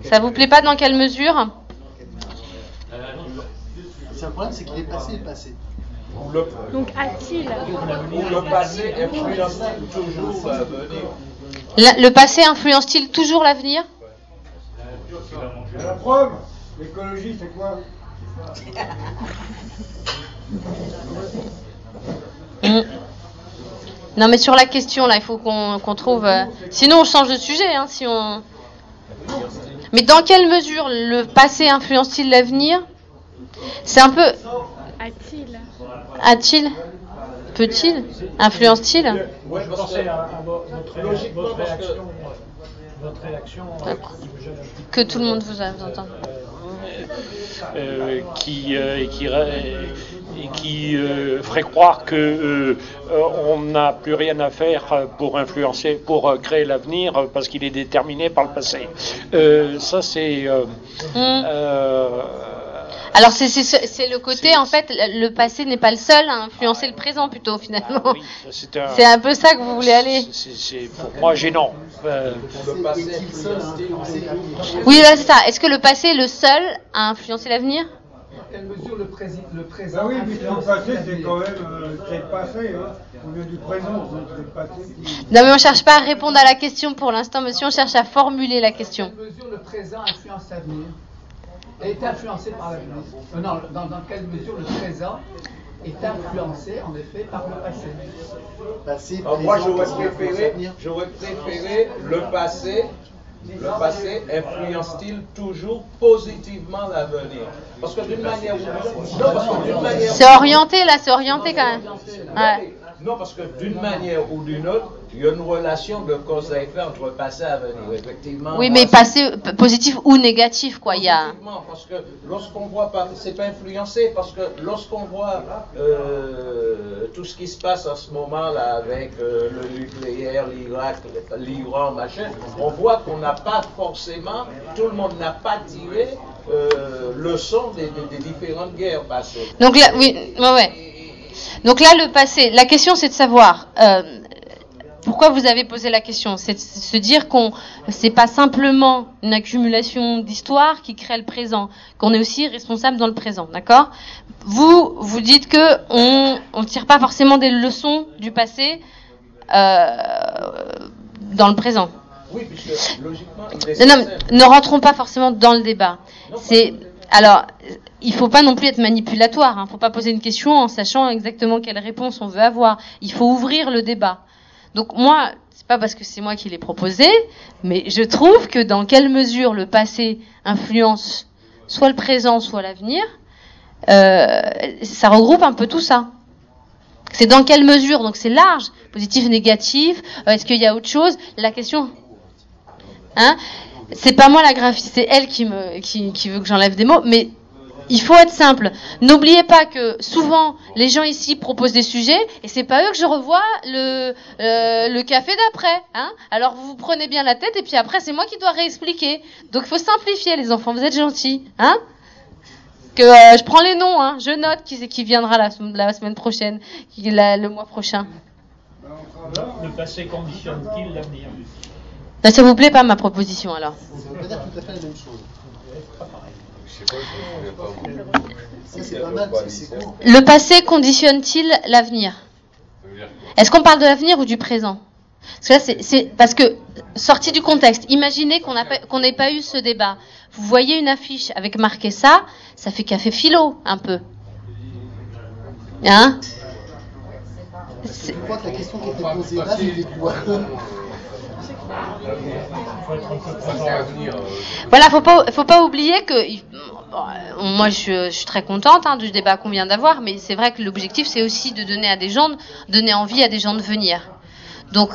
Ça vous plaît pas dans quelle mesure? C'est un problème, c'est qu'il est passé le passé. Ou le, Donc a-t-il ou le passé influence toujours l'avenir? La- Le passé influence-t-il toujours l'avenir? La preuve, l'écologie, c'est quoi? Mm. Non mais sur la question là, il faut qu'on trouve. euh, Sinon on change de sujet. Hein, si on. Mais dans quelle mesure le passé influence-t-il l'avenir? C'est un peu. A-t-il? A-t-il? Peut-il? Influence-t-il? Ouais, Je pensais que- à, à vo- votre, réaction, votre réaction euh, Que tout le monde vous a- vous entend. euh, qui, euh, et qui, et qui euh, ferait croire que euh, euh, on n'a plus rien à faire pour influencer, pour euh, créer l'avenir parce qu'il est déterminé par le passé. Euh, ça c'est euh, Mm. euh, Alors c'est c'est ce- c'est le côté en fait le passé n'est pas le seul à influencer le présent plutôt finalement. c'est un, C'est un peu ça que vous voulez aller. c'est- pour moi gênant. Euh, Oui là c'est ça. Est-ce que le passé est le seul à influencer l'avenir? Dans quelle mesure le, prési- le présent Ah oui, mais le passé, c'est quand même euh, le passé, hein. Au lieu du présent, donc c'est le passé qui. Non mais on cherche pas à répondre à la question pour l'instant monsieur, on cherche à formuler la question. Dans quelle mesure le présent influence l'avenir Est influencé par l'avenir Euh, Non, dans, dans quelle mesure le présent est influencé en effet par le passé? Passé, Alors, moi, présent, j'aurais présent, préféré, j'aurais préféré le passé. Le passé influence-t-il toujours positivement l'avenir? Parce que d'une manière ou d'une autre, C'est orienté là, c'est orienté quand même. Ouais. Non, parce que d'une manière ou d'une autre, il y a une relation de cause à effet entre passé et avenir. Effectivement. Oui mais passé positif ou négatif quoi, il y a. Parce que lorsqu'on voit, pas, c'est pas influencé, parce que lorsqu'on voit euh, tout ce qui se passe en ce moment là avec euh, le nucléaire, l'Irak, l'Iran, machin, on voit qu'on n'a pas forcément, tout le monde n'a pas tiré euh, leçon des, des- des différentes guerres passées. Donc là, oui, ouais, ouais. Donc là, le passé. La question, c'est de savoir, euh, pourquoi vous avez posé la question? C'est de se dire qu'on c'est pas simplement une accumulation d'histoires qui crée le présent, qu'on est aussi responsable dans le présent, d'accord? Vous vous dites que on on tire pas forcément des leçons du passé euh, dans le présent. Oui, puisque logiquement, il est Non, non, ne rentrons pas forcément dans le débat. C'est alors, il faut pas non plus être manipulatoire. Hein. Faut pas poser une question en sachant exactement quelle réponse on veut avoir. Il faut ouvrir le débat. Donc moi, c'est pas parce que c'est moi qui l'ai proposé, mais je trouve que dans quelle mesure le passé influence soit le présent, soit l'avenir, euh, ça regroupe un peu tout ça. C'est dans quelle mesure, donc c'est large, positif, négatif, euh, est-ce qu'il y a autre chose? La question, Hein c'est pas moi la graphiste, c'est elle qui me qui, qui veut que j'enlève des mots, mais il faut être simple. N'oubliez pas que souvent les gens ici proposent des sujets et c'est pas eux que je revois le euh, le café d'après. Hein Alors vous vous prenez bien la tête et puis après c'est moi qui dois réexpliquer. Donc il faut simplifier les enfants. Vous êtes gentils, hein Que euh, je prends les noms, hein Je note qui c'est qui viendra la, sem- la semaine prochaine, qui la- le mois prochain. Le passé conditionne-t-il l'avenir? Ben, ça vous plaît pas ma proposition alors Ça veut pas dire tout à fait la même chose. Le passé conditionne-t-il l'avenir? Est-ce qu'on parle de l'avenir ou du présent? Parce que sorti du contexte. Imaginez qu'on n'ait pas eu ce débat. Vous voyez une affiche avec marqué ça, ça fait café philo un peu. Hein? Voilà, faut pas, faut pas oublier que moi je, suis très contente hein, du débat qu'on vient d'avoir, mais c'est vrai que l'objectif c'est aussi de donner à des gens, donner envie à des gens de venir. Donc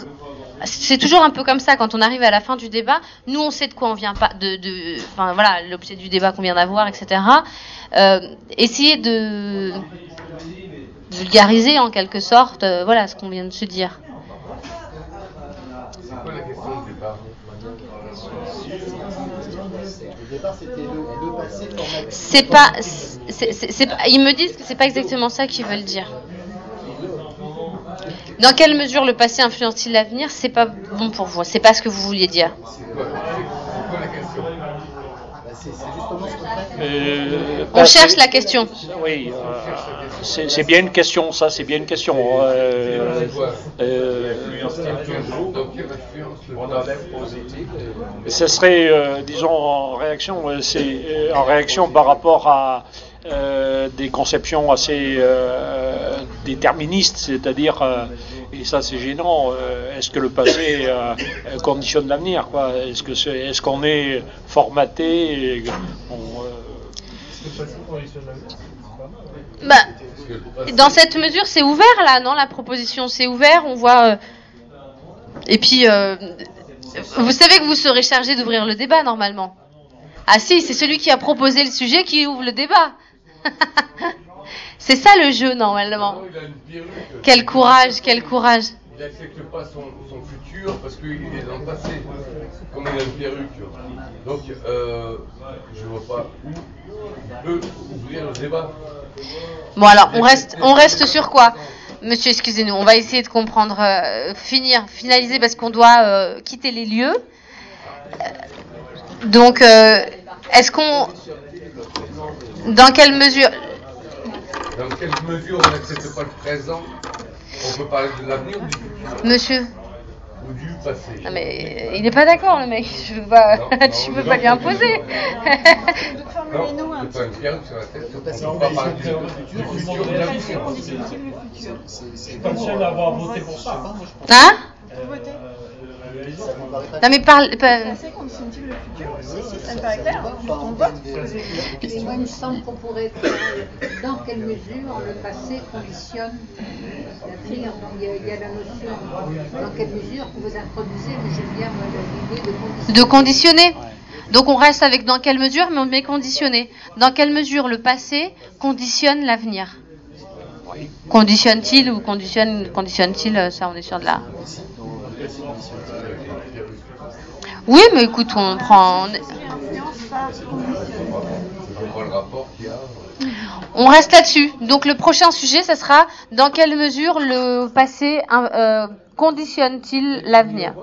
c'est toujours un peu comme ça quand on arrive à la fin du débat. Nous on sait de quoi on vient pas, de enfin voilà l'objet du débat qu'on vient d'avoir, etc. Euh, essayer de vulgariser en quelque sorte, euh, voilà ce qu'on vient de se dire. C'est quoi la question de départ C'est pas- ils me disent que c'est pas exactement ça qu'ils veulent dire. Dans quelle mesure le passé influence-t-il l'avenir? C'est pas bon pour vous. C'est pas ce que vous vouliez dire. C'est c'est justement ce qu'on fait. Euh, On bah, cherche la question. Oui, euh, c'est bien une question, ça, c'est bien une question. Euh, euh, positif. ce serait, euh, disons, en réaction, euh, c'est euh, en réaction par rapport à euh, des conceptions assez euh, déterministes, c'est-à-dire, euh, et ça c'est gênant, euh, est-ce que le passé euh, conditionne l'avenir quoi? Est-ce que c'est, est-ce qu'on est formaté et on, euh, Bah, dans cette mesure, c'est ouvert là, non La proposition, c'est ouvert. On voit. Et puis, vous savez que vous serez chargé d'ouvrir le débat normalement. Ah si, c'est celui qui a proposé le sujet qui ouvre le débat. c'est ça le jeu normalement. Quel courage, quel courage. Il n'accepte pas son, son futur parce qu'il est dans le passé. Comme il a une perruque. Donc, euh, je vois pas où il peut ouvrir le débat. Bon alors, on reste, on reste sur quoi? Monsieur, excusez-nous, on va essayer de comprendre, euh, finir, finaliser parce qu'on doit euh, quitter les lieux. Donc, est-ce qu'on, dans quelle mesure? Dans quelle mesure on n'accepte pas le présent? On peut parler de l'avenir ou du futur. Monsieur? Ou du passé. Non mais euh, il n'est pas d'accord le mec, je peux pas, tu peux pas lui imposer. Non, c'est pas sur la tête. On peut pas parler du, du futur ou de l'avenir. Je suis pas le seul à avoir voté pour ça. Hein? Non mais parle, pas- passé conditionne-t-il le futur Si, si, ça me paraît clair. On vote. Et moi, il me semble qu'on pourrait dans quelle mesure le passé conditionne l'avenir. Donc, il y, a, il y a la notion dans quelle mesure que vous introduisez, mais j'aime bien moi, l'idée de conditionner. de conditionner. Donc on reste avec dans quelle mesure, mais on met conditionner. Dans quelle mesure le passé conditionne l'avenir? Conditionne-t-il ou conditionne, conditionne-t-il euh, Ça, on est sûr de là. Oui, mais écoute, on prend. on- reste là-dessus. Donc le prochain sujet, ça sera dans quelle mesure le passé euh, conditionne-t-il l'avenir?